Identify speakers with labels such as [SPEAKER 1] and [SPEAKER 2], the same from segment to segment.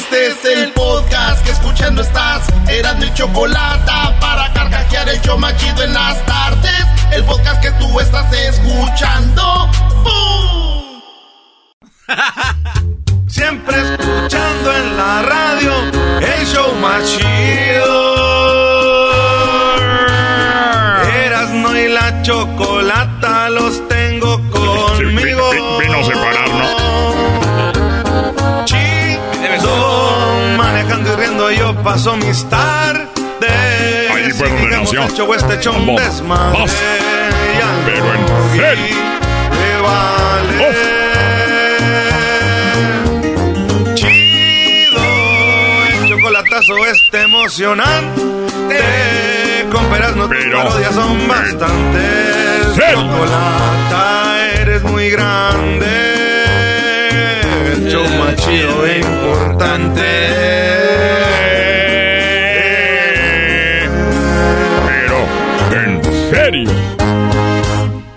[SPEAKER 1] Este es el podcast que escuchando estás. Eran mi chocolate para carcajear el yo machido en las tardes. El podcast que tú estás escuchando. ¡Bum!
[SPEAKER 2] Siempre escuchando en la radio el show machido. Erasno y la chocolata paso mis tardes.
[SPEAKER 3] Ahí fue donde nació.
[SPEAKER 2] show este hecho un desmadre.
[SPEAKER 3] Pero en
[SPEAKER 2] me vale. Chido, el chocolatazo este emocionante. Con peras no
[SPEAKER 3] Pero
[SPEAKER 2] parodias son bastantes. Chocolata, eres muy grande. El show más chido e importante.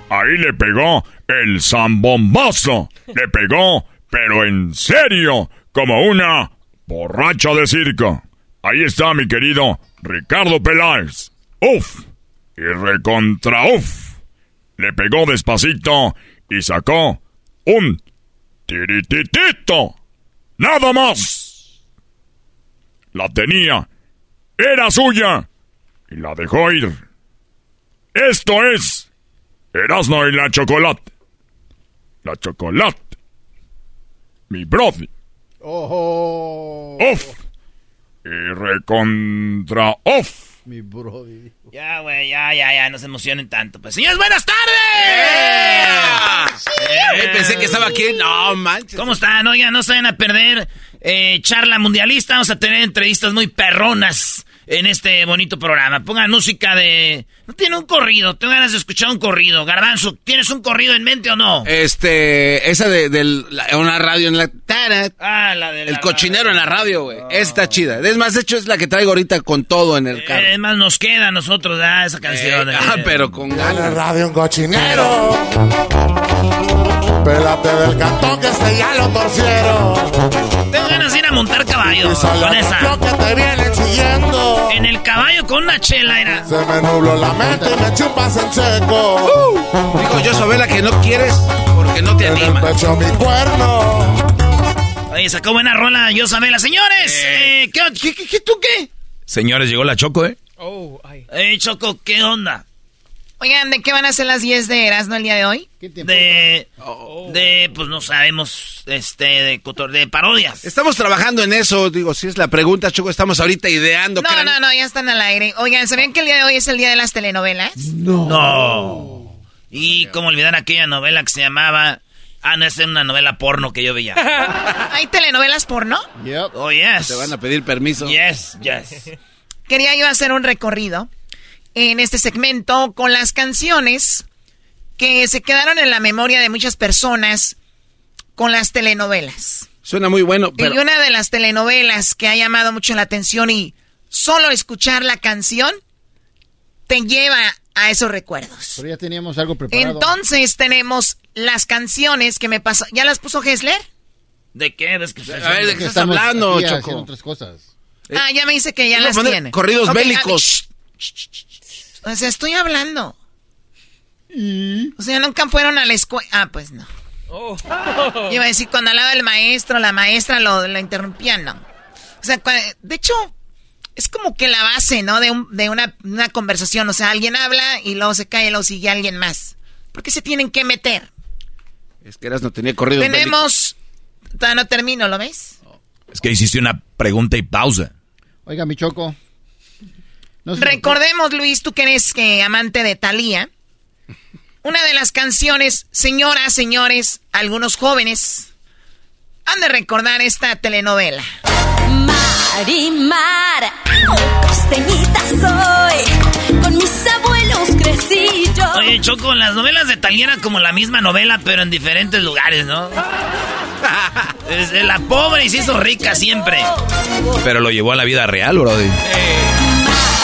[SPEAKER 3] Ahí le pegó el zambombazo. Le pegó, pero en serio, como una borracha de circo. Ahí está mi querido Ricardo Peláez. Uf. Y recontra uf. Le pegó despacito y sacó un tirititito. Nada más. La tenía. Era suya. Y la dejó ir. Esto es Erasmo y la chocolate. La chocolate. Mi brother.
[SPEAKER 4] Ojo.
[SPEAKER 3] Off. Y recontra off.
[SPEAKER 4] Mi brody.
[SPEAKER 5] Ya, güey, ya, ya, ya, no se emocionen tanto. Pues, señores, buenas tardes.
[SPEAKER 6] Eh, pensé que estaba aquí. No, manches.
[SPEAKER 5] ¿Cómo están? Oigan, no se vayan a perder eh, charla mundialista. Vamos a tener entrevistas muy perronas en este bonito programa. Pongan música de... No tiene un corrido, tengo ganas de escuchar un corrido. Garbanzo, ¿tienes un corrido en mente o no?
[SPEAKER 6] Este, esa de, la- una radio en la... tara,
[SPEAKER 5] Ah, la de
[SPEAKER 6] el cochinero en la radio, güey. Está chida. Es más, de hecho, es la que traigo ahorita con todo en el carro.
[SPEAKER 5] Es más, nos queda a nosotros, ah, esa canción.
[SPEAKER 6] Eh,
[SPEAKER 5] eh.
[SPEAKER 6] ah, pero con
[SPEAKER 4] En la
[SPEAKER 6] ganas.
[SPEAKER 4] radio un cochinero. Pélate del cantón que este ya lo torcieron.
[SPEAKER 5] Tengo ganas de ir a montar caballo con esa.
[SPEAKER 4] que te vienen siguiendo.
[SPEAKER 5] En el caballo con una chela era.
[SPEAKER 4] Se me nubló la mente y me chupas en seco.
[SPEAKER 6] Digo yo, Sobela, que no quieres porque no te anima.
[SPEAKER 4] pecho mi cuerno.
[SPEAKER 5] Oye, sacó buena rola, yo sabela. Señores, eh, ¿qué, qué, qué, qué- tú qué?
[SPEAKER 7] Señores, llegó la Choco, ¿eh?
[SPEAKER 5] Eh, Choco, ¿qué onda?
[SPEAKER 8] Oigan, ¿de qué van a ser las 10 de Erasmo el día de hoy?
[SPEAKER 4] ¿Qué tiempo?
[SPEAKER 5] De, de, pues no sabemos, este, de, cotor- de parodias.
[SPEAKER 6] Estamos trabajando en eso. Digo, si es la pregunta, Choco, estamos ahorita ideando.
[SPEAKER 8] No, no, no, ya están al aire. Oigan, ¿sabían que el día de hoy es el día de las telenovelas?
[SPEAKER 5] No. Y cómo olvidar aquella novela que se llamaba... Ah, no, esa es una novela porno que yo veía.
[SPEAKER 8] ¿Hay telenovelas porno?
[SPEAKER 4] Yep.
[SPEAKER 5] Oh, yes.
[SPEAKER 6] Te van a pedir permiso.
[SPEAKER 5] Yes, yes.
[SPEAKER 8] Quería yo hacer un recorrido en este segmento con las canciones que se quedaron en la memoria de muchas personas con las telenovelas.
[SPEAKER 6] Suena muy bueno, pero...
[SPEAKER 8] Y una de las telenovelas que ha llamado mucho la atención y solo escuchar la canción te lleva a esos recuerdos.
[SPEAKER 4] Pero ya teníamos algo preparado.
[SPEAKER 8] Entonces tenemos las canciones que me pasó. ¿Ya las puso Hessler?
[SPEAKER 5] ¿De qué? ¿Ves que
[SPEAKER 6] A ver, ¿de qué estás hablando, Choco?
[SPEAKER 4] haciendo otras cosas.
[SPEAKER 8] ah, ya me dice que ya las
[SPEAKER 6] poner
[SPEAKER 8] tiene.
[SPEAKER 6] corridos
[SPEAKER 8] Ok,
[SPEAKER 6] bélicos.
[SPEAKER 8] shh, shh, shh. O sea, estoy hablando. O sea, nunca fueron a la escuela. Ah, pues no. Oh. Iba a decir, cuando hablaba el maestro, la maestra lo, lo interrumpían, no. O sea, de hecho, es como que la base, ¿no? De, de una, una, conversación. O sea, alguien habla y luego se cae y luego sigue alguien más. ¿Por qué se tienen que meter?
[SPEAKER 6] Es que eras no tenía corrido.
[SPEAKER 8] Tenemos. Todavía no termino, ¿lo ves?
[SPEAKER 7] Es que hiciste una pregunta y pausa.
[SPEAKER 9] Oiga, mi choco.
[SPEAKER 8] Recordemos, Luis, tú que eres que amante de Thalía. Una de las canciones, señoras, señores, algunos jóvenes han de recordar esta telenovela.
[SPEAKER 10] Marimar, costeñita soy, con mis abuelos crecí yo.
[SPEAKER 5] Oye, Choco, las novelas de Talía eran como la misma novela, pero en diferentes lugares, ¿no? la pobre y se hizo rica siempre.
[SPEAKER 7] Pero lo llevó a la vida real, bro.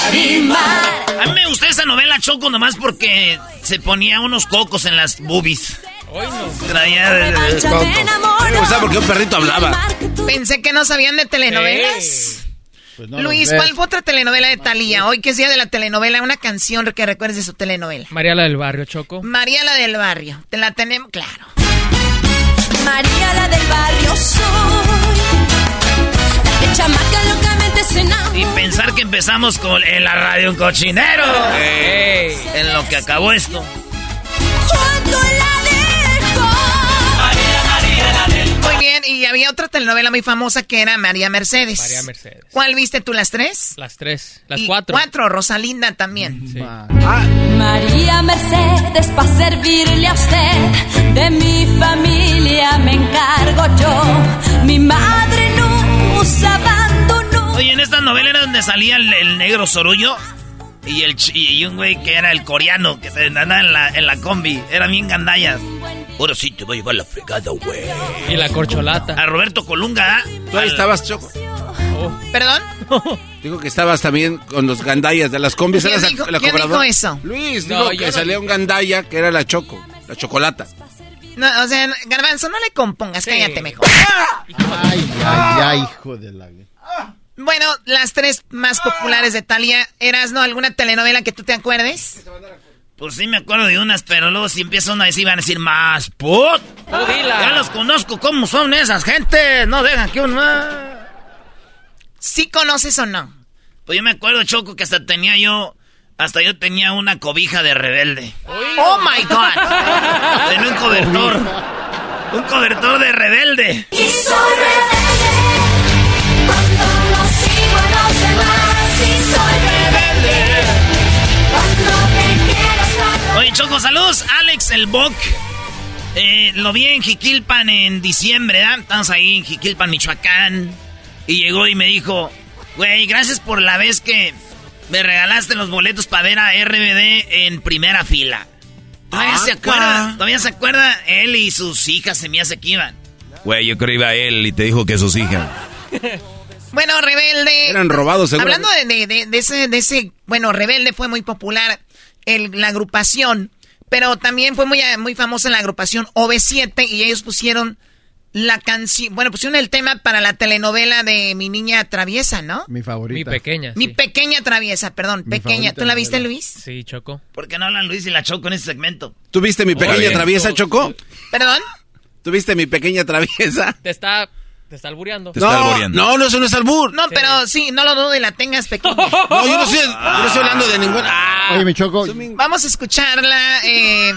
[SPEAKER 5] A mí me gustó esa novela, Choco, nomás porque se ponía unos cocos en las boobies. Hoy no. Traía de,
[SPEAKER 6] Me gustaba porque un perrito hablaba.
[SPEAKER 8] Pensé que no sabían de telenovelas. Pues Luis, ¿cuál fue otra telenovela de Talía? Hoy que es día de la telenovela, una canción que recuerdes de su telenovela.
[SPEAKER 11] María la del barrio, Choco.
[SPEAKER 8] María la del barrio. Te la tenemos, claro.
[SPEAKER 10] María la del barrio soy. La chamaca locamente
[SPEAKER 5] Y pensar que empezamos con en la radio un cochinero. En lo que acabó esto.
[SPEAKER 8] Muy bien, y había otra telenovela muy famosa que era María Mercedes.
[SPEAKER 11] María Mercedes.
[SPEAKER 8] ¿Cuál viste tú, las tres?
[SPEAKER 11] Las tres, las cuatro.
[SPEAKER 8] Cuatro, Rosalinda también.
[SPEAKER 10] Ah. María Mercedes, para servirle a usted, de mi familia me encargo yo. Mi madre nos abandonó.
[SPEAKER 5] Oye, en esta novela era donde salía el, negro Sorullo. Y, el, y un güey que era el coreano, que se andaba en la, en la combi. Eran bien gandallas. Ahora sí te voy a llevar la fregada, güey.
[SPEAKER 11] Y la corcholata.
[SPEAKER 5] A Roberto Colunga.
[SPEAKER 6] ¿Tú ahí estabas, Choco?
[SPEAKER 8] Oh. ¿Perdón?
[SPEAKER 6] Digo que estabas también con los gandallas de las combis.
[SPEAKER 8] ¿Quién, dijo, la ¿quién dijo eso?
[SPEAKER 6] Luis, dijo que salía un gandalla que era la Choco, la chocolata.
[SPEAKER 8] No, o sea, Garbanzo, no le compongas, cállate mejor.
[SPEAKER 9] Ay, ay, ay, hijo de la...
[SPEAKER 8] Bueno, las tres más populares de Talia, ¿eras no alguna telenovela que tú te acuerdes?
[SPEAKER 5] Pues sí me acuerdo de unas, pero luego si empieza una a decir, van a decir más put. Ya los conozco, ¿cómo son esas gentes? No dejan que uno...
[SPEAKER 8] ¿Sí conoces o no?
[SPEAKER 5] Pues yo me acuerdo, Choco, que hasta tenía yo... Hasta yo tenía una cobija de rebelde.
[SPEAKER 8] ¡Oh, my God!
[SPEAKER 5] Tenía un cobertor. un cobertor de rebelde.
[SPEAKER 10] Y soy rebelde
[SPEAKER 5] Oye, Choco, saludos. Alex el Boc. Eh, lo vi en Jiquilpan en diciembre, ¿ah? Estamos ahí en Jiquilpan, Michoacán. Y llegó y me dijo, güey, gracias por la vez que me regalaste los boletos para ver a RBD en primera fila. ¿Todavía se acuerda? ¿Todavía se acuerda? Él y sus hijas se me hace que iban.
[SPEAKER 7] Güey, yo creo que iba él y te dijo que sus hijas.
[SPEAKER 8] bueno, Rebelde.
[SPEAKER 6] Eran robados, seguro.
[SPEAKER 8] Hablando de, ese, de ese. Bueno, Rebelde fue muy popular la agrupación, pero también fue muy, muy famosa la agrupación OV7 y ellos pusieron la canción, bueno, pusieron el tema para la telenovela de Mi Niña Traviesa, ¿no?
[SPEAKER 9] Mi favorita.
[SPEAKER 11] Mi pequeña.
[SPEAKER 8] Mi pequeña Traviesa, perdón, pequeña. ¿Tú la viste, Luis?
[SPEAKER 11] Sí, Choco.
[SPEAKER 5] ¿Por qué no hablan Luis y la Choco en ese segmento?
[SPEAKER 6] ¿Tuviste Mi Pequeña Traviesa, Choco?
[SPEAKER 8] ¿Perdón?
[SPEAKER 6] ¿Tuviste Mi Pequeña Traviesa?
[SPEAKER 11] Te está te está albureando.
[SPEAKER 6] Te no, está albureando. No, no, eso no es albur.
[SPEAKER 8] No, pero sí, no lo dudo y la tengas pequeña.
[SPEAKER 6] no, yo no, estoy, yo no estoy hablando de ninguna.
[SPEAKER 9] Ah, Oye, me choco.
[SPEAKER 8] Vamos a escucharla. Eh,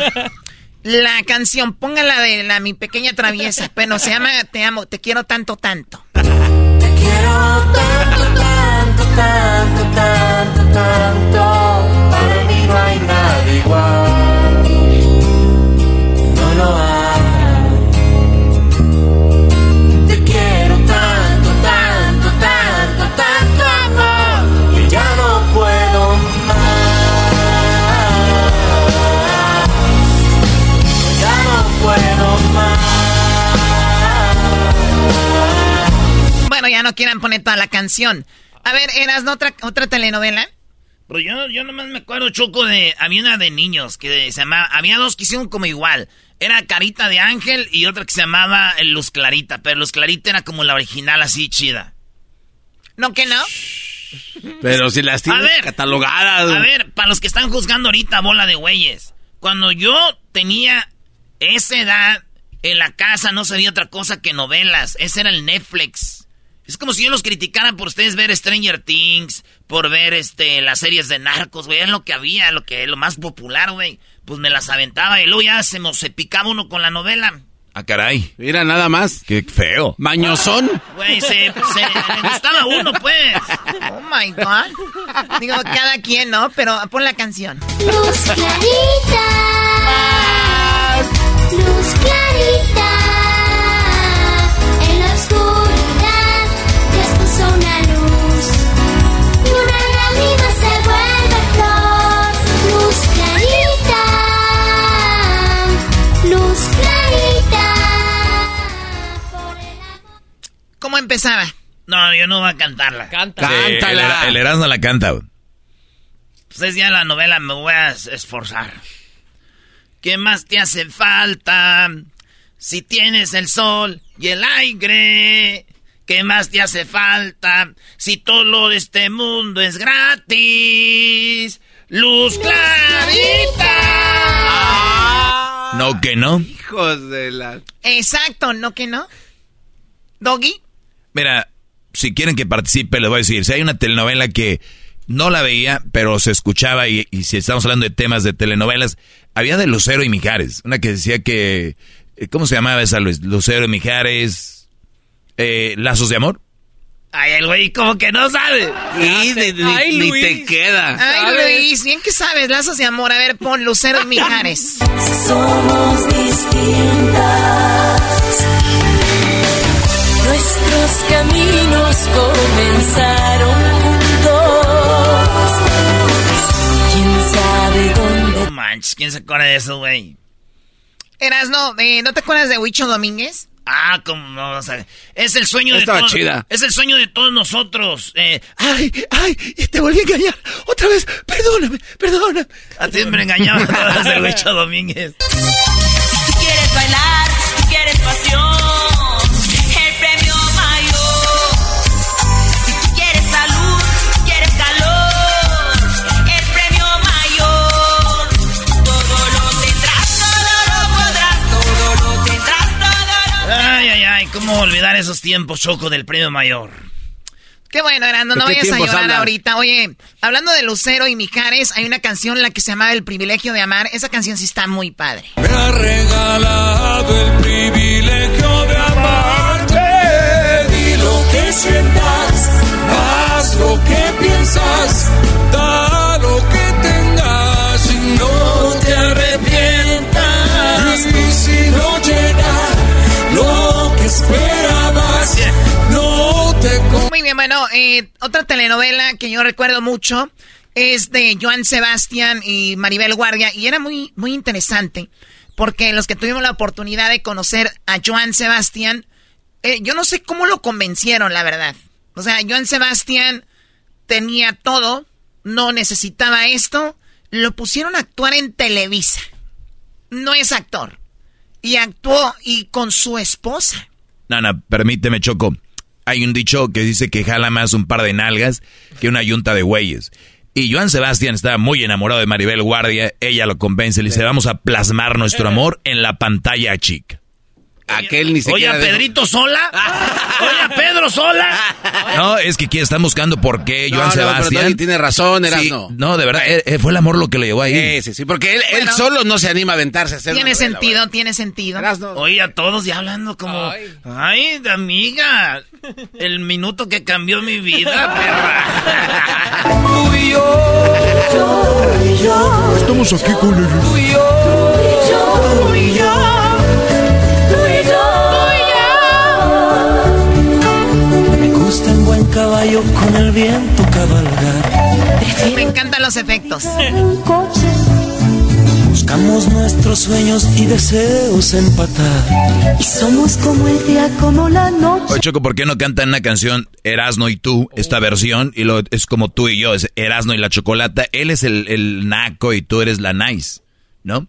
[SPEAKER 8] la canción, póngala de la mi pequeña traviesa. Bueno, se llama Te amo, te quiero tanto, tanto.
[SPEAKER 10] Te quiero tanto, tanto, tanto, tanto, tanto. Para mí no hay nada igual. No
[SPEAKER 8] quieran poner toda la canción. A ver, ¿eras otra, otra telenovela?
[SPEAKER 5] Pero yo, yo nomás me acuerdo, Choco, de... Había una de niños que se llamaba... Había dos que hicieron como igual. Era Carita de Ángel y otra que se llamaba Luz Clarita. Pero Luz Clarita era como la original, así chida.
[SPEAKER 8] ¿No que no?
[SPEAKER 6] Pero si las tienes catalogadas...
[SPEAKER 5] A ver, para los que están juzgando ahorita, bola de güeyes. Cuando yo tenía esa edad En la casa no se veía otra cosa que novelas. Ese era el Netflix. Es como si yo los criticara por ustedes ver Stranger Things, por ver este las series de narcos, güey. Es lo que había, lo que lo más popular, güey. Pues me las aventaba y luego ya se, mo- se picaba uno con la novela.
[SPEAKER 7] Ah, caray.
[SPEAKER 6] Mira, nada más.
[SPEAKER 7] Qué feo.
[SPEAKER 6] Mañosón.
[SPEAKER 5] Güey, se, se le gustaba uno, pues.
[SPEAKER 8] Oh my God. Digo, cada quien, ¿no? Pero pon la canción.
[SPEAKER 10] Luz clarita, luz clarita,
[SPEAKER 8] ¿Cómo empezaba?
[SPEAKER 5] No, yo no voy a cantarla.
[SPEAKER 11] Canta.
[SPEAKER 7] Sí, el, Era- el Erasmo la canta.
[SPEAKER 5] Pues es ya la novela, me voy a es- esforzar. ¿Qué más te hace falta? Si tienes el sol y el aire. ¿Qué más te hace falta? Si todo lo de este mundo es gratis. Luz clarita.
[SPEAKER 7] No, que no.
[SPEAKER 6] Hijos de la...
[SPEAKER 8] Exacto, ¿no que no? Doggy.
[SPEAKER 7] Mira, si quieren que participe, les voy a decir, si hay una telenovela que no la veía, pero se escuchaba, y, y si estamos hablando de temas de telenovelas, había de Lucero y Mijares, una que decía que, eh, ¿cómo se llamaba esa, Luis? Lucero y Mijares, eh, Lazos de Amor.
[SPEAKER 5] Ay, el güey como que no sabe.
[SPEAKER 6] Y ni, ni-
[SPEAKER 8] Ay,
[SPEAKER 6] ni
[SPEAKER 8] Luis.
[SPEAKER 6] te queda.
[SPEAKER 8] Ay, Luis, bien que sabes, lazos de amor. A ver, pon Lucero y Mijares.
[SPEAKER 10] Somos distintas. Nuestros caminos comenzaron juntos. ¿Quién sabe dónde?
[SPEAKER 5] No manches, ¿quién se acuerda de eso, güey?
[SPEAKER 8] Eras, no, eh, ¿no te acuerdas de Huicho Domínguez?
[SPEAKER 5] Ah, como no, o sea, es el sueño de
[SPEAKER 6] Estaba
[SPEAKER 5] todos.
[SPEAKER 6] chida.
[SPEAKER 5] Es el sueño de todos nosotros. Eh, ay, ay, te volví a engañar. Otra vez, perdóname, perdóname. A ti me engañaba todas el Huicho Domínguez.
[SPEAKER 10] Si quieres bailar,
[SPEAKER 5] cómo olvidar esos tiempos, Choco, del premio mayor.
[SPEAKER 8] Qué bueno, Erando, no
[SPEAKER 5] ¿De qué
[SPEAKER 8] vayas a llorar
[SPEAKER 5] hablan?
[SPEAKER 8] ahorita. Oye, hablando de Lucero y Mijares, hay una canción en la que se llama El privilegio de amar. Esa canción sí está muy padre.
[SPEAKER 12] Me ha regalado el privilegio de amarte. Di lo que sientas, haz lo que piensas, da esperabas, no te
[SPEAKER 8] Muy bien, bueno, eh, otra telenovela que yo recuerdo mucho es de Joan Sebastián y Maribel Guardia y era muy, muy interesante porque los que tuvimos la oportunidad de conocer a Joan Sebastián, eh, yo no sé cómo lo convencieron, la verdad. O sea, Joan Sebastián tenía todo, no necesitaba esto, lo pusieron a actuar en Televisa. No es actor. Y actuó y con su esposa.
[SPEAKER 7] Nana, permíteme, Choco. Hay un dicho que dice que jala más un par de nalgas que una yunta de güeyes. Y Joan Sebastián estaba muy enamorado de Maribel Guardia. Ella lo convence, le dice, vamos a plasmar nuestro amor en la pantalla chica.
[SPEAKER 6] Aquel ni
[SPEAKER 5] Oye,
[SPEAKER 6] siquiera...
[SPEAKER 5] a Pedrito Sola. Oye, a Pedro Sola.
[SPEAKER 7] No, es que aquí están buscando por qué
[SPEAKER 6] No,
[SPEAKER 7] Joan
[SPEAKER 6] no,
[SPEAKER 7] Sebastián...
[SPEAKER 6] Doggy tiene razón, eras
[SPEAKER 7] Sí,
[SPEAKER 6] no.
[SPEAKER 7] No, de verdad, eh, eh, fue el amor lo que lo llevó ahí.
[SPEAKER 6] Sí, sí, sí, porque él, solo no se anima a aventarse a hacer
[SPEAKER 8] Tiene
[SPEAKER 6] novela,
[SPEAKER 8] sentido, tiene sentido.
[SPEAKER 5] Oye, a todos ya hablando como... Ay, amiga. El minuto que cambió mi vida, perra.
[SPEAKER 12] Tú y yo,
[SPEAKER 3] Estamos aquí con el...
[SPEAKER 12] tú y yo, tú y yo, caballo con el viento cabalgar.
[SPEAKER 8] Me encantan los efectos.
[SPEAKER 12] Buscamos nuestros sueños y deseos empatar.
[SPEAKER 10] Y somos como el día, como la noche.
[SPEAKER 7] Oye, Choco, ¿por qué no cantan una canción Erasno y tú, esta versión? Y lo, es como tú y yo, es Erasno y la chocolata. Él es el, el naco y tú eres la nice, ¿no?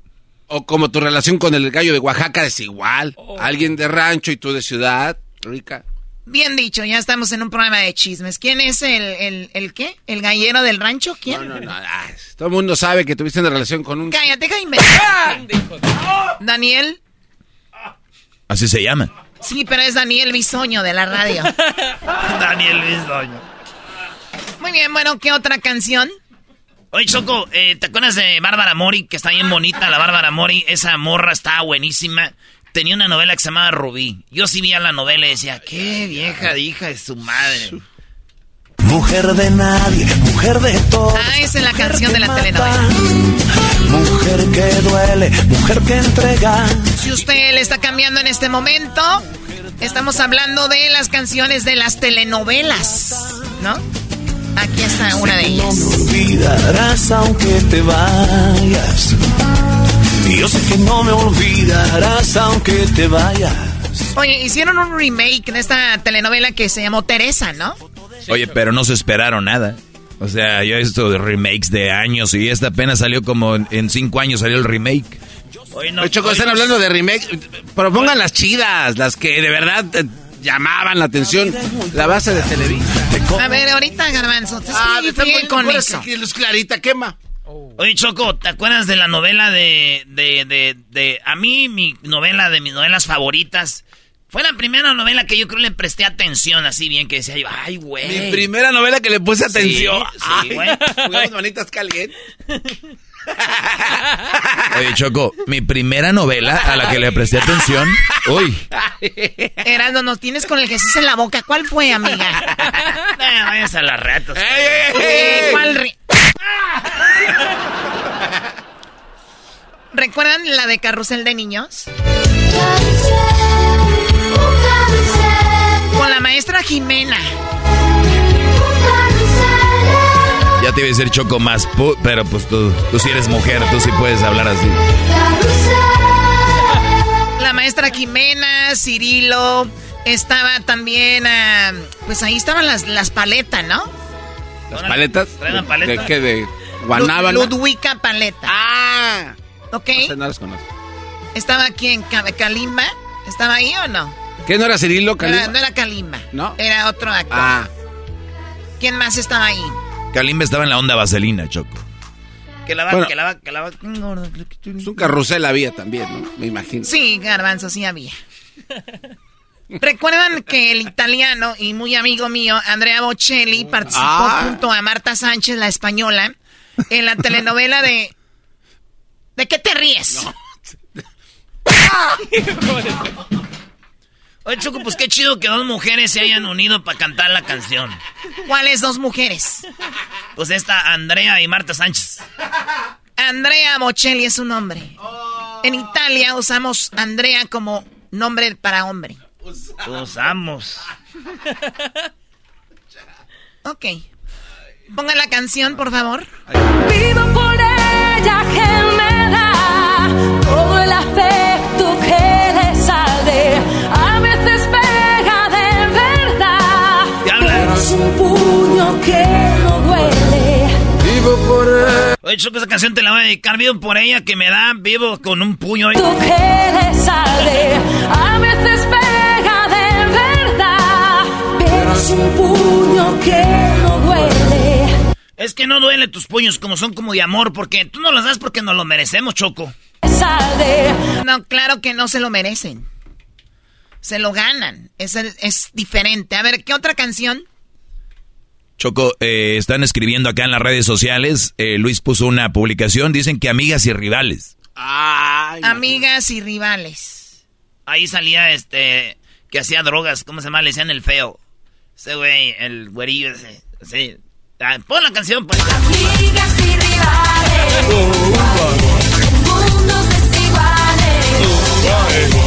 [SPEAKER 6] O como tu relación con el gallo de Oaxaca es igual. Alguien de rancho y tú de ciudad, rica.
[SPEAKER 8] Bien dicho, ya estamos en un programa de chismes. ¿Quién es el, el, el qué? ¿El gallero del rancho? ¿Quién?
[SPEAKER 6] No, no, no. ah, todo el mundo sabe que tuviste una relación con un...
[SPEAKER 8] Cállate, de inventar. Daniel.
[SPEAKER 7] Así se llama.
[SPEAKER 8] Sí, pero es Daniel Bisoño de la radio.
[SPEAKER 5] Daniel Bisoño.
[SPEAKER 8] Muy bien, bueno, ¿qué otra canción?
[SPEAKER 5] Oye, Choco, eh, ¿te acuerdas de Bárbara Mori? Que está bien bonita la Bárbara Mori. Esa morra estaba buenísima. Tenía una novela que se llamaba Rubí. Yo sí veía la novela y decía, qué vieja de hija de su madre.
[SPEAKER 12] Mujer de nadie, mujer de todo.
[SPEAKER 8] Ah, esa es la canción de la telenovela.
[SPEAKER 12] Mujer que duele, mujer que entrega.
[SPEAKER 8] Si usted le está cambiando en este momento, estamos hablando de las canciones de las telenovelas, ¿no? Aquí está una de ellas.
[SPEAKER 12] No me olvidarás aunque te vayas. Y yo sé que no me olvidarás aunque te vayas.
[SPEAKER 8] Oye, hicieron un remake de esta telenovela que se llamó Teresa, ¿no?
[SPEAKER 7] Oye, pero no se esperaron nada. O sea, yo he visto de remakes de años y esta apenas salió como en, cinco años salió el remake.
[SPEAKER 6] Oye, no, Choco, están hablando de remake. Propongan las chidas, las que de verdad eh, llamaban la atención. La base de Televisa.
[SPEAKER 8] A ver, ahorita, Garbanzo, te
[SPEAKER 6] Ah, muy
[SPEAKER 8] con eso.
[SPEAKER 6] que Luz Clarita quema.
[SPEAKER 5] Oye, Choco, ¿te acuerdas de la novela de, de, de, de... A mí, mi novela de mis novelas favoritas... Fue la primera novela que yo creo le presté atención así bien, que decía yo, ay, güey.
[SPEAKER 6] Mi primera novela que le puse
[SPEAKER 5] Sí,
[SPEAKER 6] atención.
[SPEAKER 5] sí,
[SPEAKER 6] Ay,
[SPEAKER 5] güey.
[SPEAKER 6] jugamos manitas calientes.
[SPEAKER 7] Oye, Choco, mi primera novela a la que le presté atención. Uy,
[SPEAKER 8] Erasmo, nos tienes con el Jesús en la boca. ¿Cuál fue, amiga?
[SPEAKER 5] Eh, váyanse a las retos.
[SPEAKER 8] Eh, ¿Cuál re- ¿Recuerdan la de Carrusel de Niños? Con la maestra Jimena.
[SPEAKER 7] ya te iba a decir Choco más, pero pues tú, tú sí eres mujer, tú sí puedes hablar así.
[SPEAKER 8] La maestra Jimena, Cirilo. Estaba también, ah, pues ahí estaban las, las paletas, ¿no?
[SPEAKER 6] Las paletas. ¿De qué? ¿De Guanábana?
[SPEAKER 8] Lud- Ludwika Paleta.
[SPEAKER 6] Ah.
[SPEAKER 8] ¿Ok?
[SPEAKER 6] No las conozco.
[SPEAKER 8] ¿Estaba aquí en Ca- Kalimba? ¿Estaba ahí o no?
[SPEAKER 6] ¿Qué no era Cirilo,
[SPEAKER 8] No era,
[SPEAKER 6] Kalimba?
[SPEAKER 8] no era Kalimba.
[SPEAKER 6] ¿No?
[SPEAKER 8] Era otro actor.
[SPEAKER 6] Ah.
[SPEAKER 8] ¿Quién más estaba ahí?
[SPEAKER 7] Kalimba estaba en la onda vaselina, Choco.
[SPEAKER 5] Que la va,
[SPEAKER 6] Bueno.
[SPEAKER 5] que la va, que la va.
[SPEAKER 6] Es un carrusel había también, ¿no? Me imagino.
[SPEAKER 8] Sí, garbanzo, sí había. Recuerdan que el italiano y muy amigo mío, Andrea Bocelli, participó
[SPEAKER 6] Ah.
[SPEAKER 8] junto a Marta Sánchez, la española, en la telenovela de... ¿De qué te ríes?
[SPEAKER 5] Oye, Choco, pues qué chido que dos mujeres se hayan unido para cantar la canción.
[SPEAKER 8] ¿Cuáles dos mujeres?
[SPEAKER 5] Pues esta Andrea y Marta Sánchez.
[SPEAKER 8] Andrea Bocelli es su nombre. En Italia usamos Andrea como nombre para hombre.
[SPEAKER 5] Usamos.
[SPEAKER 8] Ok. Pongan la canción, por favor.
[SPEAKER 10] Vivo por ella que me da todo el afecto que le sale. A veces pega de verdad, pero es un puño que no duele.
[SPEAKER 6] Vivo por él.
[SPEAKER 5] Oye, Choco, esa canción te la voy a dedicar. Vivo por ella que me da vivo con un puño.
[SPEAKER 10] Tú que le sale, a veces un puño que no duele.
[SPEAKER 5] Es que no duele tus puños como son como de amor, porque tú no los das porque nos lo merecemos, Choco.
[SPEAKER 10] Sale.
[SPEAKER 8] No, claro que no se lo merecen. Se lo ganan. Es, es diferente. A ver, ¿qué otra canción?
[SPEAKER 7] Choco, eh, están escribiendo acá en las redes sociales. eh, Luis puso una publicación. Dicen que amigas y rivales.
[SPEAKER 6] Ay,
[SPEAKER 8] Amigas y rivales.
[SPEAKER 5] Ahí salía este que hacía drogas, ¿cómo se llama? Le decían el feo. Ese güey, el güerillo ese. Sí. Ah, pon la canción, pues.
[SPEAKER 10] Amigas y rivales, mundos desiguales.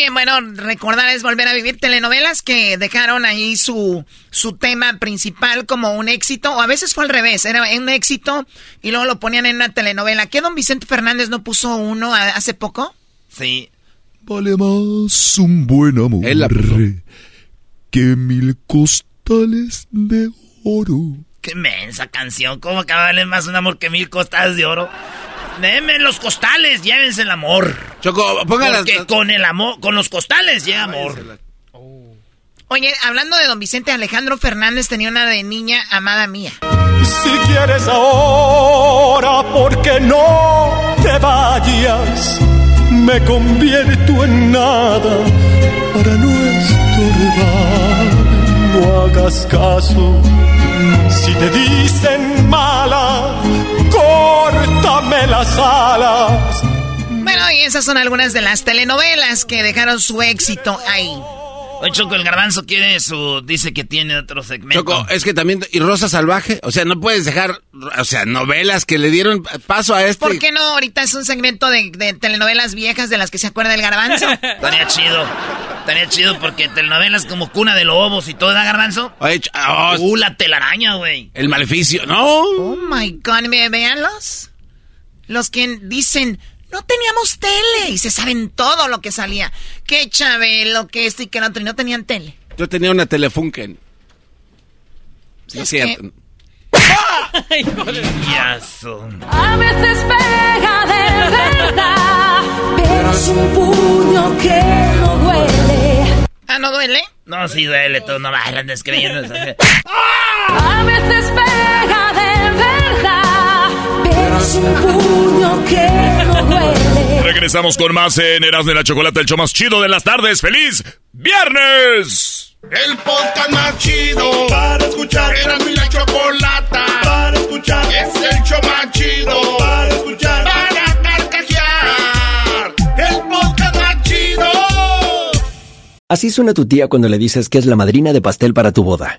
[SPEAKER 8] Bien, bueno, recordar es volver a vivir telenovelas que dejaron ahí su, su tema principal como un éxito, o a veces fue al revés, era un éxito y luego lo ponían en una telenovela. ¿Qué don Vicente Fernández no puso uno a- hace poco?
[SPEAKER 5] Sí.
[SPEAKER 3] Vale más un buen amor
[SPEAKER 6] Él la puso.
[SPEAKER 3] que mil costales de oro.
[SPEAKER 5] Qué mensa canción. ¿Cómo que vale más un amor que mil costas de oro? Denme los costales, llévense el amor.
[SPEAKER 6] Choco, póngala.
[SPEAKER 5] Porque con el amor, con los costales llega amor.
[SPEAKER 8] Oye, hablando de don Vicente Alejandro Fernández, tenía una de niña amada mía.
[SPEAKER 12] Si quieres ahora, ¿por qué no te vayas? Me convierto en nada para no estorbar. No hagas caso si te dicen mala, las alas.
[SPEAKER 8] Bueno, y esas son algunas de las telenovelas que dejaron su éxito ahí.
[SPEAKER 5] Oye, Choco, el garbanzo quiere su... Dice que tiene otro segmento.
[SPEAKER 6] Choco, es que también... ¿Y Rosa Salvaje? O sea, no puedes dejar... O sea, novelas que le dieron paso a este...
[SPEAKER 8] ¿Por qué no? Ahorita es un segmento de, de telenovelas viejas de las que se acuerda el garbanzo.
[SPEAKER 5] Estaría chido. Estaría chido porque telenovelas como Cuna de Lobos y todo, ¿da, garbanzo?
[SPEAKER 6] Oye, oh,
[SPEAKER 5] Uh, la telaraña, güey.
[SPEAKER 6] el maleficio, ¿no?
[SPEAKER 8] Oh my God, ve- véanlos. Los que dicen, no teníamos tele y se saben todo lo que salía. Que Chabelo, que esto y que lo otro, y no tenían tele.
[SPEAKER 6] Yo tenía una Telefunken. Sí, es
[SPEAKER 8] Es
[SPEAKER 6] cierto.
[SPEAKER 5] Yazo.
[SPEAKER 10] A veces pega de verdad, pero es un puño que no duele.
[SPEAKER 8] Ah, ¿no duele?
[SPEAKER 5] No, sí duele, tú no vas andes creyendo.
[SPEAKER 10] A veces pega de verdad, es un puño que no duele.
[SPEAKER 13] Regresamos con más en Eras de la Chocolate, el show más chido de las tardes. ¡Feliz viernes!
[SPEAKER 1] El podcast más chido para escuchar. Era mi la chocolata para escuchar. Es el show más chido para escuchar. Para carcajear. El podcast más chido.
[SPEAKER 14] Así suena tu tía cuando le dices que es la madrina de pastel para tu boda.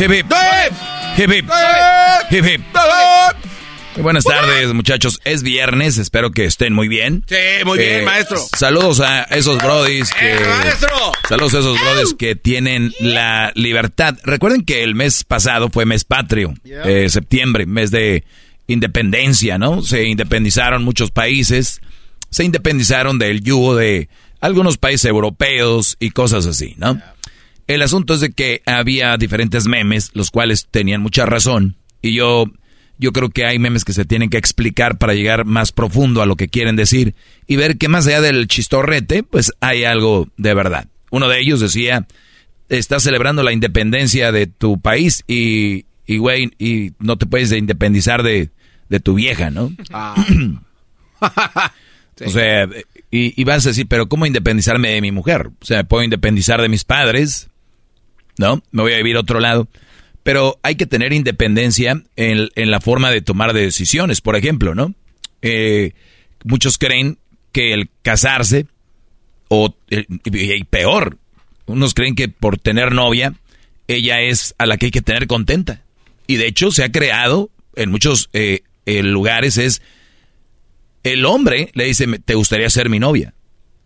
[SPEAKER 7] Hip, hip. Hip, hip. Hip, hip. Muy buenas tardes, muchachos. Es viernes, espero que estén muy bien.
[SPEAKER 6] Sí, muy bien,
[SPEAKER 7] Eh,
[SPEAKER 6] maestro.
[SPEAKER 7] Saludos a esos brodis que...
[SPEAKER 6] ¡Eh, maestro!
[SPEAKER 7] Saludos a esos brodis que tienen la libertad. Recuerden que el mes pasado fue mes patrio,
[SPEAKER 9] Yeah.
[SPEAKER 7] eh, septiembre, mes de independencia, ¿no? Se independizaron muchos países, se independizaron del yugo de algunos países europeos y cosas así, ¿no? El asunto es de que había diferentes memes, los cuales tenían mucha razón, y yo, yo creo que hay memes que se tienen que explicar para llegar más profundo a lo que quieren decir y ver que más allá del chistorrete, pues hay algo de verdad. Uno de ellos decía, estás celebrando la independencia de tu país y, y güey, y no te puedes independizar de, de tu vieja, ¿no? O sea, y, y vas a decir, pero ¿cómo independizarme de mi mujer? O sea, puedo independizar de mis padres, ¿no? Me voy a vivir a otro lado. Pero hay que tener independencia en, en la forma de tomar decisiones, por ejemplo, ¿no? Eh, muchos creen que el casarse, o eh, y, peor, unos creen que por tener novia, ella es a la que hay que tener contenta. Y de hecho se ha creado en muchos eh, eh, lugares es el hombre le dice, ¿te gustaría ser mi novia?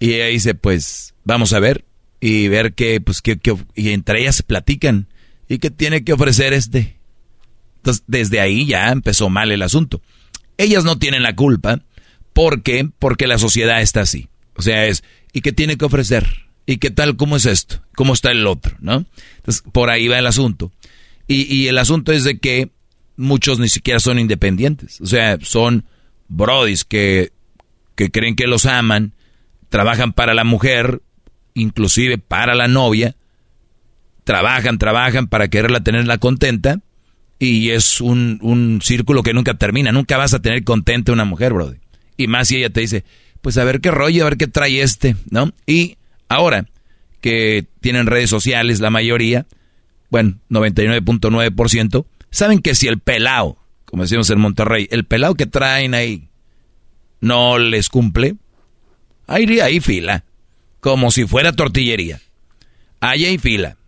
[SPEAKER 7] Y ella dice, pues vamos a ver y ver qué, pues qué, qué- y entre ellas platican y qué tiene que ofrecer este. Entonces, desde ahí ya empezó mal el asunto. Ellas no tienen la culpa. ¿Por qué? Porque la sociedad está así. O sea, es, ¿y qué tiene que ofrecer? ¿Y qué tal? ¿Cómo es esto? ¿Cómo está el otro? ¿No? Entonces, por ahí va el asunto. Y, y el asunto es de que muchos ni siquiera son independientes. O sea, son brodis que, que creen que los aman, trabajan para la mujer, inclusive para la novia, trabajan, trabajan para quererla tenerla contenta y es un, un círculo que nunca termina. Nunca vas a tener contenta una mujer, brody. Y más si ella te dice, pues a ver qué rollo, a ver qué trae este, ¿no? Y ahora que tienen redes sociales, la mayoría, bueno, 99.9%, saben que si el pelao, como decimos en Monterrey, el pelao que traen ahí no les cumple, ahí hay fila, como si fuera tortillería. Ahí hay fila.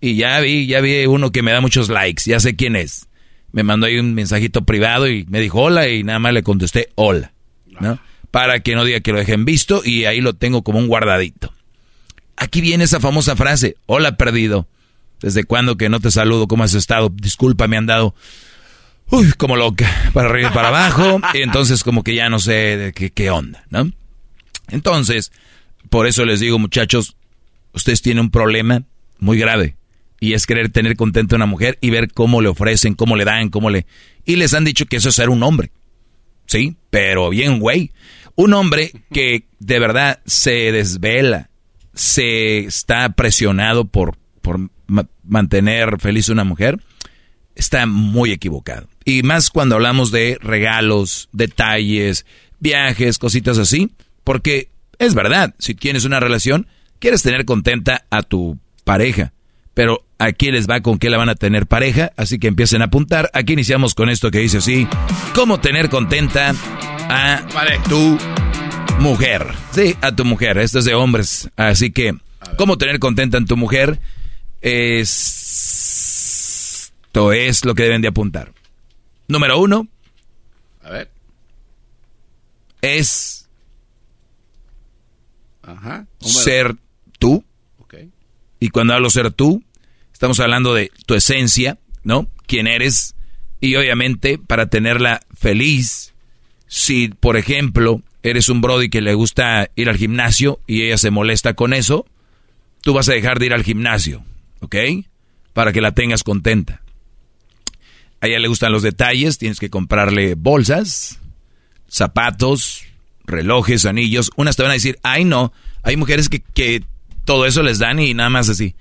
[SPEAKER 7] Y ya vi, ya vi uno que me da muchos likes, ya sé quién es. Me mandó ahí un mensajito privado y me dijo hola y nada más le contesté hola, ¿no? Para que no diga que lo dejen visto y ahí lo tengo como un guardadito. Aquí viene esa famosa frase, hola perdido. ¿Desde cuándo que no te saludo? ¿Cómo has estado? Disculpa, me han dado, uy, como loca, para arriba y para abajo. Y entonces como que ya no sé de qué, qué onda, ¿no? Entonces, por eso les digo, muchachos, ustedes tienen un problema muy grave. Y es querer tener contento a una mujer y ver cómo le ofrecen, cómo le dan, cómo le... Y les han dicho que eso es ser un hombre. Sí, pero bien, güey. Un hombre que de verdad se desvela, se está presionado por, por ma- mantener feliz a una mujer, está muy equivocado. Y más cuando hablamos de regalos, detalles, viajes, cositas así, porque es verdad, si tienes una relación, quieres tener contenta a tu pareja, pero aquí les va con qué la van a tener pareja, así que empiecen a apuntar. Aquí iniciamos con esto que dice así, cómo tener contenta a tu mujer. Sí, a tu mujer, esto es de hombres, así que cómo tener contenta a tu mujer es... Esto es lo que deben de apuntar. Número uno.
[SPEAKER 6] A ver.
[SPEAKER 7] Es
[SPEAKER 6] Ajá.
[SPEAKER 7] ser tú. Y cuando hablo ser tú, estamos hablando de tu esencia, ¿no? Quién eres. Y obviamente, para tenerla feliz, si, por ejemplo, eres un brody que le gusta ir al gimnasio y ella se molesta con eso, tú vas a dejar de ir al gimnasio, ¿ok? Para que la tengas contenta. A ella le gustan los detalles, tienes que comprarle bolsas, zapatos, relojes, anillos. Unas te van a decir, ay no, hay mujeres que, que todo eso les dan y nada más así.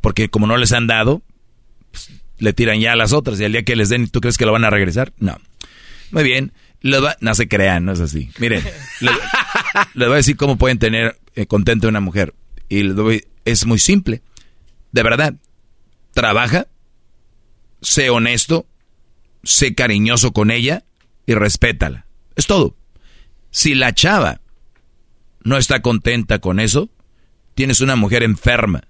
[SPEAKER 7] Porque como no les han dado, pues, le tiran ya a las otras y al día que les den, ¿tú crees que lo van a regresar? No. Muy bien. Va- no se crean, no es así. Miren, les, les voy a decir cómo pueden tener eh, contenta una mujer. Y les doy- es muy simple. De verdad, trabaja, sé honesto, sé cariñoso con ella y respétala. Es todo. Si la chava no está contenta con eso, tienes una mujer enferma.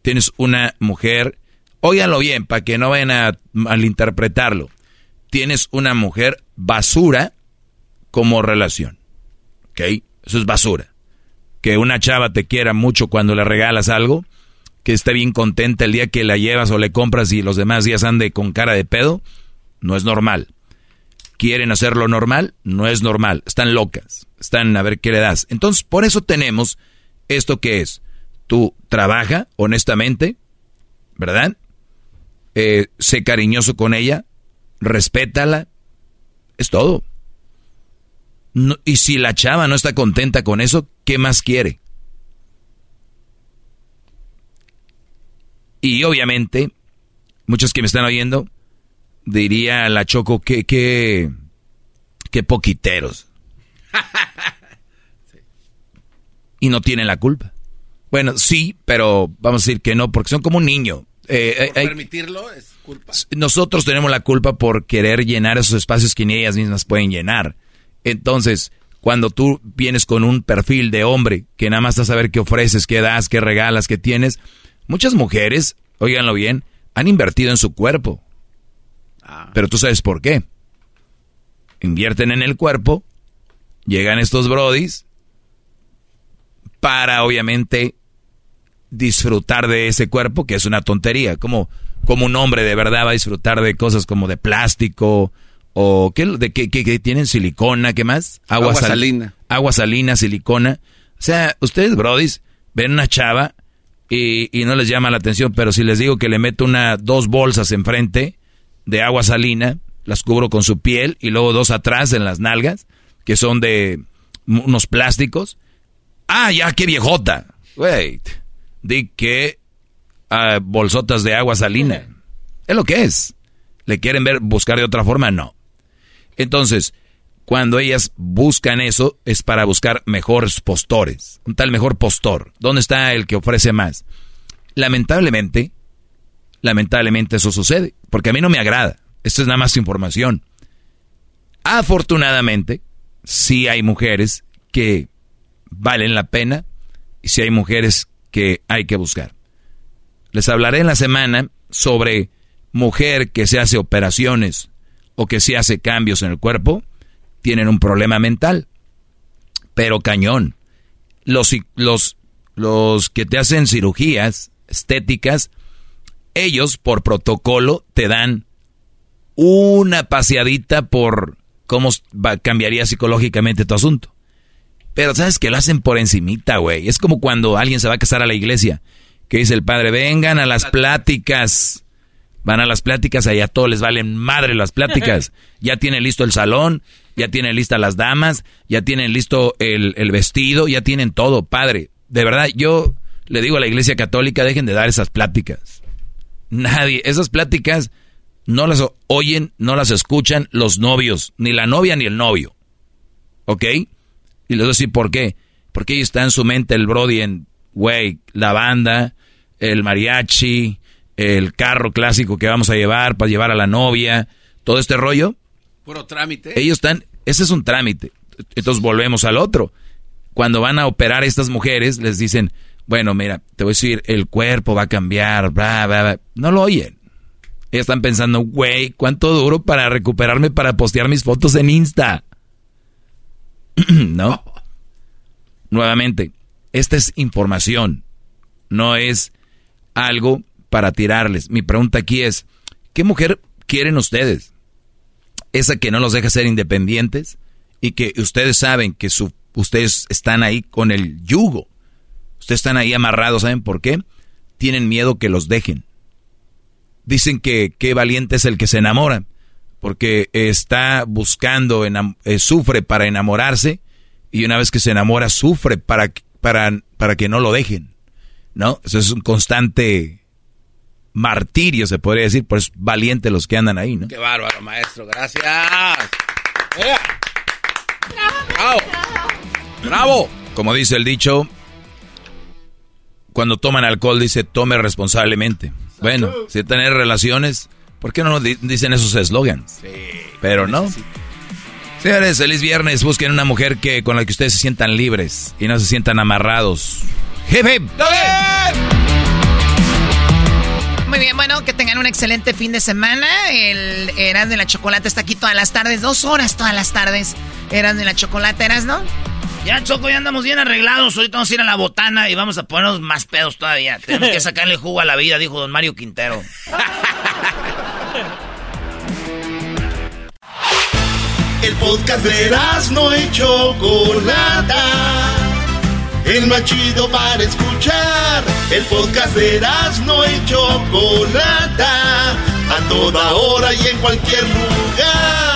[SPEAKER 7] Tienes una mujer, óiganlo bien, para que no vayan a malinterpretarlo. Tienes una mujer basura como relación. ¿Ok? Eso es basura. Que una chava te quiera mucho cuando le regalas algo, que esté bien contenta el día que la llevas o le compras y los demás días ande con cara de pedo, no es normal. Quieren hacerlo normal, no es normal. Están locas. Están a ver qué le das. Entonces, por eso tenemos esto que es. Tú trabaja honestamente, ¿verdad? Eh, sé cariñoso con ella, respétala, es todo. Y si la chava no está contenta con eso, ¿qué más quiere? Y obviamente, muchos que me están oyendo, diría la Choco que, que, que poquiteros. Y no tienen la culpa. Bueno, sí, pero vamos a decir que no, porque son como un niño. Eh, eh,
[SPEAKER 6] Por permitirlo es culpa.
[SPEAKER 7] nosotros tenemos la culpa por querer llenar esos espacios que ni ellas mismas pueden llenar. Entonces, cuando tú vienes con un perfil de hombre que nada más está a saber qué ofreces, qué das, qué regalas, qué tienes, muchas mujeres, óiganlo bien, han invertido en su cuerpo. Pero tú sabes por qué. Invierten en el cuerpo, llegan estos brodis para obviamente disfrutar de ese cuerpo, que es una tontería. Como, como un hombre de verdad va a disfrutar de cosas como de plástico o ¿qué, de qué, qué- qué tienen silicona, ¿qué más?
[SPEAKER 6] Agua
[SPEAKER 7] sal-
[SPEAKER 6] salina.
[SPEAKER 7] Agua salina, silicona. O sea, ustedes, brodis, ven una chava y, y no les llama la atención, pero si les digo que le meto una, dos bolsas enfrente de agua salina, las cubro con su piel y luego dos atrás en las nalgas, que son de unos plásticos. Ah, ya, qué viejota. Wait. Di que ah, bolsotas de agua salina. Es lo que es. ¿Le quieren ver buscar de otra forma? No. Entonces, cuando ellas buscan eso, es para buscar mejores postores. Un tal mejor postor. ¿Dónde está el que ofrece más? Lamentablemente, lamentablemente eso sucede. Porque a mí no me agrada. Esto es nada más información. Afortunadamente, sí hay mujeres que valen la pena y sí hay mujeres que hay que buscar. Les hablaré en la semana sobre mujer que se hace operaciones o que se hace cambios en el cuerpo, tienen un problema mental. Pero cañón. Los, los, los que te hacen cirugías estéticas, ellos por protocolo te dan una paseadita por cómo va- cambiaría psicológicamente tu asunto. Pero sabes que lo hacen por encimita, güey. Es como cuando alguien se va a casar a la iglesia, que dice el padre, vengan a las pláticas. Van a las pláticas, allá a todos les valen madre las pláticas. Ya tienen listo el salón, ya tienen listas las damas, ya tienen listo el, el vestido, ya tienen todo, padre. De verdad, yo le digo a la iglesia católica, dejen de dar esas pláticas. Nadie, esas pláticas no las oyen, no las escuchan los novios, ni la novia ni el novio. ¿Ok? Y les voy a decir por qué. Porque está en su mente el Brody en, güey, la banda, el mariachi, el carro clásico que vamos a llevar para llevar a la novia, todo este rollo.
[SPEAKER 6] Puro trámite.
[SPEAKER 7] Ellos están, ese es un trámite. Entonces volvemos al otro. Cuando van a operar estas mujeres, les dicen, bueno, mira, te voy a decir, el cuerpo va a cambiar, bla, bla, bla. No lo oyen. Están pensando, güey, ¿cuánto duro para recuperarme para postear mis fotos en Insta? ¿No? Nuevamente, esta es información, no es algo para tirarles. Mi pregunta aquí es, ¿qué mujer quieren ustedes? Esa que no los deja ser independientes y que ustedes saben que ustedes están ahí con el yugo. Ustedes están ahí amarrados, ¿saben por qué? Tienen miedo que los dejen. Dicen que qué valiente es el que se enamora, porque está buscando, eh, sufre para enamorarse y una vez que se enamora sufre para, para, para que no lo dejen. ¿No? Eso es un constante martirio, se podría decir, pues valiente los que andan ahí, ¿no?
[SPEAKER 6] Qué bárbaro, maestro. Gracias. ¡Bravo! ¡Bravo!
[SPEAKER 7] Como dice el dicho, cuando toman alcohol dice tome responsablemente. Bueno, si tener relaciones, ¿por qué no nos di- dicen esos eslogans? Pero no. Señores, feliz viernes. Busquen una mujer que con la que ustedes se sientan libres y no se sientan amarrados. Hip, hip.
[SPEAKER 8] Muy bien, bueno, que tengan un excelente fin de semana. El Eras de la Chocolate está aquí todas las tardes, dos horas todas las tardes. Eras de la Chocolate, ¿eras, no?
[SPEAKER 5] Ya, Choco, ya andamos bien arreglados. Ahorita vamos a ir a la botana y vamos a ponernos más pedos todavía. Tenemos que sacarle jugo a la vida, dijo don Mario Quintero.
[SPEAKER 1] El podcast de no y Chocolata. El más chido para escuchar. El podcast de no y Chocolata. A toda hora y en cualquier lugar.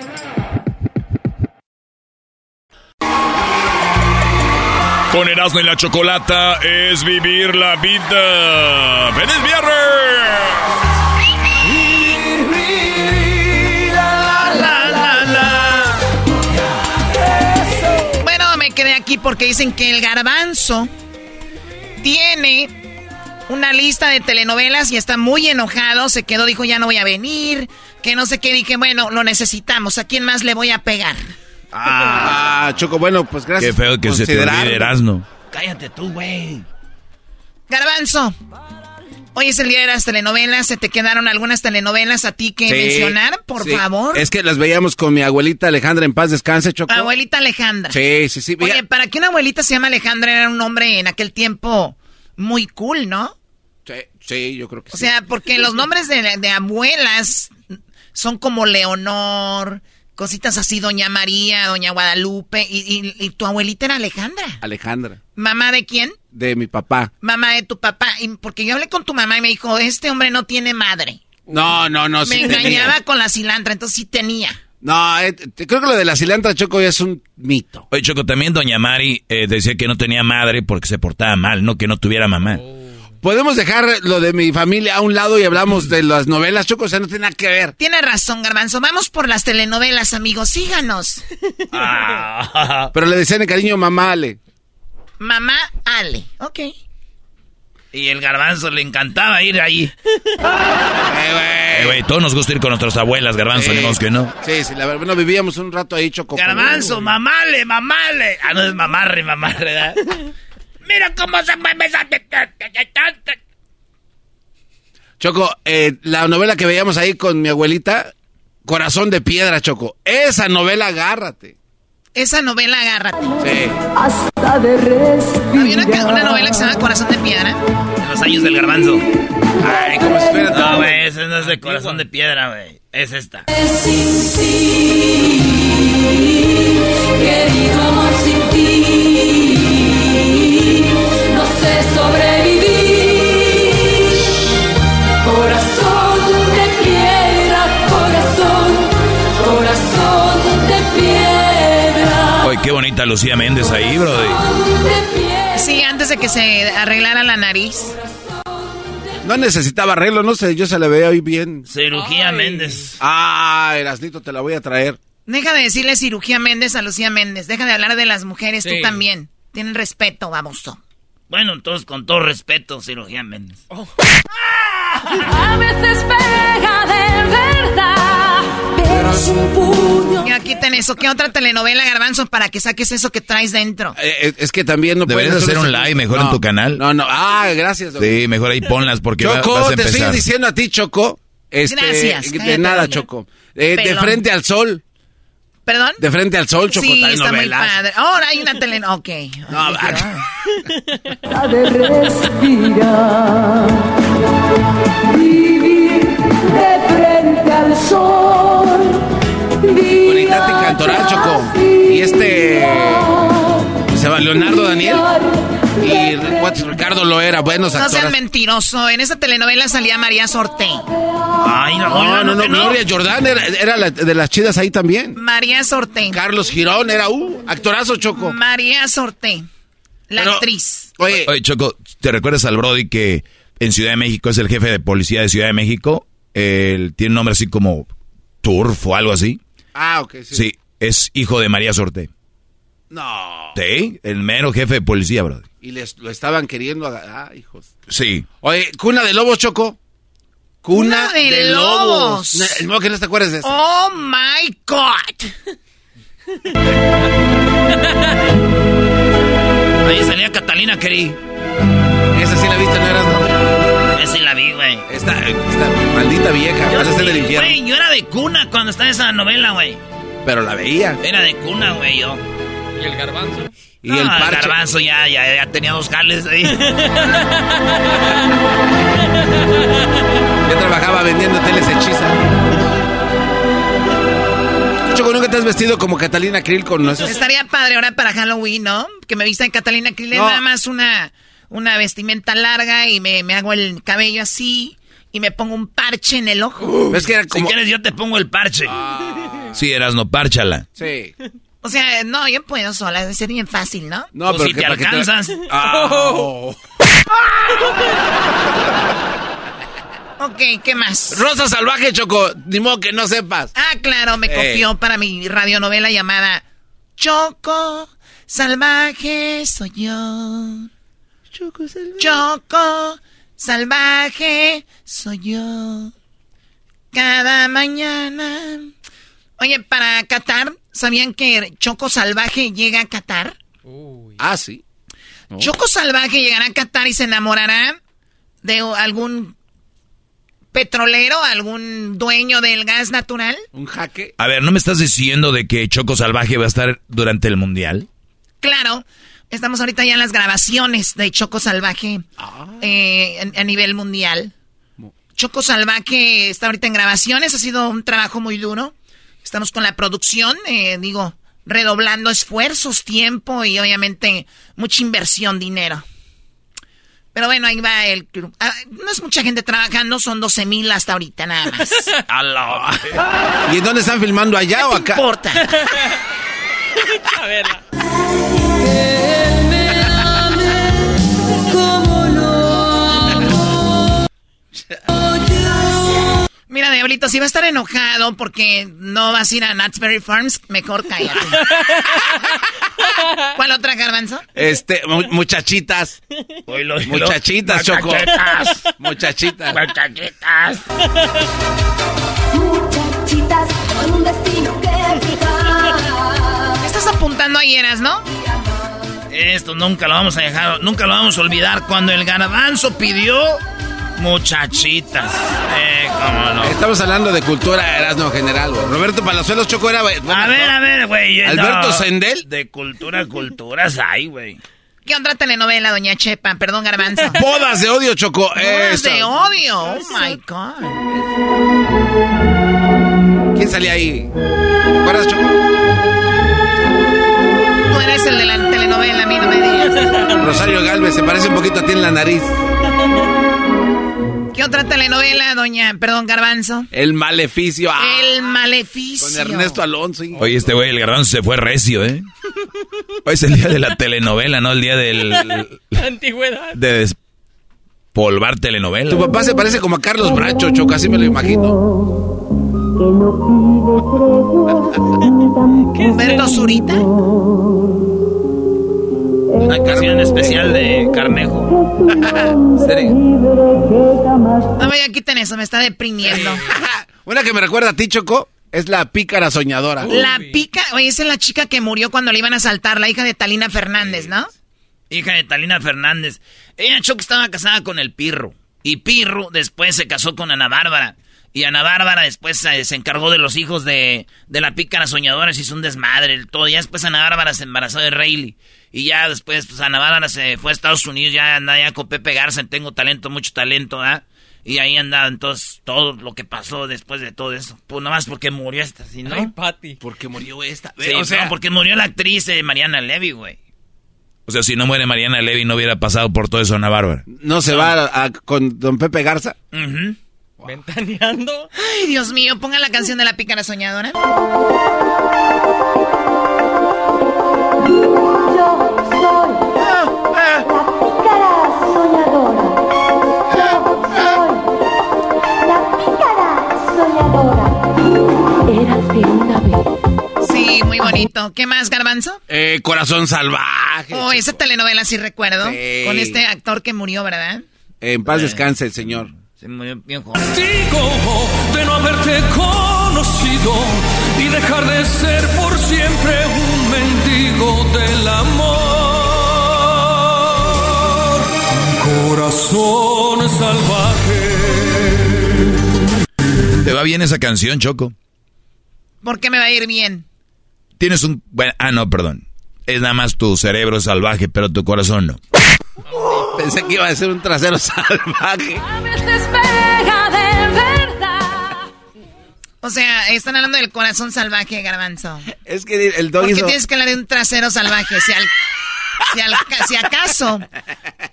[SPEAKER 13] Con Erasmo y la Chocolata es vivir la vida. ¡Feliz
[SPEAKER 8] Bueno, me quedé aquí porque dicen que el garbanzo tiene una lista de telenovelas y está muy enojado. Se quedó, dijo, ya no voy a venir. Que no sé qué. Dije, bueno, lo necesitamos. ¿A quién más le voy a pegar?
[SPEAKER 6] Ah, Choco, bueno, pues gracias.
[SPEAKER 7] Qué feo que se te olvide Erasmo.
[SPEAKER 5] Cállate tú, güey.
[SPEAKER 8] Garbanzo. Hoy es el día de las telenovelas. ¿Se te quedaron algunas telenovelas a ti que
[SPEAKER 6] Sí,
[SPEAKER 8] mencionar? Por
[SPEAKER 6] sí.
[SPEAKER 8] favor.
[SPEAKER 6] Es que las veíamos con mi abuelita Alejandra en paz descanse, Choco.
[SPEAKER 8] Abuelita Alejandra.
[SPEAKER 6] Sí, sí, sí.
[SPEAKER 8] Oye, para que una abuelita se llama Alejandra era un nombre en aquel tiempo muy cool, ¿no?
[SPEAKER 6] Sí, sí, yo creo que
[SPEAKER 8] O
[SPEAKER 6] sí.
[SPEAKER 8] sea, porque los nombres de, de abuelas son como Leonor, cositas así, Doña María, Doña Guadalupe, y, y- y tu abuelita era Alejandra.
[SPEAKER 6] Alejandra,
[SPEAKER 8] ¿Mamá de quién?
[SPEAKER 6] de mi papá.
[SPEAKER 8] Mamá de tu papá. Y porque yo hablé con tu mamá y me dijo, este hombre no tiene madre.
[SPEAKER 6] No, no, no,
[SPEAKER 8] me
[SPEAKER 6] sí
[SPEAKER 8] engañaba
[SPEAKER 6] tenía.
[SPEAKER 8] con la cilantra, entonces sí tenía.
[SPEAKER 6] No, eh, te- creo que lo de la cilantra, Choco, ya es un mito.
[SPEAKER 7] Oye, Choco, también Doña Mari eh, decía que no tenía madre porque se portaba mal, no que no tuviera mamá.
[SPEAKER 6] Podemos dejar lo de mi familia a un lado y hablamos de las novelas, Choco, o sea, no tiene nada que ver.
[SPEAKER 8] Tiene razón, Garbanzo. Vamos por las telenovelas, amigos. Síganos.
[SPEAKER 6] Pero le decían de cariño mamá Ale.
[SPEAKER 8] Mamá Ale. Ok.
[SPEAKER 5] Y el garbanzo le encantaba ir ahí.
[SPEAKER 7] Eh, güey, todos nos gusta ir con nuestras abuelas, garbanzo,
[SPEAKER 6] Sí.
[SPEAKER 7] modo que no.
[SPEAKER 6] Sí, sí, la verdad, bueno, vivíamos un rato ahí, Choco.
[SPEAKER 5] Garbanzo, mamale, mamale. Ah, no es mamarre, mamarre, ¿verdad? Mira cómo se mueve esa...
[SPEAKER 6] Choco, eh, la novela que veíamos ahí con mi abuelita, Corazón de Piedra, Choco. Esa novela, agárrate.
[SPEAKER 8] Esa novela, agárrate.
[SPEAKER 6] Sí.
[SPEAKER 8] Hasta de Había una, una novela que se llama Corazón de Piedra.
[SPEAKER 5] En los años del garbanzo.
[SPEAKER 6] Ay, ¿cómo espera?
[SPEAKER 5] No, güey, ese no es de corazón de piedra, güey. Es esta.
[SPEAKER 10] Querido amor sin ti,
[SPEAKER 7] qué bonita Lucía Méndez ahí, bro.
[SPEAKER 8] Sí, antes de que se arreglara la nariz.
[SPEAKER 6] No necesitaba arreglo, no sé, yo se la veía hoy bien.
[SPEAKER 5] Cirugía Méndez.
[SPEAKER 6] Ah, Erasnito, te la voy a traer.
[SPEAKER 8] Deja de decirle cirugía Méndez a Lucía Méndez. Deja de hablar de las mujeres, tú también. Tienen respeto, baboso.
[SPEAKER 5] Bueno, entonces, con todo respeto, cirugía Méndez.
[SPEAKER 10] A veces pega de verdad, pero es un puño.
[SPEAKER 8] Ya quiten eso. ¿Qué otra telenovela, Garbanzo, para que saques eso que traes dentro?
[SPEAKER 6] Eh, eh, es que también no
[SPEAKER 7] Deberías
[SPEAKER 6] puedes
[SPEAKER 7] hacer un live mejor
[SPEAKER 6] No,
[SPEAKER 7] en tu canal.
[SPEAKER 6] No, no, ah, gracias. doctor.
[SPEAKER 7] Sí, mejor ahí ponlas porque
[SPEAKER 6] Choco,
[SPEAKER 7] vas a
[SPEAKER 6] te estoy
[SPEAKER 7] empezar.
[SPEAKER 6] diciendo a ti, Choco. Este,
[SPEAKER 8] Gracias,
[SPEAKER 6] De nada. Choco. Eh, de frente al sol.
[SPEAKER 8] ¿Perdón?
[SPEAKER 6] De frente al sol, Choco.
[SPEAKER 8] Sí, está muy padre. Ahora hay una telenovela. Ok.
[SPEAKER 6] No,
[SPEAKER 10] de respirar, vivir de frente al sol.
[SPEAKER 6] Con Itati Cantoral, Choco. Y este. Se llama Leonardo Daniel. Y Ricardo Loera. Buenos
[SPEAKER 8] No seas
[SPEAKER 6] actores.
[SPEAKER 8] mentiroso. En esa telenovela salía María Sorte.
[SPEAKER 5] Ay, no,
[SPEAKER 6] No, no,
[SPEAKER 5] no.
[SPEAKER 6] Gloria Jordán era, era la- de las chidas ahí también.
[SPEAKER 8] María Sorte.
[SPEAKER 6] Carlos Girón era, uh, actorazo, Choco.
[SPEAKER 8] María Sorte. La
[SPEAKER 6] Pero-
[SPEAKER 8] actriz.
[SPEAKER 6] Oye,
[SPEAKER 7] Oye, Choco, ¿te recuerdas al Brody que en Ciudad de México es el jefe de policía de Ciudad de México? Él tiene un nombre así como Turf o algo así.
[SPEAKER 6] Ah, ok, sí.
[SPEAKER 7] Sí, es hijo de María Sorte.
[SPEAKER 6] No.
[SPEAKER 7] Sí, el mero jefe de policía, Brody.
[SPEAKER 6] Y les lo estaban queriendo. aga- Ah, hijos.
[SPEAKER 7] Sí.
[SPEAKER 6] Oye, Cuna de Lobos, Choco. Cuna,
[SPEAKER 8] Cuna de
[SPEAKER 6] de,
[SPEAKER 8] Lobos.
[SPEAKER 6] Lobos. No, El modo que no te acuerdes de eso.
[SPEAKER 8] Oh my God.
[SPEAKER 5] Ahí salía Catalina Keri.
[SPEAKER 6] Esa sí la viste, ¿no eras? No?
[SPEAKER 5] Esa sí la vi, güey.
[SPEAKER 6] Esta, esta maldita vieja,
[SPEAKER 5] Yo
[SPEAKER 6] parece
[SPEAKER 5] sí,
[SPEAKER 6] del infierno.
[SPEAKER 5] Güey, yo era de cuna cuando estaba esa novela, güey.
[SPEAKER 6] Pero la veía.
[SPEAKER 5] Era de cuna, güey, yo.
[SPEAKER 11] ¿Y el garbanzo?
[SPEAKER 6] Y
[SPEAKER 5] No,
[SPEAKER 6] el parche.
[SPEAKER 5] garbanzo ya, ya, ya tenía dos jales ahí.
[SPEAKER 6] Yo trabajaba vendiendo teles hechiza. Choco, ¿nunca te has vestido como Catalina Krill con esos?
[SPEAKER 8] Estaría padre ahora para Halloween, ¿no? Que me vista en Catalina Krill. Es
[SPEAKER 6] No.
[SPEAKER 8] nada más una, una vestimenta larga y me, me hago el cabello así y me pongo un parche en el ojo.
[SPEAKER 6] ¿Ves que era
[SPEAKER 5] Si
[SPEAKER 6] como...
[SPEAKER 5] quieres, yo te pongo el parche.
[SPEAKER 7] Sí, eras no, párchala.
[SPEAKER 6] Sí.
[SPEAKER 8] O sea, no, yo puedo sola, sería bien fácil, ¿no?
[SPEAKER 6] No,
[SPEAKER 5] Pues
[SPEAKER 6] pero
[SPEAKER 5] si
[SPEAKER 6] que
[SPEAKER 5] te
[SPEAKER 6] para que
[SPEAKER 5] alcanzas.
[SPEAKER 6] Ah, oh.
[SPEAKER 8] Ok, ¿qué más?
[SPEAKER 6] Rosa salvaje, Choco. Ni modo que no sepas.
[SPEAKER 8] Ah, claro, me
[SPEAKER 6] Eh.
[SPEAKER 8] copió para mi radionovela llamada Choco Salvaje soy yo.
[SPEAKER 6] Choco salvaje.
[SPEAKER 8] Choco Salvaje soy yo. Cada mañana. Oye, para Qatar, ¿sabían que Choco Salvaje llega a Qatar?
[SPEAKER 6] Ah, sí.
[SPEAKER 8] Choco Salvaje llegará a Qatar y se enamorará de algún petrolero, algún dueño del gas natural.
[SPEAKER 6] Un jaque.
[SPEAKER 7] A ver, ¿no me estás diciendo de que Choco Salvaje va a estar durante el Mundial?
[SPEAKER 8] Claro, estamos ahorita ya en las grabaciones de Choco Salvaje eh, en- a nivel mundial. Choco Salvaje está ahorita en grabaciones, ha sido un trabajo muy duro. Estamos con la producción, eh, digo, redoblando esfuerzos, tiempo y obviamente mucha inversión, dinero. Pero bueno, ahí va el... ah, no es mucha gente trabajando, son 12 mil hasta ahorita nada más.
[SPEAKER 6] ¿Y en dónde están filmando? ¿Allá o acá?
[SPEAKER 8] importa?
[SPEAKER 11] A verla.
[SPEAKER 8] Mira, Diablito, si va a estar enojado porque no vas a ir a Nutsberry Farms, mejor cállate. ¿Cuál otra, Garbanzo?
[SPEAKER 6] Este, mu- muchachitas. Muchachitas, Choco.
[SPEAKER 8] Muchachitas.
[SPEAKER 6] Muchachitas.
[SPEAKER 8] Muchachitas.
[SPEAKER 10] Muchachitas con un destino que fijar.
[SPEAKER 8] Estás apuntando a hieras, ¿no?
[SPEAKER 5] Esto nunca lo vamos a dejar, nunca lo vamos a olvidar. Cuando el garbanzo pidió muchachitas. Eh, cómo no.
[SPEAKER 6] Estamos hablando de cultura Erasmo general, güey. Roberto Palazuelos, Choco era...
[SPEAKER 5] A ver, a ver, güey.
[SPEAKER 6] Alberto
[SPEAKER 5] no.
[SPEAKER 6] Sendel.
[SPEAKER 5] De cultura, culturas hay, güey.
[SPEAKER 8] ¿Qué otra telenovela, Doña Chepa? Perdón, Garbanzo.
[SPEAKER 6] Bodas de odio, Choco.
[SPEAKER 8] Bodas de odio. Oh, my God.
[SPEAKER 6] ¿Quién salía ahí? ¿Te acuerdas, Choco?
[SPEAKER 8] Tú eres el de la telenovela, a mí no me digas.
[SPEAKER 6] Rosario Galvez, se parece un poquito a ti en la nariz.
[SPEAKER 8] ¿Qué otra telenovela, Doña, perdón, Garbanzo?
[SPEAKER 6] El maleficio. ah,
[SPEAKER 8] El maleficio.
[SPEAKER 6] Con Ernesto Alonso. hijo.
[SPEAKER 7] Oye, este güey, el garbanzo se fue recio, ¿eh? Hoy es el día de la telenovela, no el día del...
[SPEAKER 11] La antigüedad.
[SPEAKER 7] de despolvar telenovela.
[SPEAKER 6] Tu papá se parece como a Carlos Bracho, Choco, así me lo imagino.
[SPEAKER 8] ¿Humberto Zurita?
[SPEAKER 5] Una canción especial de Carnejo.
[SPEAKER 8] No vaya, quiten eso, me está deprimiendo.
[SPEAKER 6] Una que me recuerda a ti, Choco, es la pícara soñadora.
[SPEAKER 8] La pica, oye, esa es la chica que murió cuando le iban a asaltar, la hija de Talina Fernández, ¿no?
[SPEAKER 5] Hija de Talina Fernández. Ella Choco estaba casada con el Pirro. Y Pirro después se casó con Ana Bárbara. Y Ana Bárbara después se, se encargó de los hijos de, de la pícara soñadora. Se hizo un desmadre, el todo. Ya después Ana Bárbara se embarazó de Rayleigh. Y ya después, pues Ana Bárbara se fue a Estados Unidos. Ya anda ya con Pepe Garza. Tengo talento, mucho talento, ¿ah? Y ahí anda entonces todo lo que pasó después de todo eso. Pues nada más porque murió esta, ¿sí, no?
[SPEAKER 11] Ay, Pati.
[SPEAKER 6] Porque murió esta.
[SPEAKER 5] Sí,
[SPEAKER 6] o sea,
[SPEAKER 5] no, porque murió la actriz eh, Mariana Levy, güey.
[SPEAKER 7] O sea, si no muere Mariana Levy, no hubiera pasado por todo eso Ana Bárbara.
[SPEAKER 6] no se va a- a- con don Pepe Garza.
[SPEAKER 5] Ujú.
[SPEAKER 11] Ventaneando.
[SPEAKER 8] Ay, Dios mío, pongan la canción de la pícara soñadora. Sí, muy bonito. ¿Qué más, Garbanzo?
[SPEAKER 6] Eh, corazón salvaje.
[SPEAKER 8] Oh, esa telenovela sí recuerdo.
[SPEAKER 6] Sí.
[SPEAKER 8] Con este actor que murió, ¿verdad?
[SPEAKER 6] En paz descanse el señor.
[SPEAKER 5] Se murió bien joven.
[SPEAKER 12] Digo de no haberte conocido y dejar de ser por siempre un mendigo del amor. Corazón salvaje.
[SPEAKER 7] ¿Te va bien esa canción, Choco?
[SPEAKER 8] ¿Por qué me va a ir bien?
[SPEAKER 7] Tienes un... Bueno, ah, no, perdón. Es nada más tu cerebro salvaje, pero tu corazón no.
[SPEAKER 6] Pensé que iba a ser un trasero salvaje.
[SPEAKER 10] Despega de verdad.
[SPEAKER 8] O sea, están hablando del corazón salvaje, Garbanzo.
[SPEAKER 6] Es que el dog
[SPEAKER 8] ¿Por qué
[SPEAKER 6] hizo...
[SPEAKER 8] tienes que hablar de un trasero salvaje? Si, al- si, al- si acaso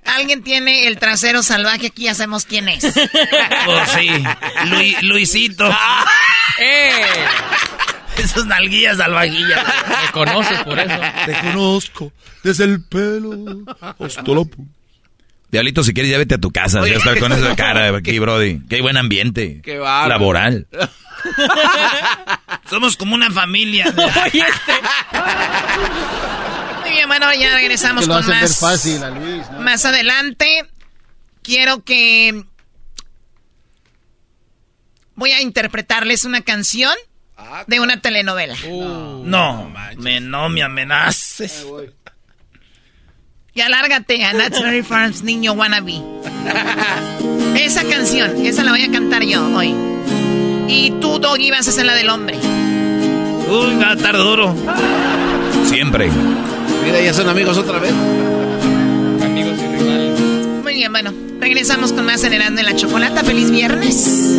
[SPEAKER 8] alguien tiene el trasero salvaje, aquí ya sabemos quién es.
[SPEAKER 5] Pues sí, Lui- Luisito.
[SPEAKER 11] ¡Eh!
[SPEAKER 5] Esas nalguillas salvajillas.
[SPEAKER 11] Me conoces por eso.
[SPEAKER 15] Te conozco desde el pelo hasta la punta.
[SPEAKER 7] Diablito, si quieres ya vete a tu casa. Ya estar con esa cara aquí, Brody. Qué buen ambiente.
[SPEAKER 6] Qué bárbaro.
[SPEAKER 7] Laboral.
[SPEAKER 5] Somos como una familia.
[SPEAKER 11] Oye, este.
[SPEAKER 8] Muy bien, bueno, ya regresamos
[SPEAKER 9] Que lo
[SPEAKER 8] con más.
[SPEAKER 9] fácil a Luis. ¿no?
[SPEAKER 8] Más adelante, quiero que. Voy a interpretarles una canción de una telenovela.
[SPEAKER 5] No, me, no me amenaces.
[SPEAKER 8] Ya lárgate a Very Farms, niño wannabe. Esa canción, esa la voy a cantar yo hoy. Y tú, Doggy, vas a ser la del hombre.
[SPEAKER 5] Uy, va a estar duro.
[SPEAKER 7] Siempre.
[SPEAKER 6] Mira, ya son amigos otra vez.
[SPEAKER 11] Amigos y rivales.
[SPEAKER 8] Muy bien, bueno, regresamos con más en Erasmo en la Chocolata. ¡Feliz viernes!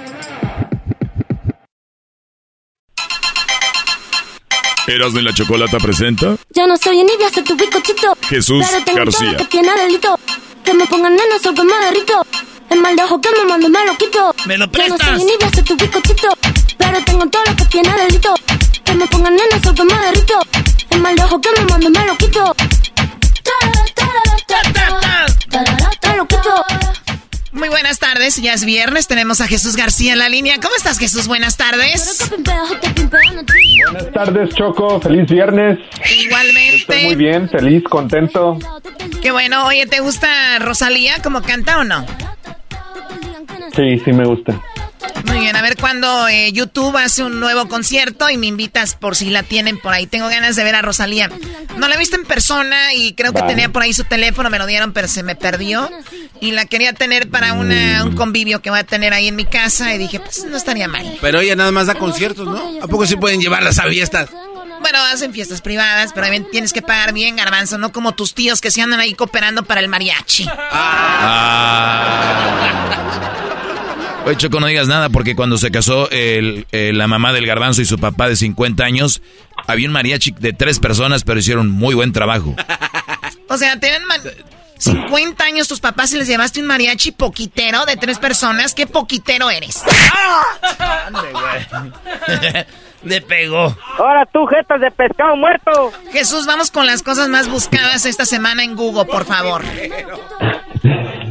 [SPEAKER 13] Erasmo y la Chocolata presenta
[SPEAKER 16] Yo no soy envidia, soy tu bizcochito.
[SPEAKER 13] Jesús
[SPEAKER 16] Pero tengo
[SPEAKER 13] García.
[SPEAKER 16] todo lo que tiene delito. Que me pongan nena, soy que me derrito. El mal de ojo que me mando me lo quito.
[SPEAKER 5] ¿Me lo
[SPEAKER 16] Yo no
[SPEAKER 5] prestas?
[SPEAKER 16] soy envidia, soy tu bizcochito. Pero tengo todo lo que tiene delito. Que me pongan nena, soy que me derrito. El mal de ojo que me mando me lo quito.
[SPEAKER 8] Muy buenas tardes, ya es viernes, tenemos a Jesús García en la línea. ¿Cómo estás, Jesús? Buenas tardes.
[SPEAKER 17] Buenas tardes, Choco. Feliz viernes. Estoy
[SPEAKER 8] Igualmente.
[SPEAKER 17] muy bien, feliz, contento.
[SPEAKER 8] Qué bueno. Oye, ¿te gusta Rosalía como canta o no?
[SPEAKER 17] Sí, sí me gusta.
[SPEAKER 8] Muy bien, a ver cuándo eh, YouTube hace un nuevo concierto y me invitas por si la tienen por ahí. Tengo ganas de ver a Rosalía. No la he visto en persona y creo que tenía por ahí su teléfono, me lo dieron, pero se me perdió. Y la quería tener para una, un convivio que voy a tener ahí en mi casa y dije, pues no estaría mal.
[SPEAKER 6] Pero ella nada más da conciertos, ¿no? ¿A poco sí pueden llevarlas a fiestas?
[SPEAKER 8] Bueno, hacen fiestas privadas, pero también tienes que pagar bien, garbanzo, no como tus tíos que se andan ahí cooperando para el mariachi.
[SPEAKER 7] Ah. Oye, Choco, no digas nada porque cuando se casó el- la mamá del garbanzo y su papá de 50 años, había un mariachi de tres personas, pero hicieron muy buen trabajo.
[SPEAKER 8] O sea, tienen man- 50 años tus papás y les llevaste un mariachi poquitero de tres personas. ¿Qué poquitero eres?
[SPEAKER 5] Le pegó.
[SPEAKER 18] Ahora tú, jetas de pescado muerto.
[SPEAKER 8] Jesús, vamos con las cosas más buscadas esta semana en Google, por favor.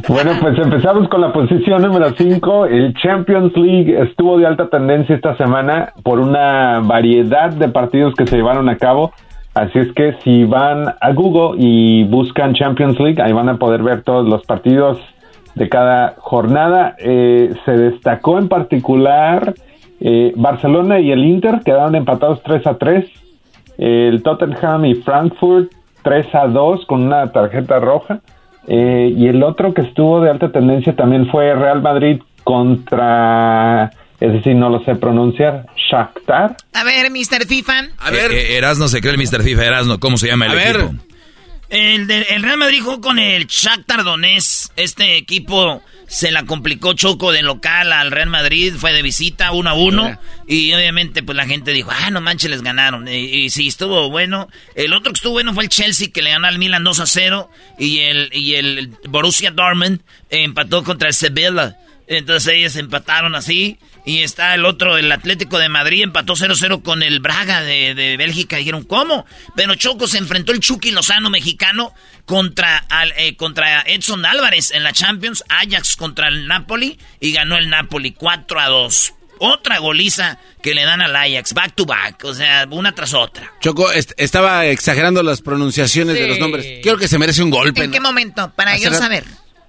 [SPEAKER 17] Bueno, pues empezamos con la posición número 5. El Champions League estuvo de alta tendencia esta semana por una variedad de partidos que se llevaron a cabo. Así es que si van a Google y buscan Champions League, ahí van a poder ver todos los partidos de cada jornada. Eh, se destacó en particular eh, Barcelona y el Inter, quedaron empatados 3 a 3. El Tottenham y Frankfurt 3 a 2 con una tarjeta roja. Eh, y el otro que estuvo de alta tendencia también fue Real Madrid contra, es decir, no lo sé pronunciar, Shakhtar.
[SPEAKER 8] A ver, Mr. Fifan.
[SPEAKER 7] A ver. Erasno se cree el Mr. FIFA, Erasno. ¿Cómo se llama el
[SPEAKER 5] A ver.
[SPEAKER 7] equipo?
[SPEAKER 5] El, de- el Real Madrid jugó con el Shakhtar Donetsk. Este equipo se la complicó Choco de local al Real Madrid. Fue de visita, uno a uno. Y obviamente pues la gente dijo, ah, no manches, les ganaron. Y, y sí, estuvo bueno. El otro que estuvo bueno fue el Chelsea, que le ganó al Milan 2 a 0. Y el, y el Borussia Dortmund empató contra el Sevilla. Entonces ellos empataron así. Y está el otro, el Atlético de Madrid, empató 0-0 con el Braga de, de, Bélgica. Dijeron, ¿cómo? Pero Choco se enfrentó el Chucky Lozano mexicano contra, eh, contra Edson Álvarez en la Champions, Ajax contra el Napoli y ganó el Napoli 4-2. Otra goliza que le dan al Ajax, back to back, o sea, una tras otra.
[SPEAKER 6] Choco, estaba exagerando las pronunciaciones de los nombres. Quiero que se merece un golpe.
[SPEAKER 8] ¿En qué momento? Para yo saber.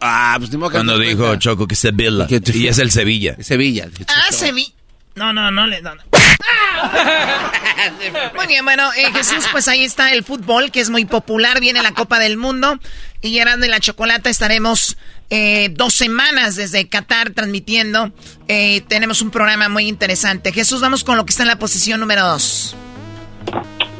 [SPEAKER 7] Ah, pues Cuando dijo Choco que Sevilla. y es el Sevilla.
[SPEAKER 6] Sevilla.
[SPEAKER 8] Ah, Sevilla.
[SPEAKER 5] No, no, no le. No,
[SPEAKER 8] muy bien, bueno, eh, Jesús, pues ahí está el fútbol, que es muy popular. Viene la Copa del Mundo. Y de la Chocolata estaremos eh, dos semanas desde Qatar transmitiendo. Eh, tenemos un programa muy interesante. Jesús, vamos con lo que está en la posición número dos.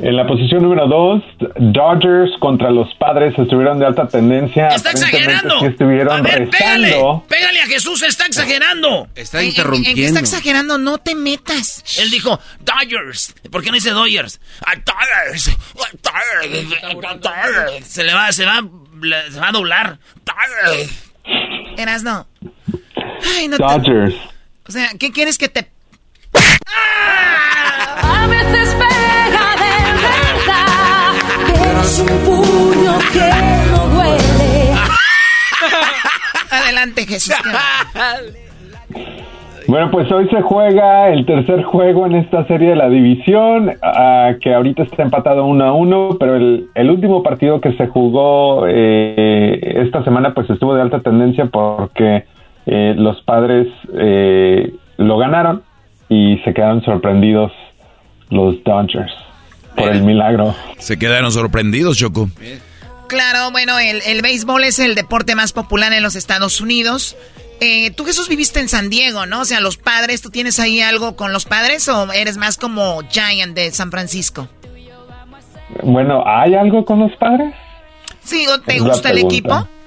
[SPEAKER 17] En la posición número 2, Dodgers contra los padres estuvieron de alta tendencia.
[SPEAKER 5] ¡Está exagerando!
[SPEAKER 17] estuvieron
[SPEAKER 5] a ver, pégale, pégale a Jesús, está exagerando.
[SPEAKER 6] Está interrumpiendo. ¿En,
[SPEAKER 8] qué está exagerando? No te metas.
[SPEAKER 5] Él dijo Dodgers. ¿Por qué no dice Dodgers? A Dodgers. Dodgers. Se le va, se va, se va a doblar. Dodgers.
[SPEAKER 8] Eras no. Ay, no
[SPEAKER 17] Dodgers.
[SPEAKER 8] O sea, ¿qué quieres que te...
[SPEAKER 10] A veces pega es un puño que no duele.
[SPEAKER 8] Adelante, Jesús.
[SPEAKER 17] Bueno, pues hoy se juega el tercer juego en esta serie de la división, uh, que ahorita está empatado uno a uno, pero el, el último partido que se jugó eh, esta semana pues estuvo de alta tendencia porque eh, los padres eh, lo ganaron y se quedaron sorprendidos los Dodgers por el milagro.
[SPEAKER 7] Se quedaron sorprendidos, Choco.
[SPEAKER 8] Claro, bueno, el, el béisbol es el deporte más popular en los Estados Unidos. Eh, tú, Jesús, viviste en San Diego, ¿no? O sea, los padres, ¿tú tienes ahí algo con los padres o eres más como Giant de San Francisco?
[SPEAKER 17] Bueno, ¿hay algo con los padres?
[SPEAKER 8] Sí, ¿te gusta el equipo?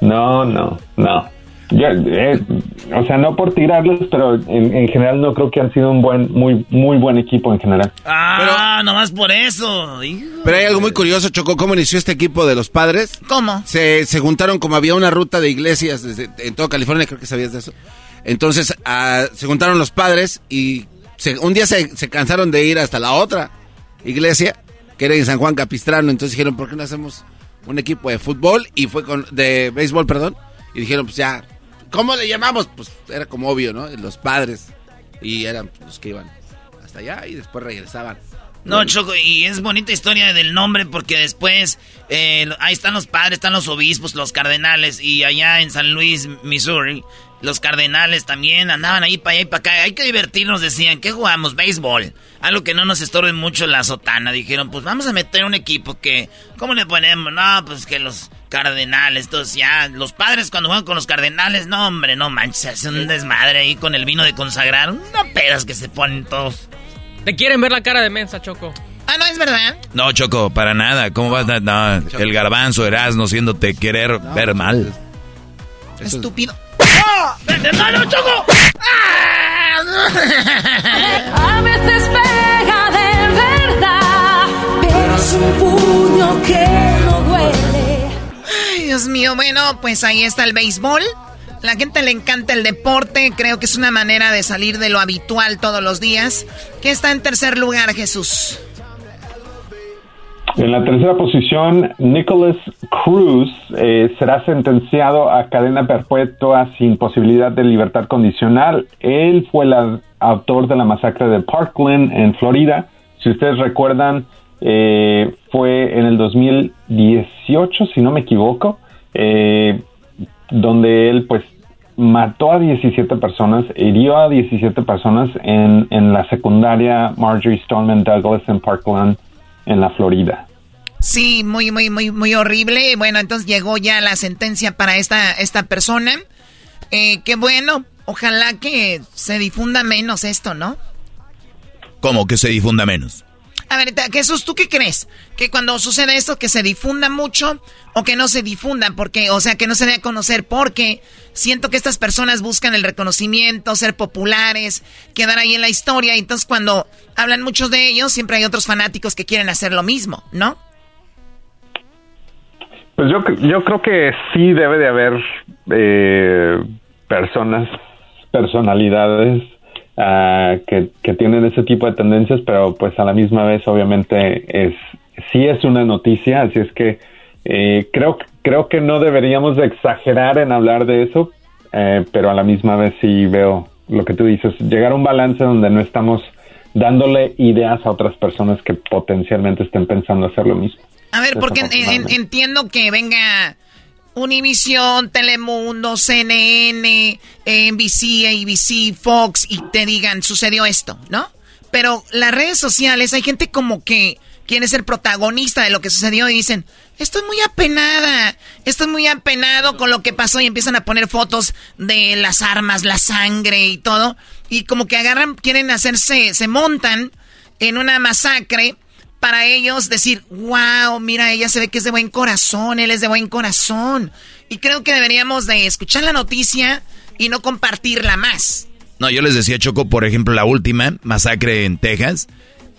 [SPEAKER 17] No, no, no. Eh, o sea, no por tirarlos, pero en, general no creo que han sido un buen, muy, muy buen equipo en general.
[SPEAKER 5] Ah, pero, nomás por eso.
[SPEAKER 6] Pero hay algo muy curioso, Chocó, ¿cómo inició este equipo de los padres?
[SPEAKER 8] ¿Cómo?
[SPEAKER 6] Se, se juntaron como había una ruta de iglesias desde, en toda California, creo que sabías de eso. Entonces, ah, se juntaron los padres y un día se, se cansaron de ir hasta la otra iglesia, que era en San Juan Capistrano. Entonces dijeron, ¿por qué no hacemos un equipo de fútbol? Y fue con, de béisbol, perdón. Y dijeron, pues ya, ¿Cómo le llamamos? Pues era como obvio, ¿no? Los padres. Y eran los que iban hasta allá y después regresaban.
[SPEAKER 5] No, Choco, y es bonita historia del nombre porque después eh, ahí están los padres, están los obispos, los cardenales, y allá en San Luis, Missouri, los cardenales también andaban ahí para allá y para acá. Hay que divertirnos, decían. ¿Qué jugamos? Béisbol. Algo que no nos estorbe mucho la sotana. Dijeron, pues vamos a meter un equipo que... ¿Cómo le ponemos? No, pues que los cardenales. Entonces ya, los padres cuando juegan con los cardenales, no, hombre, no manches. Se hace un desmadre ahí con el vino de consagrar. Una pedas que se ponen todos.
[SPEAKER 11] Te quieren ver la cara de mensa, Choco.
[SPEAKER 8] Ah, no es verdad.
[SPEAKER 7] No, Choco, para nada. ¿Cómo vas a.? No, el garbanzo, Erasmo, siéndote querer ver mal.
[SPEAKER 8] Estúpido.
[SPEAKER 5] ¡No, no, Choco!
[SPEAKER 10] A veces pega de verdad, pero es un puño que no duele.
[SPEAKER 8] Dios mío, bueno, pues ahí está el béisbol. La gente le encanta el deporte, creo que es una manera de salir de lo habitual todos los días. ¿Qué está en tercer lugar, Jesús?
[SPEAKER 17] En la tercera posición, Nicholas Cruz eh, será sentenciado a cadena perpetua sin posibilidad de libertad condicional. Él fue el autor de la masacre de Parkland en Florida. Si ustedes recuerdan, eh, fue en el 2018, si no me equivoco, eh, donde él pues mató a 17 personas, hirió a 17 personas en, en la secundaria Marjorie Stoneman Douglas en Parkland, en la Florida.
[SPEAKER 8] Sí, muy, muy, muy, muy horrible. Bueno, entonces llegó ya la sentencia para esta, esta persona. Eh, qué bueno. Ojalá que se difunda menos esto, ¿no?
[SPEAKER 7] ¿Cómo que se difunda menos?
[SPEAKER 8] A ver, Jesús, ¿tú qué crees? Que cuando sucede esto, que se difunda mucho o que no se difunda, porque, o sea, que no se dé a conocer, porque siento que estas personas buscan el reconocimiento, ser populares, quedar ahí en la historia, y entonces cuando hablan muchos de ellos, siempre hay otros fanáticos que quieren hacer lo mismo, ¿no?
[SPEAKER 17] Pues yo, yo creo que sí debe de haber eh, personas personalidades ah, que, que tienen ese tipo de tendencias, pero pues a la misma vez obviamente es sí es una noticia, así es que eh, creo creo que no deberíamos de exagerar en hablar de eso, eh, pero a la misma vez sí veo lo que tú dices, llegar a un balance donde no estamos dándole ideas a otras personas que potencialmente estén pensando hacer lo mismo.
[SPEAKER 8] A ver, porque en- en- entiendo que venga Univision, Telemundo, CNN, NBC, ABC, Fox y te digan, sucedió esto, ¿no? Pero las redes sociales, hay gente como que quiere ser protagonista de lo que sucedió y dicen, estoy muy apenada, estoy muy apenado con lo que pasó y empiezan a poner fotos de las armas, la sangre y todo. Y como que agarran, quieren hacerse, se montan en una masacre para ellos decir, wow, mira, ella se ve que es de buen corazón, él es de buen corazón. Y creo que deberíamos de escuchar la noticia y no compartirla más.
[SPEAKER 7] No, yo les decía, Choco, por ejemplo, la última masacre en Texas.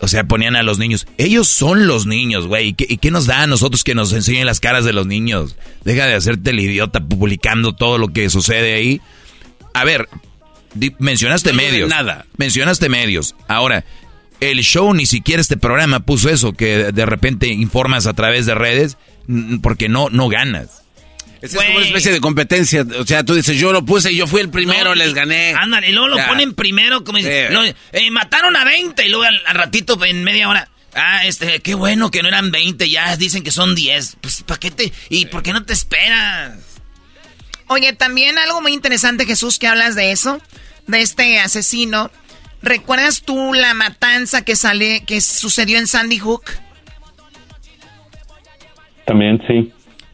[SPEAKER 7] O sea, ponían a los niños. Ellos son los niños, güey. ¿Y qué, y qué nos da a nosotros que nos enseñen las caras de los niños? Deja de hacerte el idiota publicando todo lo que sucede ahí. A ver, di- mencionaste
[SPEAKER 6] No
[SPEAKER 7] medios.
[SPEAKER 6] nada.
[SPEAKER 7] Mencionaste medios. Ahora, el show ni siquiera este programa puso eso, que de repente informas a través de redes, porque no, no ganas.
[SPEAKER 6] Es como una especie de competencia. O sea, tú dices, yo lo puse y yo fui el primero,
[SPEAKER 5] No,
[SPEAKER 6] les gané.
[SPEAKER 5] Ándale, y luego lo
[SPEAKER 6] Ya.
[SPEAKER 5] ponen primero, como dice,
[SPEAKER 6] Sí.
[SPEAKER 5] lo- eh, mataron a 20 y luego al, al ratito, en media hora. Ah, este, qué bueno que no eran 20, ya dicen que son 10. Pues, ¿para qué te, y por qué no te esperas?
[SPEAKER 8] Oye, también algo muy interesante, Jesús, que hablas de eso, de este asesino. ¿Recuerdas tú la matanza que sale, que sucedió en Sandy Hook?
[SPEAKER 17] También sí.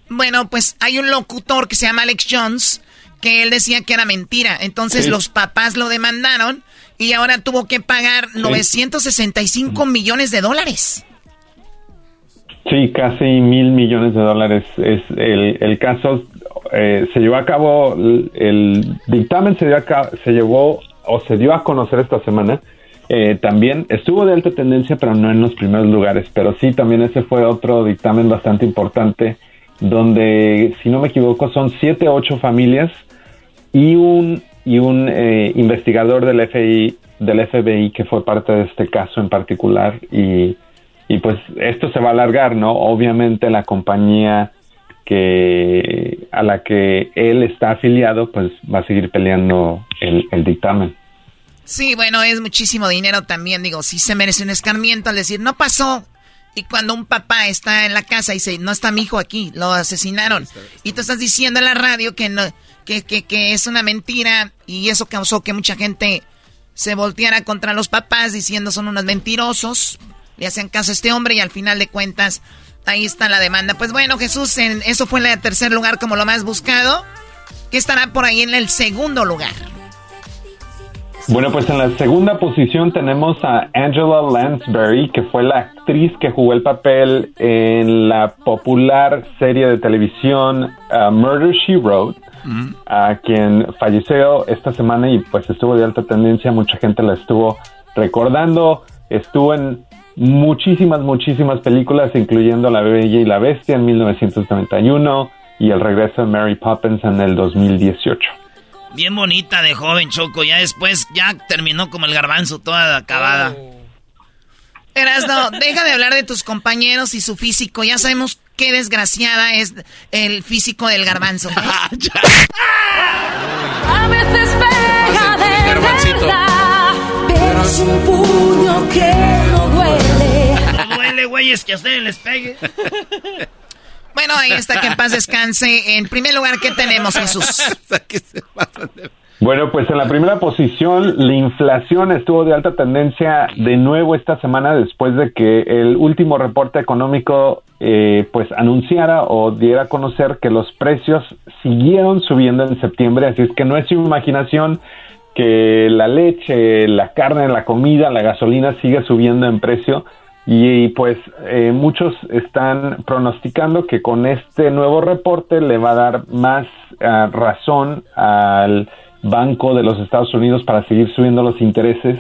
[SPEAKER 8] Bueno, pues hay un locutor que se llama Alex Jones que él decía que era mentira. Entonces
[SPEAKER 17] Sí.
[SPEAKER 8] los papás lo demandaron y ahora tuvo que pagar 965 millones de dólares.
[SPEAKER 17] Sí, casi mil millones de dólares es el, el caso. eh, se llevó a cabo, el, dictamen se, dio a se llevó o se dio a conocer esta semana. Eh, también estuvo de alta tendencia, pero no en los primeros lugares. Pero sí, también ese fue otro dictamen bastante importante, donde, si no me equivoco, son siete, ocho familias y un y un eh, investigador del FBI del FBI que fue parte de este caso en particular y y pues esto se va a alargar, ¿no? Obviamente la compañía que a la que él está afiliado, pues va a seguir peleando el, el dictamen.
[SPEAKER 8] Sí, bueno, es muchísimo dinero también. Digo, sí se merece un escarmiento al decir, no pasó. Y cuando un papá está en la casa y dice, no está mi hijo aquí, lo asesinaron. Y tú estás diciendo en la radio que, no, que, que, que es una mentira y eso causó que mucha gente se volteara contra los papás diciendo son unos mentirosos. Le hacen caso a este hombre y al final de cuentas ahí está la demanda. Pues bueno, Jesús, en, eso fue en el tercer lugar como lo más buscado. ¿Qué estará por ahí en el segundo lugar?
[SPEAKER 17] Bueno, pues en la segunda posición tenemos a Angela Lansbury, que fue la actriz que jugó el papel en la popular serie de televisión uh, Murder She Wrote, a quien falleció esta semana y pues estuvo de alta tendencia, mucha gente la estuvo recordando, estuvo en muchísimas, muchísimas películas, incluyendo La Bella y la Bestia en 1991 y El regreso de Mary Poppins en el 2018.
[SPEAKER 5] Bien bonita de joven, Choco. Ya después, ya terminó como el garbanzo, toda acabada.
[SPEAKER 8] Erasno, deja de hablar de tus compañeros y su físico. Ya sabemos qué desgraciada es el físico del garbanzo. ¿eh?
[SPEAKER 10] A veces pega de un puño que no duele.
[SPEAKER 5] No duele, güey, es que a ustedes les pegue.
[SPEAKER 8] Bueno, ahí está, que en paz descanse. En primer lugar, ¿qué tenemos, Jesús?
[SPEAKER 17] Bueno, pues en la primera posición, la inflación estuvo de alta tendencia de nuevo esta semana después de que el último reporte económico eh, pues anunciara o diera a conocer que los precios siguieron subiendo en septiembre, así es que no es su imaginación que la leche, la carne, la comida, la gasolina sigue subiendo en precio y pues eh, muchos están pronosticando que con este nuevo reporte le va a dar más ah, razón al Banco de los Estados Unidos para seguir subiendo los intereses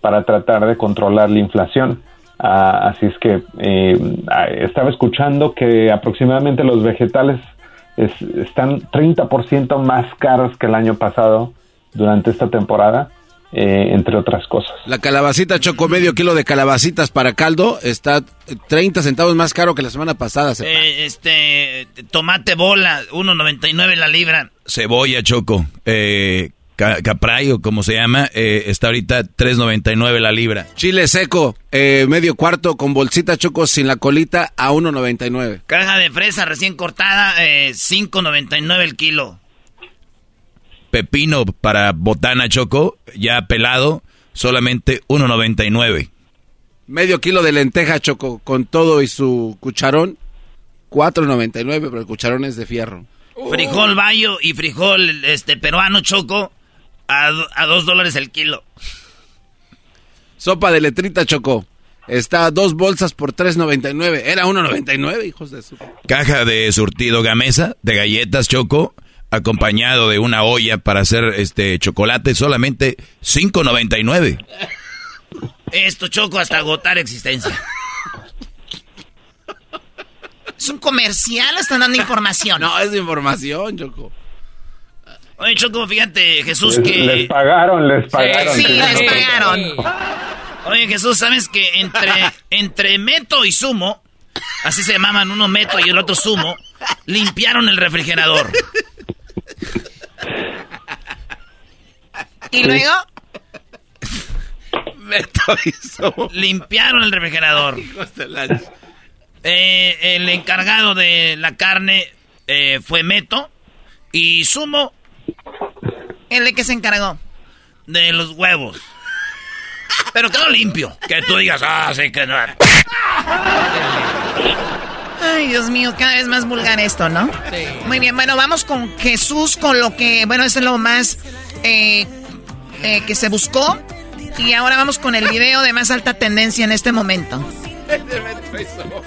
[SPEAKER 17] para tratar de controlar la inflación. Ah, así es que eh, ah, estaba escuchando que aproximadamente los vegetales es- están 30% más caros que el año pasado durante esta temporada, eh, entre otras cosas.
[SPEAKER 6] La calabacita Choco, medio kilo de calabacitas para caldo, está 30 centavos más caro que la semana pasada.
[SPEAKER 5] Eh, este, tomate bola, 1.99 la libra.
[SPEAKER 7] Cebolla, Choco. Eh, ca- capray o como se llama, eh, está ahorita 3.99 la libra.
[SPEAKER 6] Chile seco, eh, medio cuarto con bolsita Choco sin la colita a 1.99.
[SPEAKER 5] Caja de fresa recién cortada, eh, 5.99 el kilo.
[SPEAKER 7] Pepino para botana, Choco, ya pelado, solamente 1.99.
[SPEAKER 6] Medio kilo de lenteja Choco con todo y su cucharón, 4.99, pero el cucharón es de fierro.
[SPEAKER 5] Frijol bayo y frijol este peruano choco a, a dos dólares el kilo.
[SPEAKER 6] Sopa de letrita Choco, está a dos bolsas por 3.99. Era 1.99, hijos de su...
[SPEAKER 7] Caja de surtido gamesa de galletas, Choco, acompañado de una olla para hacer este chocolate, solamente 5.99.
[SPEAKER 5] Esto choco hasta agotar existencia.
[SPEAKER 8] ¿Es un comercial o están dando información?
[SPEAKER 6] No, es información, Choco.
[SPEAKER 5] Oye, Choco, fíjate, Jesús,
[SPEAKER 17] Les,
[SPEAKER 5] que...
[SPEAKER 17] les pagaron, les pagaron.
[SPEAKER 8] Sí, les pagaron.
[SPEAKER 5] Oye, Jesús, ¿sabes que entre, entre Meto y Sumo, así se llamaban uno Meto y el otro Sumo, limpiaron el refrigerador?
[SPEAKER 8] ¿Y luego?
[SPEAKER 5] Limpiaron el refrigerador. Eh, el encargado de la carne eh, fue Meto y Sumo
[SPEAKER 8] ¿El de qué se encargó?
[SPEAKER 5] de los huevos. Pero quedó limpio. Que tú digas, ah, sí que no.
[SPEAKER 8] Ay, Dios mío, cada vez más vulgar esto, ¿no? Muy bien, bueno, vamos con Jesús, con lo que, bueno, eso es lo más eh, eh, que se buscó. Y ahora vamos con el video de más alta tendencia en este momento.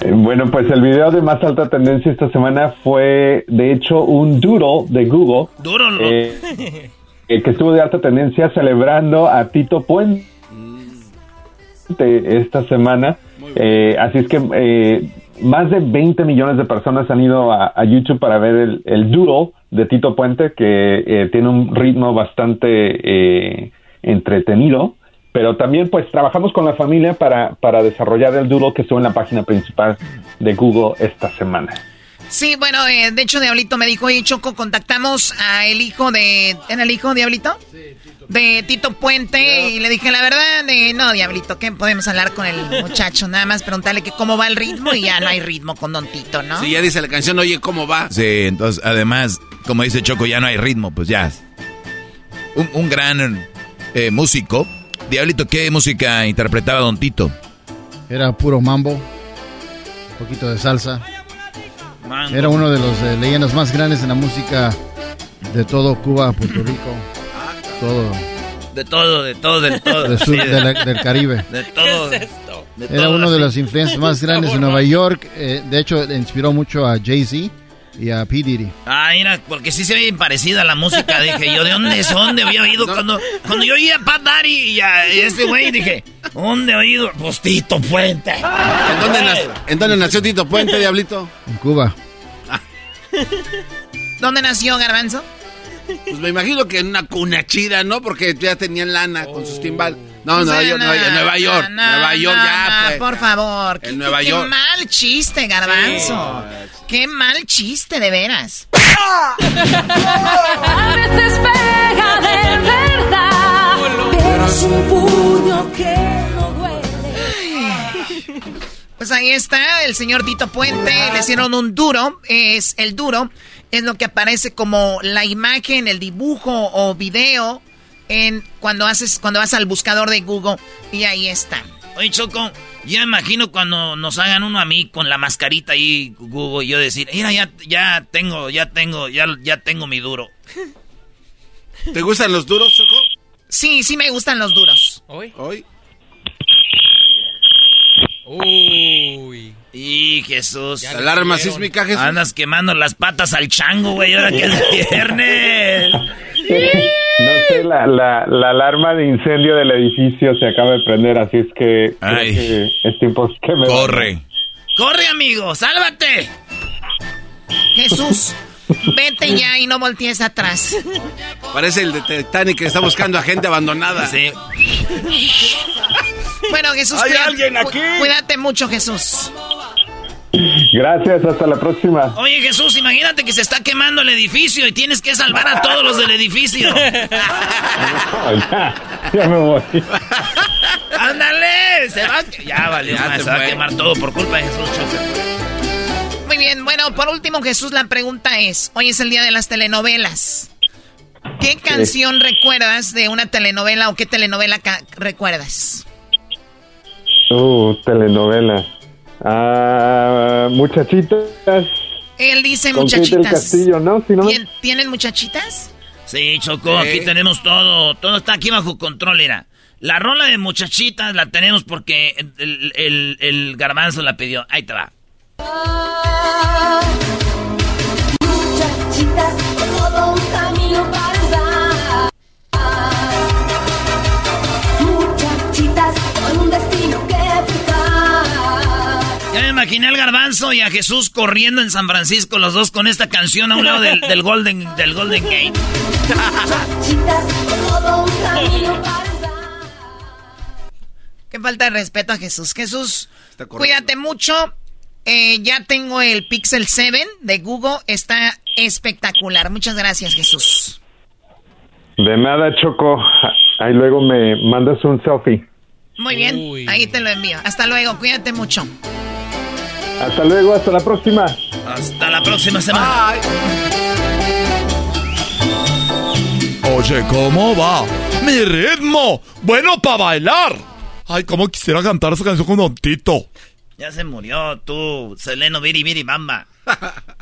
[SPEAKER 17] Eh, Bueno, pues el video de más alta tendencia esta semana fue, de hecho, un doodle de Google.
[SPEAKER 5] Duro, lo-
[SPEAKER 17] eh, eh, que estuvo de alta tendencia celebrando a Tito Puente esta semana. Eh, así es que eh, más de 20 millones de personas han ido a, a YouTube para ver el, el doodle de Tito Puente, que eh, tiene un ritmo bastante eh, entretenido. Pero también pues trabajamos con la familia para, para desarrollar el doodle que estuvo en la página principal de Google esta semana.
[SPEAKER 8] Sí, bueno, eh, de hecho, Diablito me dijo, oye, Choco, contactamos a el hijo de... ¿Era el hijo, Diablito? De Tito Puente, y le dije, la verdad, eh, no, Diablito, que podemos hablar con el muchacho, nada más preguntarle que cómo va el ritmo y ya no hay ritmo con Don Tito, ¿no?
[SPEAKER 6] Sí, ya dice la canción, oye, ¿cómo va?
[SPEAKER 7] Sí, entonces, además, como dice Choco, ya no hay ritmo, pues ya. Un, un gran eh, músico. Diablito, ¿qué música interpretaba Don Tito?
[SPEAKER 9] Era puro mambo, un poquito de salsa.
[SPEAKER 5] Mango.
[SPEAKER 9] Era uno de los eh, leyendas más grandes en la música de todo Cuba, Puerto Rico, todo
[SPEAKER 5] De todo, de todo, del todo.
[SPEAKER 9] sur
[SPEAKER 5] Sí,
[SPEAKER 9] de la- del Caribe.
[SPEAKER 5] De todo. de
[SPEAKER 9] Era
[SPEAKER 5] todo,
[SPEAKER 9] uno de las influencias más grandes en Nueva York. eh, de hecho, inspiró mucho a Jay-Z y a P. Diddy.
[SPEAKER 5] Ah, mira, porque sí se ve bien parecida la música. Dije yo, ¿de dónde es? ¿Dónde había oído? Cuando, cuando yo oía a Pat Daddy y a este güey, dije, ¿dónde he oído? Pues Tito Puente.
[SPEAKER 6] ¿En dónde, nació, ¿En dónde nació Tito Puente, Diablito?
[SPEAKER 9] En Cuba.
[SPEAKER 8] ¿Dónde nació Garbanzo?
[SPEAKER 6] Pues me imagino que en una cuna chida, ¿no? Porque ya tenían lana con sus timbal. No,
[SPEAKER 8] O
[SPEAKER 6] Nueva
[SPEAKER 8] sea,
[SPEAKER 6] York,
[SPEAKER 8] no,
[SPEAKER 6] Nueva York, Nueva York,
[SPEAKER 8] no,
[SPEAKER 6] Nueva York,
[SPEAKER 8] no,
[SPEAKER 6] ya,
[SPEAKER 8] no,
[SPEAKER 6] pues.
[SPEAKER 8] por favor.
[SPEAKER 6] En
[SPEAKER 8] Qué-
[SPEAKER 6] Nueva
[SPEAKER 8] qué
[SPEAKER 6] York.
[SPEAKER 8] mal chiste, Garbanzo. Qué mal chiste, de veras.
[SPEAKER 10] A veces pega de verdad, pero es un puño que no duele.
[SPEAKER 8] Pues ahí está el señor Tito Puente, le hicieron un duro, es el duro, es lo que aparece como la imagen, el dibujo o video en cuando haces cuando vas al buscador de Google y ahí está.
[SPEAKER 5] Oye, Choco, yo me imagino cuando nos hagan uno a mí con la mascarita ahí, Google, y yo decir, mira, ya, ya tengo, ya tengo, ya, ya tengo mi duro.
[SPEAKER 6] ¿Te gustan los duros, Choco?
[SPEAKER 8] Sí, sí me gustan los duros.
[SPEAKER 11] ¿Hoy?
[SPEAKER 6] Hoy.
[SPEAKER 11] Uy.
[SPEAKER 5] Y Jesús.
[SPEAKER 6] Ya Alarma sísmica, Jesús.
[SPEAKER 5] Andas quemando las patas al chango, güey, ahora que es viernes.
[SPEAKER 17] La, la, la alarma de incendio del edificio se acaba de prender, así es que,
[SPEAKER 7] Ay.
[SPEAKER 17] que es tiempo que me
[SPEAKER 7] Corre.
[SPEAKER 5] ¡Corre, amigo! ¡Sálvate!
[SPEAKER 8] Jesús, vete ya y no voltees atrás.
[SPEAKER 6] Parece el de Titanic que está buscando a gente abandonada.
[SPEAKER 5] Sí.
[SPEAKER 8] Bueno, Jesús,
[SPEAKER 19] ¿Hay
[SPEAKER 8] cuídate-
[SPEAKER 19] alguien aquí?
[SPEAKER 8] cu- cuídate mucho, Jesús.
[SPEAKER 17] Gracias, hasta la próxima.
[SPEAKER 5] Oye, Jesús, imagínate que se está quemando el edificio y tienes que salvar a todos los del edificio.
[SPEAKER 17] ya, ya me voy.
[SPEAKER 5] ¡Ándale! Se va a... Ya valió,
[SPEAKER 8] Ya se
[SPEAKER 5] se va a quemar todo por culpa de Jesús.
[SPEAKER 8] Muy bien, bueno, por último, Jesús, la pregunta es, hoy es el día de las telenovelas. ¿Qué canción recuerdas de una telenovela o qué telenovela recuerdas?
[SPEAKER 17] Uh, telenovela. Ah, muchachitas.
[SPEAKER 8] Él dice
[SPEAKER 17] Con
[SPEAKER 8] muchachitas.
[SPEAKER 17] Castillo, ¿no? Si no me-
[SPEAKER 8] ¿Tien- ¿Tienen muchachitas?
[SPEAKER 5] Sí, Choco, aquí tenemos todo. Todo está aquí bajo control, era. La rola de muchachitas la tenemos porque el, el- el garbanzo la pidió. Ahí te va. Ya me imaginé al garbanzo y a Jesús corriendo en San Francisco, los dos con esta canción a un lado del, del Golden, del Golden Gate.
[SPEAKER 8] Qué falta de respeto a Jesús. Jesús, cuídate mucho. Eh, ya tengo el Pixel 7 de Google. Está espectacular. Muchas gracias, Jesús.
[SPEAKER 17] De nada, Choco. Ahí luego me mandas un selfie.
[SPEAKER 8] Muy bien, ahí te lo envío. Hasta luego, cuídate mucho.
[SPEAKER 17] Hasta luego, hasta la próxima.
[SPEAKER 5] Hasta la próxima semana.
[SPEAKER 15] Oye, ¿cómo va? Mi ritmo. Bueno para bailar. Ay, cómo quisiera cantar esa canción con Don Tito.
[SPEAKER 5] Ya se murió tú, Seleno Viri Viri Bamba.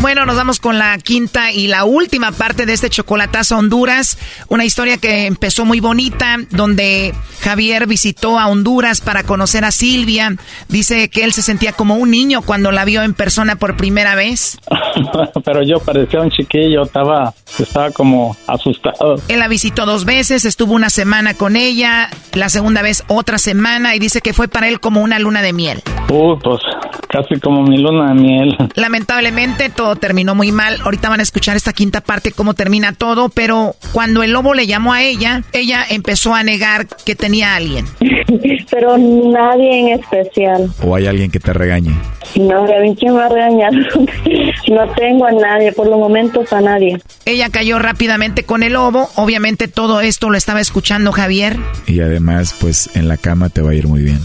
[SPEAKER 8] Bueno, nos vamos con la quinta y la última parte de este chocolatazo Honduras. Una historia que empezó muy bonita, donde Javier visitó a Honduras para conocer a Silvia. Dice que él se sentía como un niño cuando la vio en persona por primera vez.
[SPEAKER 20] pero yo parecía un chiquillo, estaba, estaba como asustado.
[SPEAKER 8] Él la visitó dos veces, estuvo una semana con ella, la segunda vez otra semana y dice que fue para él como una luna de miel.
[SPEAKER 20] Uy, pues casi como mi luna de miel.
[SPEAKER 8] Lamentablemente todo terminó muy mal. Ahorita van a escuchar esta quinta parte cómo termina todo, pero cuando el lobo le llamó a ella, ella empezó a negar que tenía a alguien.
[SPEAKER 21] Pero nadie en especial.
[SPEAKER 7] ¿O hay alguien que te regañe?
[SPEAKER 21] No, a mí quién me va a regañar. no tengo a nadie, por los momentos a nadie.
[SPEAKER 8] Ella cayó rápidamente con el lobo. Obviamente todo esto lo estaba escuchando Javier.
[SPEAKER 7] Y además, pues en la cama te va a ir muy bien.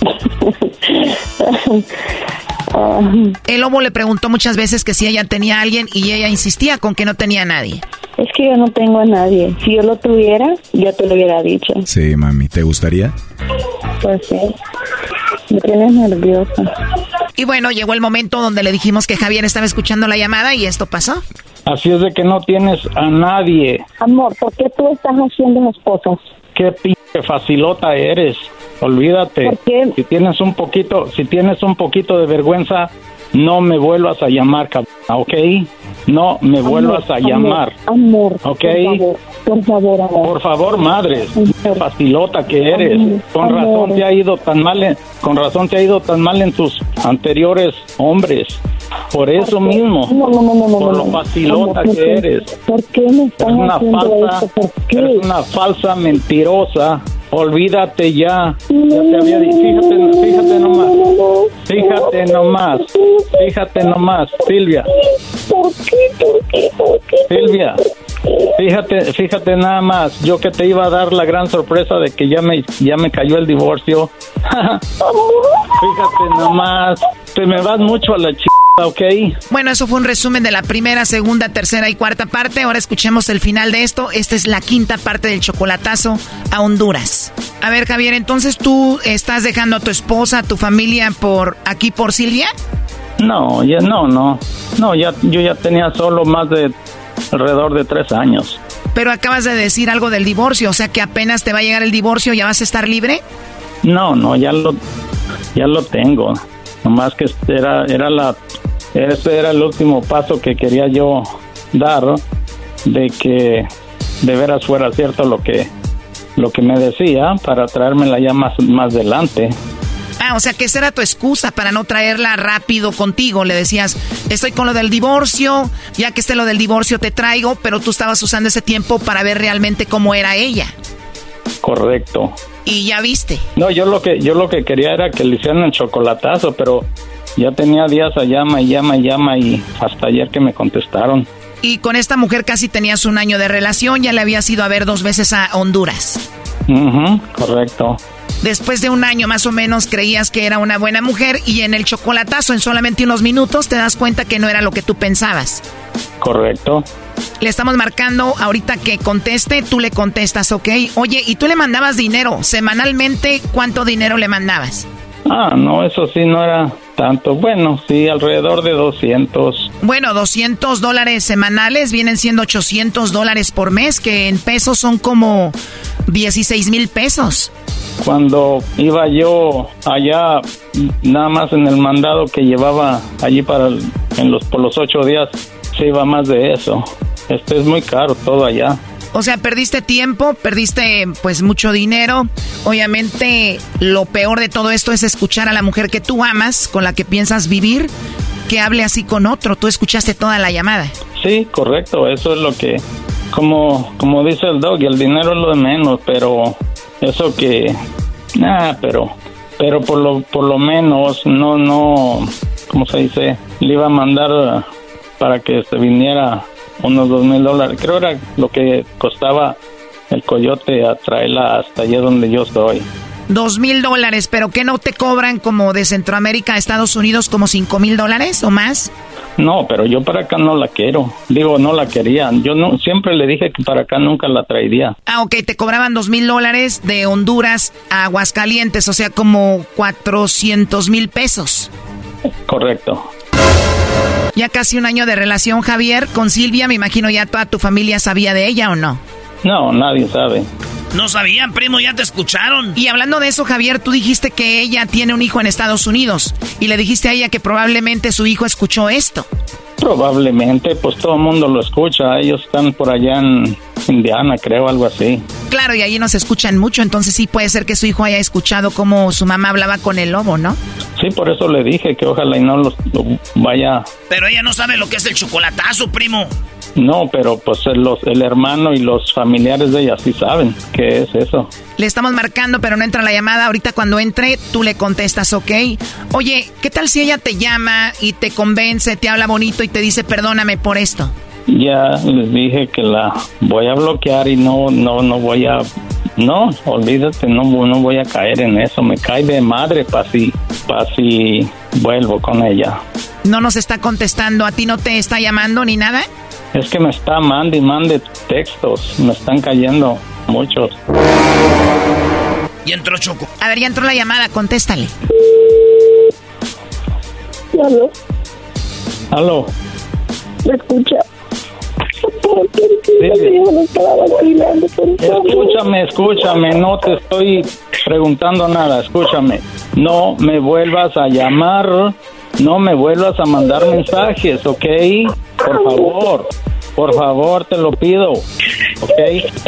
[SPEAKER 8] El lobo le preguntó muchas veces que si ella tenía a alguien y ella insistía con que no tenía a nadie.
[SPEAKER 21] Es que yo no tengo a nadie. Si yo lo tuviera, yo te lo hubiera dicho.
[SPEAKER 7] Sí, mami, ¿te gustaría?
[SPEAKER 21] Pues sí. Me tienes nerviosa.
[SPEAKER 8] Y bueno, llegó el momento donde le dijimos que Javier estaba escuchando la llamada y esto pasó.
[SPEAKER 20] Así es de que no tienes a nadie.
[SPEAKER 21] Amor, ¿por qué tú estás haciendo esas cosas?
[SPEAKER 20] Qué pinche facilota eres. Olvídate. Si tienes un poquito, si tienes un poquito de vergüenza, no me vuelvas a llamar, cabrón, ¿ok? No me vuelvas a
[SPEAKER 21] Amor,
[SPEAKER 20] llamar.
[SPEAKER 21] Amor,
[SPEAKER 20] ¿Ok?
[SPEAKER 21] por favor, por favor, amor.
[SPEAKER 20] Por favor, madre, facilota que eres. Con razón te ha ido tan mal, en- con razón te ha ido tan mal en tus anteriores hombres. por eso mismo.
[SPEAKER 22] No, no, no, no, no.
[SPEAKER 20] Por lo facilota
[SPEAKER 22] No, ¿por
[SPEAKER 20] que eres.
[SPEAKER 22] ¿Por qué me
[SPEAKER 20] una
[SPEAKER 22] haciendo
[SPEAKER 20] falsa,
[SPEAKER 22] esto? ¿Por qué?
[SPEAKER 20] eres una falsa mentirosa. Olvídate ya. Ya te había dicho. Fíjate, fíjate nomás. Fíjate nomás. Fíjate nomás, Silvia.
[SPEAKER 22] ¿Por qué? ¿Por qué? ¿Por qué?
[SPEAKER 20] Silvia. Fíjate, fíjate nada más. Yo que te iba a dar la gran sorpresa de que ya me, ya me cayó el divorcio. fíjate nomás. Te me vas mucho a la ch... ¿ok?
[SPEAKER 8] Bueno, eso fue un resumen de la primera, segunda, tercera y cuarta parte. Ahora escuchemos el final de esto. Esta es la quinta parte del chocolatazo a Honduras. A ver, Javier, entonces tú estás dejando a tu esposa, a tu familia por aquí por Silvia?
[SPEAKER 20] No, ya no, no. No, ya, yo ya tenía solo más de alrededor de tres años.
[SPEAKER 8] Pero acabas de decir algo del divorcio, o sea que apenas te va a llegar el divorcio, ¿ya vas a estar libre?
[SPEAKER 20] No, no, ya lo, ya lo tengo. Nomás que este era, era la, ese era el último paso que quería yo dar, de que de veras fuera cierto lo que, lo que me decía para traérmela ya más, más adelante.
[SPEAKER 8] Ah, o sea que esa era tu excusa para no traerla rápido contigo. Le decías, estoy con lo del divorcio, ya que esté lo del divorcio te traigo, pero tú estabas usando ese tiempo para ver realmente cómo era ella.
[SPEAKER 20] Correcto.
[SPEAKER 8] Y ya viste.
[SPEAKER 20] No, yo lo que, yo lo que quería era que le hicieran el chocolatazo, pero ya tenía días a llama y llama y llama y hasta ayer que me contestaron.
[SPEAKER 8] Y con esta mujer casi tenías un año de relación, ya le habías ido a ver dos veces a Honduras.
[SPEAKER 20] Correcto.
[SPEAKER 8] Después de un año más o menos creías que era una buena mujer y en el chocolatazo en solamente unos minutos te das cuenta que no era lo que tú pensabas.
[SPEAKER 20] Correcto.
[SPEAKER 8] Le estamos marcando ahorita que conteste, tú le contestas, ¿ok? Oye, ¿y tú le mandabas dinero? Semanalmente, ¿cuánto dinero le mandabas?
[SPEAKER 20] Ah, no, eso sí no era tanto. Bueno, sí, alrededor de 200.
[SPEAKER 8] Bueno, 200 dólares semanales vienen siendo 800 dólares por mes, que en pesos son como 16 mil pesos.
[SPEAKER 20] Cuando iba yo allá, nada más en el mandado que llevaba allí para en los por los ocho días, se iba más de eso. Este es muy caro todo allá.
[SPEAKER 8] O sea, perdiste tiempo, perdiste pues mucho dinero. Obviamente lo peor de todo esto es escuchar a la mujer que tú amas, con la que piensas vivir, que hable así con otro. Tú escuchaste toda la llamada.
[SPEAKER 20] Sí, correcto, eso es lo que, como, como dice el dog, el dinero es lo de menos, pero eso que, nada, pero, pero por lo, por lo menos, no, no, ¿cómo se dice? Le iba a mandar para que se viniera unos dos mil dólares, creo era lo que costaba el coyote a traerla hasta allá donde yo estoy.
[SPEAKER 8] Dos mil dólares, pero ¿qué no te cobran como de Centroamérica a Estados Unidos como cinco mil dólares o más?
[SPEAKER 20] No, pero yo para acá no la quiero. Digo, no la quería. Yo no, siempre le dije que para acá nunca la traería.
[SPEAKER 8] Ah, ok, te cobraban dos mil dólares de Honduras a Aguascalientes, o sea, como cuatrocientos mil pesos.
[SPEAKER 20] Correcto.
[SPEAKER 8] Ya casi un año de relación, Javier, con Silvia, me imagino ya toda tu familia sabía de ella o no.
[SPEAKER 20] No, nadie sabe.
[SPEAKER 5] No sabían, primo, ya te escucharon.
[SPEAKER 8] Y hablando de eso, Javier, tú dijiste que ella tiene un hijo en Estados Unidos y le dijiste a ella que probablemente su hijo escuchó esto.
[SPEAKER 20] Probablemente, pues todo el mundo lo escucha. Ellos están por allá en Indiana, creo, algo así.
[SPEAKER 8] Claro, y allí nos escuchan mucho, entonces sí puede ser que su hijo haya escuchado cómo su mamá hablaba con el lobo, ¿no?
[SPEAKER 20] Sí, por eso le dije que ojalá y no los lo vaya.
[SPEAKER 5] Pero ella no sabe lo que es el chocolatazo, primo.
[SPEAKER 20] No, pero pues los, el hermano y los familiares de ella sí saben qué es eso.
[SPEAKER 8] Le estamos marcando, pero no entra la llamada. Ahorita cuando entre, tú le contestas, ¿ok? Oye, ¿qué tal si ella te llama y te convence, te habla bonito y te dice perdóname por esto?
[SPEAKER 20] Ya les dije que la voy a bloquear y no, no, no voy a, no, olvídate, no, no voy a caer en eso. Me cae de madre para si, para si vuelvo con ella.
[SPEAKER 8] No nos está contestando, a ti no te está llamando ni nada.
[SPEAKER 20] Es que me está mande y mande textos, me están cayendo muchos.
[SPEAKER 5] Y entró Choco.
[SPEAKER 8] A ver, ya entró la llamada, contéstale.
[SPEAKER 22] ¿Aló?
[SPEAKER 20] Aló,
[SPEAKER 22] ¿Me escucha?
[SPEAKER 20] Escúchame, escúchame, no te estoy preguntando nada, escúchame. No me vuelvas a llamar, no me vuelvas a mandar mensajes, ¿ok? Por favor, por favor, te lo pido, ¿ok?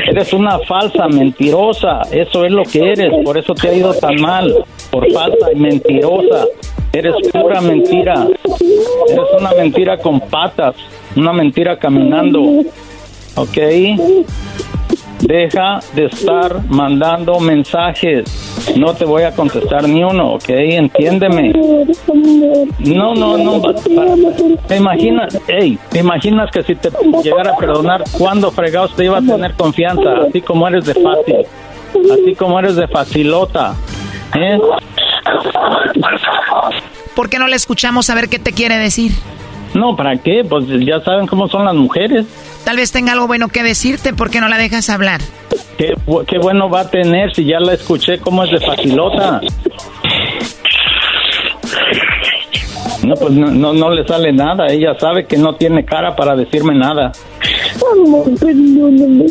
[SPEAKER 20] Eres una falsa, mentirosa, eso es lo que eres, por eso te ha ido tan mal, por falsa y mentirosa. Eres pura mentira. Eres una mentira con patas. Una mentira caminando. ¿Ok? Deja de estar mandando mensajes. No te voy a contestar ni uno, ¿ok? Entiéndeme. No, no, no. ¿Te imaginas, hey, te imaginas que si te llegara a perdonar, ¿cuándo fregados te iba a tener confianza? Así como eres de fácil. Así como eres de facilota. ¿Eh?
[SPEAKER 8] ¿Por qué no le escuchamos a ver qué te quiere decir?
[SPEAKER 20] No, ¿para qué? Pues ya saben cómo son las mujeres.
[SPEAKER 8] Tal vez tenga algo bueno que decirte, ¿por qué no la dejas hablar?
[SPEAKER 20] ¿Qué, bu- qué bueno va a tener si ya la escuché cómo es de facilota? No, pues no, no, no le sale nada. Ella sabe que no tiene cara para decirme nada.
[SPEAKER 22] Amor, perdóname.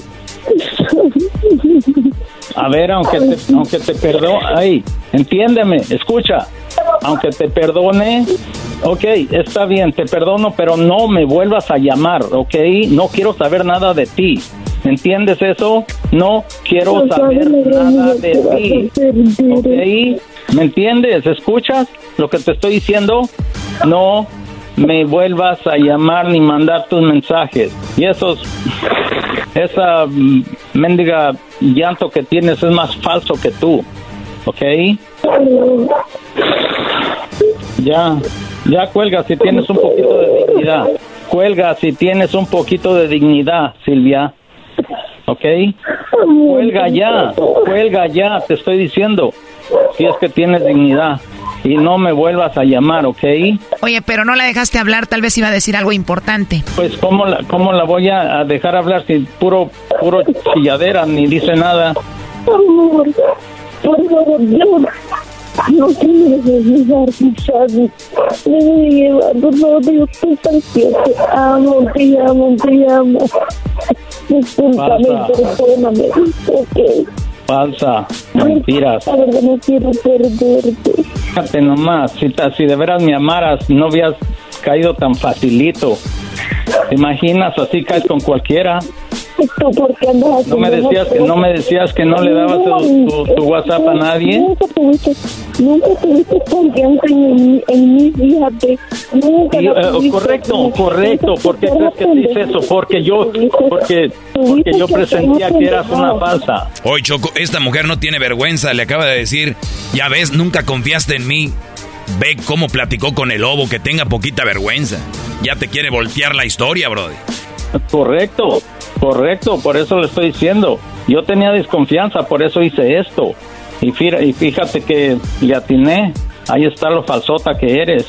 [SPEAKER 20] A ver, aunque te, aunque te perdone, ay, entiéndeme, escucha, aunque te perdone, ok, está bien, te perdono, pero no me vuelvas a llamar, ok, no quiero saber nada de ti, ¿entiendes eso? No quiero saber nada de ti, ok, ¿me entiendes? ¿Escuchas lo que te estoy diciendo? No me vuelvas a llamar ni mandar tus mensajes, y esos esa mm, mendiga llanto que tienes es más falso que tú, ¿ok? Ya, ya cuelga si tienes un poquito de dignidad. Cuelga si tienes un poquito de dignidad, Silvia. ¿Ok? Cuelga ya, cuelga ya, te estoy diciendo. Si es que tienes dignidad. Y no me vuelvas a llamar, ¿ok?
[SPEAKER 8] Oye, pero no la dejaste hablar, tal vez iba a decir algo importante.
[SPEAKER 20] Pues, ¿cómo la, cómo la voy a dejar hablar si puro, puro chilladera, ni dice nada?
[SPEAKER 22] Por favor, yo no te me dejes dejar, Charlie. Me voy a llevar, por favor, yo estoy ansiosa. Te amo, te amo, te amo. Discúlpame,
[SPEAKER 20] Pasa.
[SPEAKER 22] perdóname. Ok.
[SPEAKER 20] Falsa, mentiras.
[SPEAKER 22] La verdad no quiero perderte.
[SPEAKER 20] Fíjate nomás, si, si de veras me amaras, no habías caído tan facilito. ¿Te imaginas? Así caes con cualquiera.
[SPEAKER 22] ¿Tú por qué andas
[SPEAKER 20] No me decías que no me decías que no le dabas tu, tu- tu WhatsApp a nadie.
[SPEAKER 22] Nunca tuviste, nunca tuviste confianza en, mí- en mí, fíjate. Nunca
[SPEAKER 20] Y,
[SPEAKER 22] tuviste.
[SPEAKER 20] correcto, correcto. ¿Por qué crees que hice eso? Porque yo, porque, porque yo presentía que eras una falsa.
[SPEAKER 7] Hoy Choco, esta mujer no tiene vergüenza, le acaba de decir, ya ves, nunca confiaste en mí. Ve cómo platicó con el lobo, que tenga poquita vergüenza. Ya te quiere voltear la historia, brody.
[SPEAKER 20] Correcto, correcto, por eso le estoy diciendo. Yo tenía desconfianza, por eso hice esto. Y fíjate, que le atiné. Ahí está lo falsota que eres,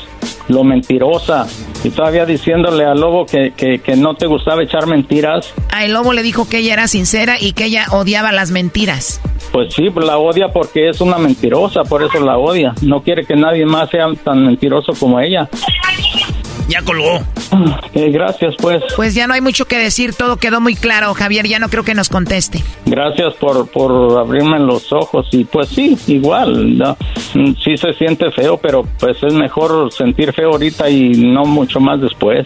[SPEAKER 20] lo mentirosa. Y todavía diciéndole al lobo que, que, que no te gustaba echar mentiras.
[SPEAKER 8] A el lobo le dijo que ella era sincera y que ella odiaba las mentiras.
[SPEAKER 20] Pues sí, la odia porque es una mentirosa, por eso la odia. No quiere que nadie más sea tan mentiroso como ella.
[SPEAKER 5] Ya colgó.
[SPEAKER 20] Eh, gracias, pues.
[SPEAKER 8] Pues ya no hay mucho que decir, todo quedó muy claro, Javier, ya no creo que nos conteste.
[SPEAKER 20] Gracias por, por abrirme los ojos y pues sí, igual, ¿no? Mm, sí se siente feo, pero pues es mejor sentir feo ahorita y no mucho más después.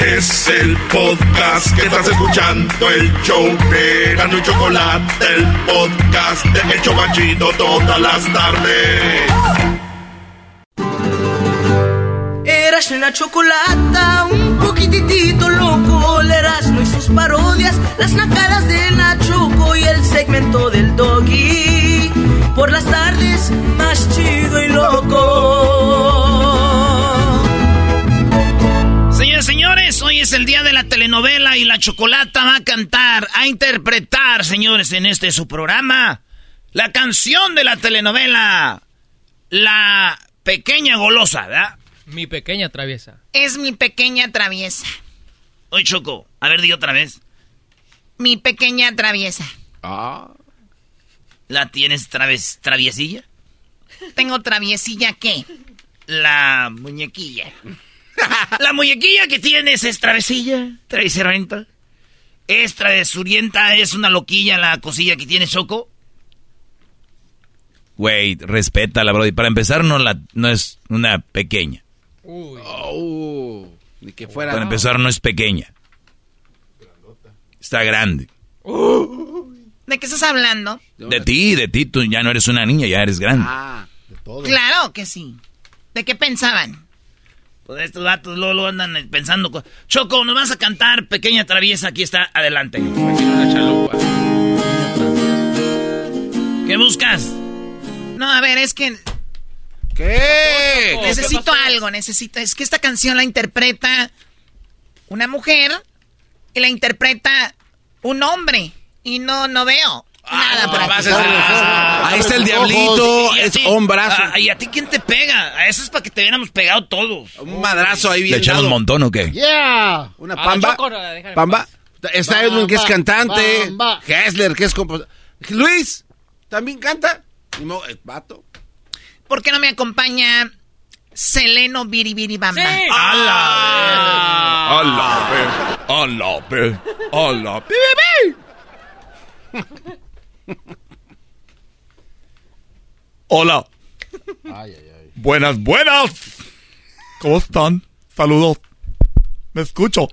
[SPEAKER 1] Es el podcast que estás escuchando, el show de Gano y Chocolate, el podcast de El Chobachito todas las tardes.
[SPEAKER 10] Eras la chocolata, un poquitito loco, Erasmo y sus parodias, las nacadas de la Choco y el segmento del Doggy. Por las tardes, más chido y loco.
[SPEAKER 5] Es el día de la telenovela y la chocolata va a cantar, a interpretar, señores, en este su programa, la canción de la telenovela, La Pequeña Golosa, ¿verdad?
[SPEAKER 11] Mi pequeña traviesa.
[SPEAKER 8] Es mi pequeña traviesa.
[SPEAKER 5] Oye, Choco, a ver, di otra vez.
[SPEAKER 8] Mi pequeña traviesa.
[SPEAKER 5] ¿La tienes traves, traviesilla?
[SPEAKER 8] Tengo traviesilla qué?
[SPEAKER 5] La muñequilla. La muñequilla que tienes es travesilla, travieseramente. Es travesurienta, es una loquilla la cosilla que tiene Choco.
[SPEAKER 7] Güey, respétala, bro. Y para empezar, no, la, no es una pequeña.
[SPEAKER 6] Oh, ni que fuera.
[SPEAKER 7] Para empezar, no es pequeña. Está grande.
[SPEAKER 8] ¿De qué estás hablando?
[SPEAKER 7] De ti, de ti, tú ya no eres una niña, ya eres grande.
[SPEAKER 6] Ah,
[SPEAKER 8] Claro que sí. ¿De qué pensaban?
[SPEAKER 5] Pues estos datos luego, luego andan pensando. co- Choco, nos vas a cantar Pequeña Traviesa. Aquí está, adelante. ¿Qué buscas?
[SPEAKER 8] No, a ver, es que
[SPEAKER 6] ¿Qué?
[SPEAKER 8] necesito algo, necesito. Es que esta canción la interpreta una mujer y la interpreta un hombre. Y no, no veo nada por aquí.
[SPEAKER 6] Ahí está el diablito, es
[SPEAKER 5] ti-
[SPEAKER 6] hombrazo.
[SPEAKER 5] ah, ¿Y a ti quién te pega? A eso es para que te hubiéramos pegado todos.
[SPEAKER 6] Un madrazo ahí bien
[SPEAKER 7] ¿Le echamos
[SPEAKER 6] dado.
[SPEAKER 7] un montón o qué?
[SPEAKER 9] Yeah.
[SPEAKER 6] Una
[SPEAKER 11] A la
[SPEAKER 6] pamba.
[SPEAKER 11] Choco,
[SPEAKER 6] Pamba. Está
[SPEAKER 9] Bamba,
[SPEAKER 6] Edwin, que es cantante.
[SPEAKER 9] bamba.
[SPEAKER 6] Hessler, que es compositor. Luis, ¿también canta? Ni modo, eh, vato.
[SPEAKER 8] ¿Por qué no me acompaña Seleno Biribiribamba?
[SPEAKER 15] ¡Hala! ¡Hala! ¡Hala! ¡Hala! Hola. Buenas, buenas. ¿Cómo están? Saludos. Me escucho.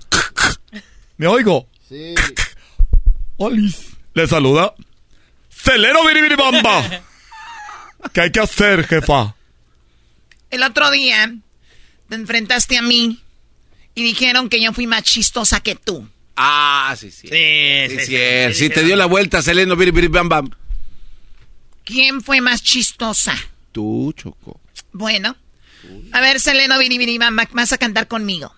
[SPEAKER 15] Me oigo.
[SPEAKER 9] Sí.
[SPEAKER 15] Olis. Le saluda. Celero Biribiribamba. ¿Qué hay que hacer, jefa?
[SPEAKER 8] El otro día te enfrentaste a mí y dijeron que yo fui más chistosa que tú.
[SPEAKER 6] Ah, sí, sí.
[SPEAKER 5] Sí,
[SPEAKER 6] Sí,
[SPEAKER 5] sí,
[SPEAKER 6] sí, sí,
[SPEAKER 5] sí,
[SPEAKER 6] te dio la vuelta, Seleno, biri, biri, bam, bam.
[SPEAKER 8] ¿Quién fue más chistosa?
[SPEAKER 6] Tú, Choco.
[SPEAKER 8] Bueno. A ver, Seleno Biribiribamba, vas a cantar conmigo.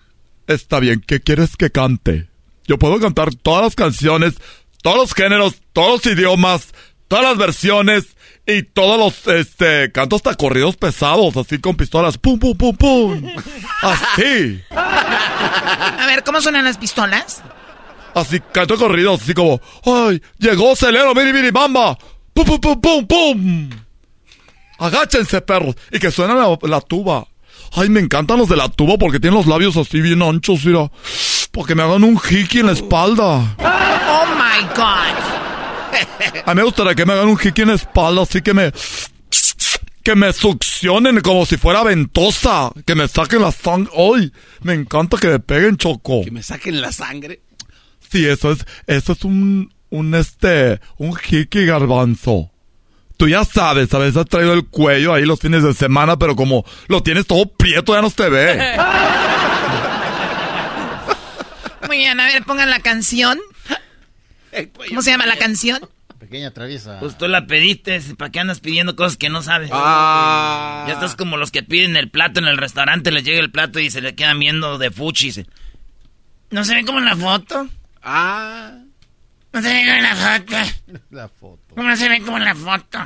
[SPEAKER 15] Está bien, ¿qué quieres que cante? Yo puedo cantar todas las canciones, todos los géneros, todos los idiomas, todas las versiones y todos los, este, canto hasta corridos pesados, así con pistolas, pum, pum, pum, pum. Así,
[SPEAKER 8] A ver, ¿cómo suenan las pistolas?
[SPEAKER 15] Así canto corridos, así como, ay, llegó Celero, miri, miri, bamba, pum, pum, pum, pum, pum. Agáchense, perros, y que suena la, la tuba. Ay, me encantan los de la tuba porque tienen los labios así bien anchos, mira. Porque me hagan un hiki en la espalda.
[SPEAKER 8] Oh my God.
[SPEAKER 15] A mí me gustaría que me hagan un hiki en la espalda, así que me. Que me succionen como si fuera ventosa. Que me saquen la sangre. ¡Ay! Me encanta que me peguen, Choco.
[SPEAKER 6] Que me saquen la sangre.
[SPEAKER 15] Sí, eso es. Eso es un. Un este. Un hiki garbanzo. Tú ya sabes, a veces has traído el cuello ahí los fines de semana, pero como lo tienes todo prieto, ya no se ve.
[SPEAKER 8] Muy bien, a ver, pongan la canción. ¿Cómo se llama la canción?
[SPEAKER 9] Pequeña traviesa.
[SPEAKER 5] Pues tú la pediste, ¿para qué andas pidiendo cosas que no sabes?
[SPEAKER 6] Ah.
[SPEAKER 5] Ya estás como los que piden el plato en el restaurante, les llega el plato y se le quedan viendo de fuchi. ¿No se ve como en la foto?
[SPEAKER 6] Ah.
[SPEAKER 5] ¿No se ve como en la foto?
[SPEAKER 9] La foto.
[SPEAKER 5] ¿Cómo no se ve como en la foto?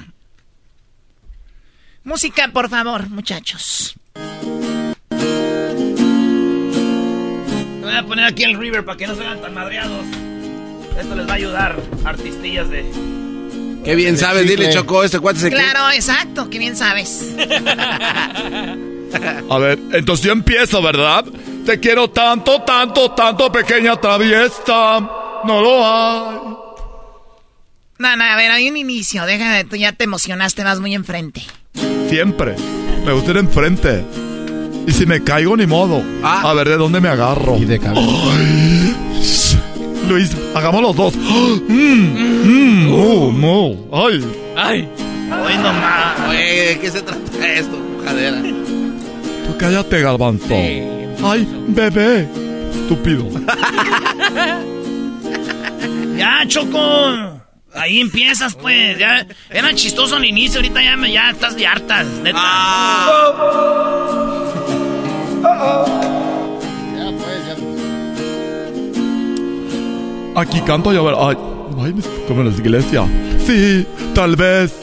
[SPEAKER 8] Música, por favor, muchachos.
[SPEAKER 5] Voy a poner aquí el River para que no se vean tan madreados. Esto les va a ayudar, artistillas de...
[SPEAKER 6] Qué bien sabes, dile, Choco, este cuate se
[SPEAKER 8] Claro, exacto, que bien sabes.
[SPEAKER 15] A ver, entonces yo empiezo, ¿verdad? Te quiero tanto, tanto, tanto, pequeña traviesa. No lo hay.
[SPEAKER 8] No, no, a ver, hay un inicio. Déjame, tú ya te emocionaste, vas muy enfrente.
[SPEAKER 15] Siempre. Me gusta ir enfrente. Y si me caigo, ni modo. A ver de dónde me agarro. Y de Ay. Luis, hagamos los dos. Mm, mm, mu. Ay.
[SPEAKER 5] ¡Ay! ¡Hoy nomás!
[SPEAKER 6] Oye, ¿de qué se trata esto, mojadera?
[SPEAKER 15] Tú cállate, garbanzo. Ay, bebé. Estúpido.
[SPEAKER 5] ¡Ya, Choco! Ahí empiezas, pues. Ya era chistoso al inicio, ahorita ya, me- ya estás de hartas, neta.
[SPEAKER 9] Ya, pues, ya.
[SPEAKER 15] Aquí canto y a ver. Ay, ay, como en la iglesia. Sí, tal vez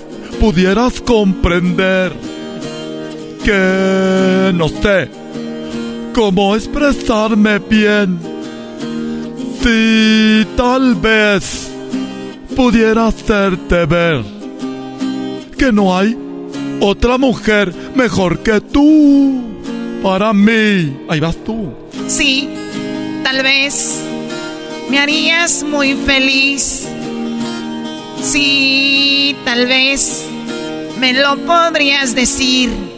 [SPEAKER 15] pudieras comprender que no sé cómo expresarme bien. Sí, tal vez pudiera hacerte ver que no hay otra mujer mejor que tú. para mí. Ahí vas tú.
[SPEAKER 8] Sí, tal vez me harías muy feliz. Sí, tal vez me lo podrías decir.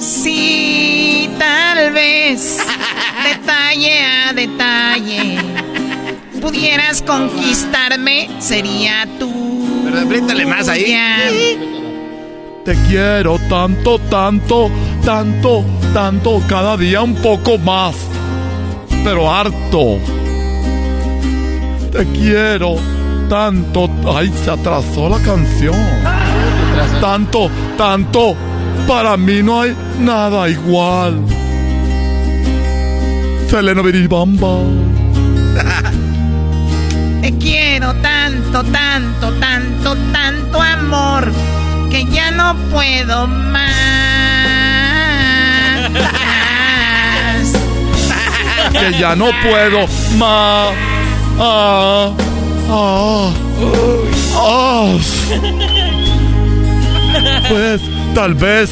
[SPEAKER 8] Sí, tal vez detalle a detalle pudieras conquistarme, sería tú.
[SPEAKER 6] Pero apriétale más ahí.
[SPEAKER 15] Te quiero tanto, tanto, tanto, tanto, cada día un poco más. Pero harto. Te quiero tanto. Ay, se atrasó la canción. Tanto, tanto. Para mí no hay nada igual. Selena Biribamba.
[SPEAKER 8] Te quiero tanto, tanto, tanto, tanto amor que ya no puedo más.
[SPEAKER 15] que ya no puedo más. Ah, ah, ah. Pues tal vez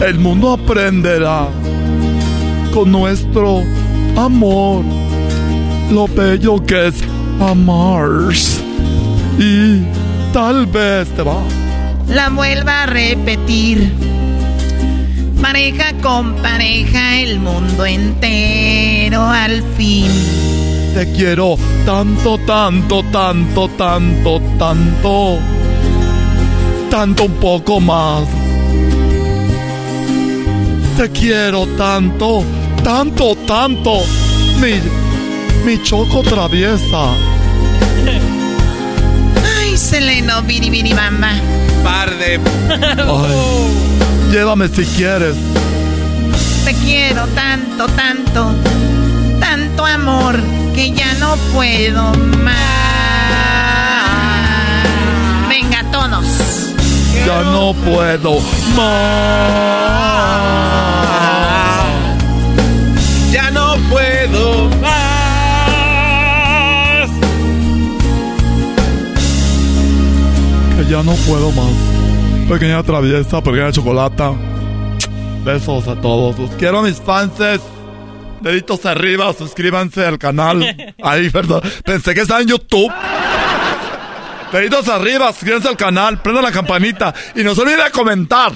[SPEAKER 15] el mundo aprenderá con nuestro amor lo bello que es amar. Y tal vez te va.
[SPEAKER 8] La vuelva a repetir. Pareja con pareja, el mundo entero al fin.
[SPEAKER 15] Te quiero tanto, tanto, tanto, tanto, tanto. Tanto un poco más. Te quiero tanto, tanto, tanto. Mi, mi choco traviesa.
[SPEAKER 8] Ay, Seleno, biri biri bamba.
[SPEAKER 6] Par de.
[SPEAKER 15] Ay, llévame si quieres.
[SPEAKER 8] Te quiero tanto, tanto, tanto amor que ya no puedo más. Venga, todos.
[SPEAKER 15] Ya no puedo más.
[SPEAKER 6] Ya no puedo más.
[SPEAKER 15] Que ya no puedo más. Pequeña traviesa, pequeña chocolata. Besos a todos. Los quiero, mis fans. Deditos arriba, suscríbanse al canal. Ahí, perdón. Pensé que estaba en YouTube. Deditos arriba, suscríbanse al canal, prendan la campanita y no se olviden de comentar.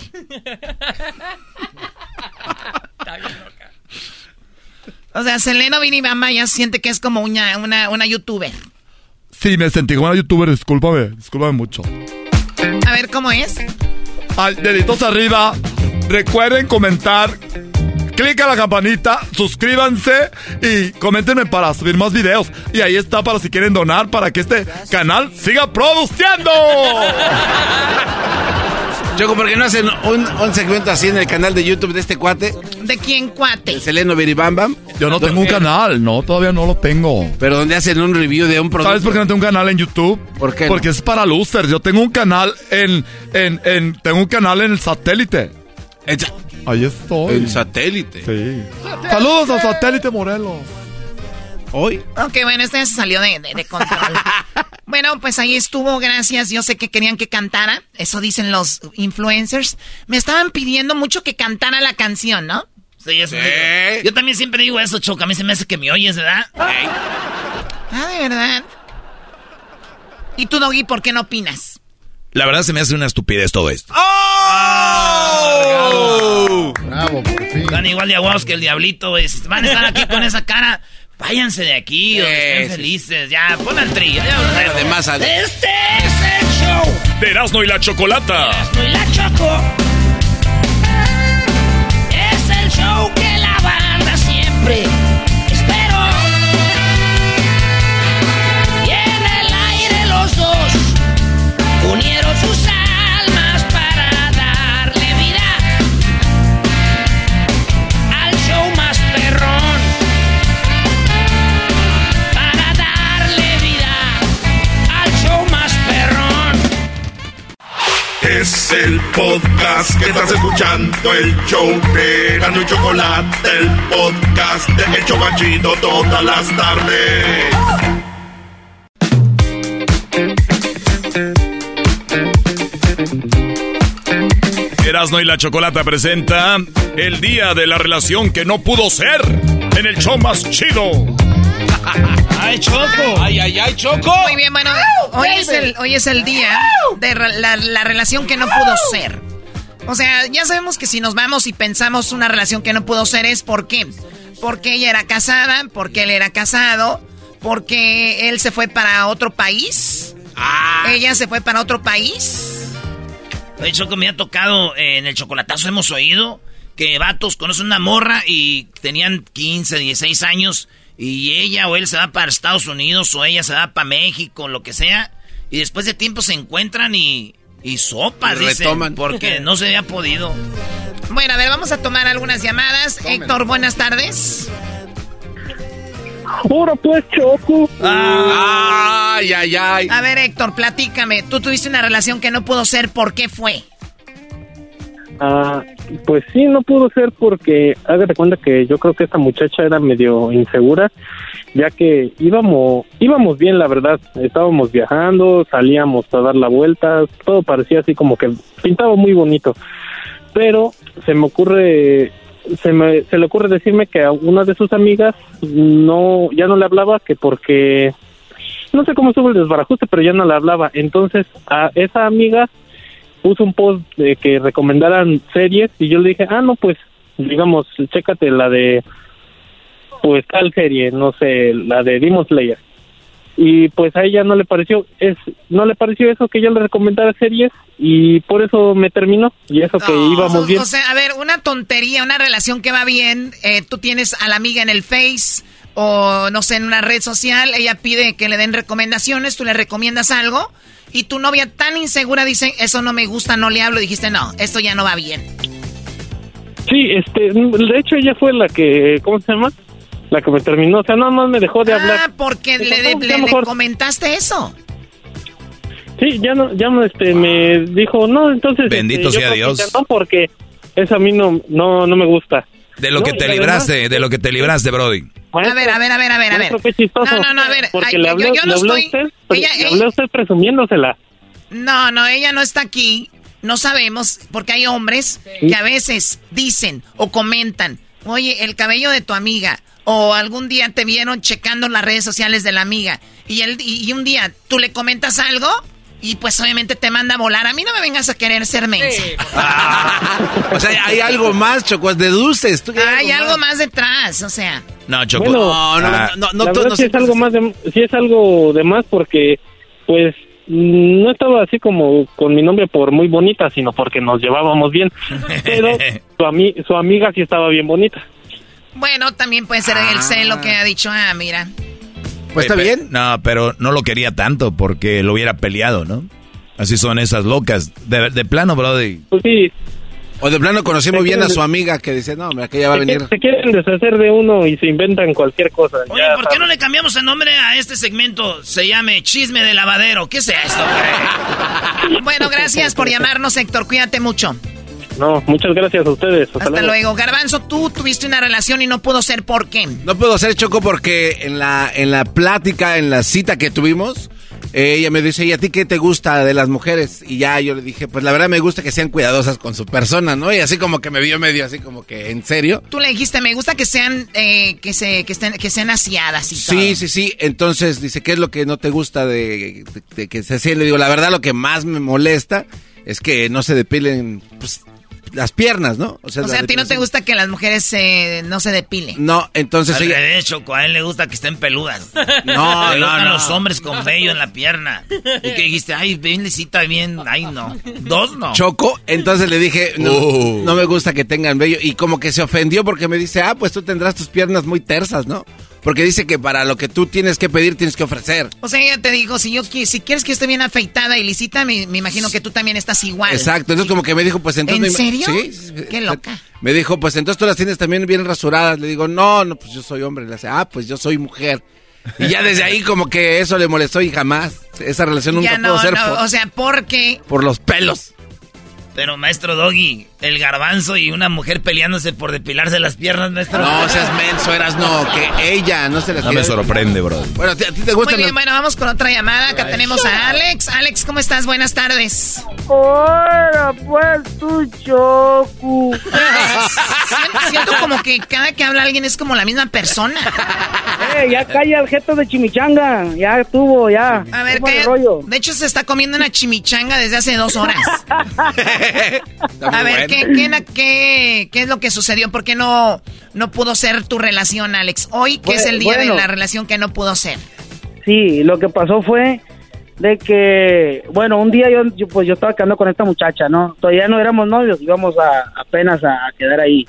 [SPEAKER 8] O sea, Seleno Vinibamba ya siente que es como una, una, una youtuber.
[SPEAKER 15] Sí, me sentí como una youtuber, discúlpame, discúlpame mucho.
[SPEAKER 8] A ver, ¿cómo es?
[SPEAKER 15] Ay, deditos arriba, recuerden comentar, clic a la campanita, suscríbanse y coméntenme para subir más videos. Y ahí está para si quieren donar para que este canal siga produciendo.
[SPEAKER 6] Choco, ¿por qué no hacen un, un segmento así en el canal de YouTube de este cuate?
[SPEAKER 8] ¿De quién cuate?
[SPEAKER 6] Seleno Biribambam.
[SPEAKER 15] Yo no tengo un canal, no, todavía no lo tengo.
[SPEAKER 6] Pero donde hacen un review de un producto.
[SPEAKER 15] ¿Sabes por qué no tengo un canal en YouTube?
[SPEAKER 6] ¿Por qué?
[SPEAKER 15] Porque es para losers. Yo tengo un canal en, en, en, tengo un canal en el satélite. Ahí estoy.
[SPEAKER 6] El satélite.
[SPEAKER 15] Sí. Saludos al satélite Morelos.
[SPEAKER 6] ¿Hoy?
[SPEAKER 8] Ok, bueno, este ya se salió de, de- de control. bueno, pues ahí estuvo, gracias. Yo sé que querían que cantara, eso dicen los influencers. Me estaban pidiendo mucho que cantara la canción, ¿no?
[SPEAKER 5] Sí, eso digo. Yo también siempre digo eso, Choco. A mí se me hace que me oyes, ¿verdad?
[SPEAKER 8] Ah, de verdad. ¿Y tú, Doggy, por qué no opinas?
[SPEAKER 7] La verdad se me hace una estupidez todo esto.
[SPEAKER 5] ¡Oh!
[SPEAKER 9] Bravo, por fin.
[SPEAKER 5] Están igual de aguados que el diablito, güey. Si van a estar aquí con esa cara, váyanse de aquí, o estén felices. Ya, pon al trillo. Ya,
[SPEAKER 6] Además,
[SPEAKER 5] Este es el show.
[SPEAKER 13] De Erasmo y la Chocolata.
[SPEAKER 5] Soy la Choco. Es el show que la banda siempre
[SPEAKER 1] Es el podcast que estás escuchando, el show de Gano y Chocolate, el podcast de Hecho Machito todas las tardes.
[SPEAKER 7] Erasno y la Chocolata presenta el día de la relación que no pudo ser en el show más chido.
[SPEAKER 5] ¡Ay, Choco!
[SPEAKER 6] ¡Ay, ay, ay, Choco!
[SPEAKER 8] Muy bien, bueno, hoy es el, hoy es el día de la, la relación que no pudo ser. O sea, ya sabemos que si nos vamos y pensamos una relación que no pudo ser es ¿por qué? Porque ella era casada, porque él era casado, porque él se fue para otro país. Ella se fue para otro país.
[SPEAKER 5] Oye, Choco, me ha tocado eh, en el chocolatazo, hemos oído que vatos conocen una morra y tenían 15, 16 años y ella o él se va para Estados Unidos o ella se va para México, lo que sea, y después de tiempo se encuentran y, y sopas,
[SPEAKER 6] Y
[SPEAKER 5] dicen,
[SPEAKER 6] retoman.
[SPEAKER 5] porque no se había podido.
[SPEAKER 8] Bueno, a ver, vamos a tomar algunas llamadas. Héctor, buenas tardes.
[SPEAKER 23] Ahora pues, Choco.
[SPEAKER 6] Ay, ay, ay.
[SPEAKER 8] A ver, Héctor, platícame. Tú tuviste una relación que no pudo ser, ¿por qué fue?
[SPEAKER 23] Ah, pues sí, no pudo ser porque, hágate cuenta que yo creo que esta muchacha era medio insegura, ya que íbamos, íbamos bien, la verdad, estábamos viajando, salíamos a dar la vuelta, todo parecía así como que pintaba muy bonito, pero se me ocurre, se me, se le ocurre decirme que a una de sus amigas no, ya no le hablaba que porque, no sé cómo estuvo el desbarajuste, pero ya no le hablaba, entonces a esa amiga puso un post de que recomendaran series y yo le dije, ah, no, pues, digamos, chécate la de, pues, tal serie, no sé, la de Demon Slayer. Y pues a ella no le pareció, es, no le pareció eso que yo le recomendara series y por eso me terminó y eso que íbamos bien.
[SPEAKER 8] O sea, a ver, una tontería, una relación que va bien, eh, tú tienes a la amiga en el Face o no sé, en una red social, ella pide que le den recomendaciones, tú le recomiendas algo y tu novia tan insegura dice, eso no me gusta, no le hablo, y dijiste, no, esto ya no va bien.
[SPEAKER 23] Sí, este, de hecho ella fue la que, ¿cómo se llama? La que me terminó, o sea, nada más me dejó de hablar.
[SPEAKER 8] Ah, porque le,
[SPEAKER 23] "No,
[SPEAKER 8] le-
[SPEAKER 23] ya
[SPEAKER 8] le
[SPEAKER 23] mejor".
[SPEAKER 8] comentaste eso.
[SPEAKER 23] Sí, ya no, ya no, este, me dijo, no, entonces.
[SPEAKER 7] Bendito
[SPEAKER 23] este, yo
[SPEAKER 7] sea Dios.
[SPEAKER 23] No, porque eso a mí no, no, no me gusta.
[SPEAKER 7] De lo
[SPEAKER 23] No,
[SPEAKER 7] que te libraste, de lo que te libraste, Brody.
[SPEAKER 8] A ver, a ver, a ver, a ver, a ver. No, no, no, a ver.
[SPEAKER 23] Porque
[SPEAKER 8] ay,
[SPEAKER 23] le
[SPEAKER 8] yo- no
[SPEAKER 23] le hablé a
[SPEAKER 8] estoy-
[SPEAKER 23] usted,
[SPEAKER 8] ella-
[SPEAKER 23] le usted presumiéndosela.
[SPEAKER 8] No, no, ella no está aquí. No sabemos, porque hay hombres que a veces dicen o comentan, oye, el cabello de tu amiga, o algún día te vieron checando las redes sociales de la amiga, y, el, y, y un día tú le comentas algo, y pues obviamente te manda a volar. A mí no me vengas a querer ser mensa.
[SPEAKER 6] O sea, hay algo más, Choco, deduces. Tú que
[SPEAKER 8] Hay algo más detrás, o sea.
[SPEAKER 7] No, Choco.
[SPEAKER 23] Bueno,
[SPEAKER 6] No, no,
[SPEAKER 7] Ah,
[SPEAKER 6] no, no, no
[SPEAKER 23] sí
[SPEAKER 6] sé-
[SPEAKER 23] es algo más de, sí es algo de más porque, pues, no estaba así como con mi novia por muy bonita, sino porque nos llevábamos bien. Pero su, ami- su amiga sí estaba bien bonita.
[SPEAKER 8] Bueno, también puede ser el celo que ha dicho, ah, mira.
[SPEAKER 6] Pues está bien.
[SPEAKER 7] No, pero no lo quería tanto porque lo hubiera peleado, ¿no? Así son esas locas. De, de plano, Brody.
[SPEAKER 23] Pues sí,
[SPEAKER 6] O de plano conocí muy bien a su amiga que dice, no, mira, que ella va a venir.
[SPEAKER 23] se quieren deshacer de uno y se inventan cualquier cosa.
[SPEAKER 5] Oye,
[SPEAKER 23] ya
[SPEAKER 5] ¿por qué
[SPEAKER 23] sabes.
[SPEAKER 5] no le cambiamos el nombre a este segmento? Se llame Chisme de Lavadero. ¿Qué es esto?
[SPEAKER 8] Bueno, gracias por llamarnos, Héctor. Cuídate mucho.
[SPEAKER 23] No, muchas gracias a ustedes. Hasta,
[SPEAKER 8] Hasta luego. Garbanzo, tú tuviste una relación y no pudo ser por qué.
[SPEAKER 6] No puedo ser Choco porque en la, en la plática, en la cita que tuvimos, eh, ella me dice, ¿y a ti qué te gusta de las mujeres? Y ya yo le dije, pues la verdad me gusta que sean cuidadosas con su persona, ¿no? Y así como que me vio medio así como que, ¿en serio?
[SPEAKER 8] Tú le dijiste, me gusta que sean, eh, que se, que estén, que sean aseadas y todo.
[SPEAKER 6] Sí, sí, sí. Entonces dice, ¿qué es lo que no te gusta de, de- de que se hacía? Le digo, la verdad lo que más me molesta es que no se depilen pues, las piernas, ¿no?
[SPEAKER 8] O sea, a ti no te gusta que las mujeres eh, no se depilen.
[SPEAKER 6] No, entonces
[SPEAKER 5] Al Choco, a él le gusta que estén peludas.
[SPEAKER 6] No,
[SPEAKER 5] le
[SPEAKER 6] no,
[SPEAKER 5] gustan
[SPEAKER 6] no.
[SPEAKER 5] los hombres con vello en la pierna. Y que dijiste, ay, bien lisita, bien, ay, no. Dos no.
[SPEAKER 6] Choco, entonces le dije, no,
[SPEAKER 7] Oh.
[SPEAKER 6] no me gusta que tengan vello. Y como que se ofendió porque me dice, ah, pues tú tendrás tus piernas muy tersas, ¿no? Porque dice que para lo que tú tienes que pedir, tienes que ofrecer.
[SPEAKER 8] O sea, ella te dijo, si yo si quieres que esté bien afeitada y lisita, me, me imagino que tú también estás igual.
[SPEAKER 6] Exacto, entonces como que me dijo, pues entonces...
[SPEAKER 8] ¿En serio?
[SPEAKER 6] Sí.
[SPEAKER 8] Qué loca.
[SPEAKER 6] Me dijo, pues entonces tú las tienes también bien rasuradas. Le digo, no, no, pues yo soy hombre. Le dice, ah, pues yo soy mujer. Y ya desde ahí como que eso le molestó y jamás. Esa relación nunca
[SPEAKER 8] Ya no,
[SPEAKER 6] pudo ser
[SPEAKER 8] no,
[SPEAKER 6] por,
[SPEAKER 8] o sea, porque...
[SPEAKER 6] por los pelos.
[SPEAKER 5] Pero, maestro Doggy, el garbanzo y una mujer peleándose por depilarse las piernas, maestro.
[SPEAKER 6] No seas menso, eras no, que ella no se las
[SPEAKER 7] No me sorprende, Brody.
[SPEAKER 6] Bueno, ¿a ti, te
[SPEAKER 8] Muy
[SPEAKER 6] gustan
[SPEAKER 8] bien,
[SPEAKER 6] las-
[SPEAKER 8] bueno, vamos con otra llamada. Acá tenemos a Alex. Alex, ¿cómo estás? Buenas tardes.
[SPEAKER 23] Hola, pues tú
[SPEAKER 24] Choco.
[SPEAKER 8] Siento, siento como que cada que habla alguien es como la misma persona.
[SPEAKER 24] Eh, ya calla el jeto de chimichanga. Ya estuvo, ya.
[SPEAKER 8] A ver,
[SPEAKER 24] ¿Cómo
[SPEAKER 8] ¿qué?
[SPEAKER 24] rollo?
[SPEAKER 8] De hecho, se está comiendo una chimichanga desde hace dos horas. A ver, ¿qué, qué, na- qué- qué es lo que sucedió? ¿Por qué no, no pudo ser tu relación, Alex? Hoy, que es el día
[SPEAKER 24] Bueno.
[SPEAKER 8] de la relación que no pudo ser.
[SPEAKER 24] Sí, lo que pasó fue de que, bueno, un día yo, yo, pues yo estaba quedando con esta muchacha, ¿no? Todavía no éramos novios, íbamos a, apenas a, a quedar ahí.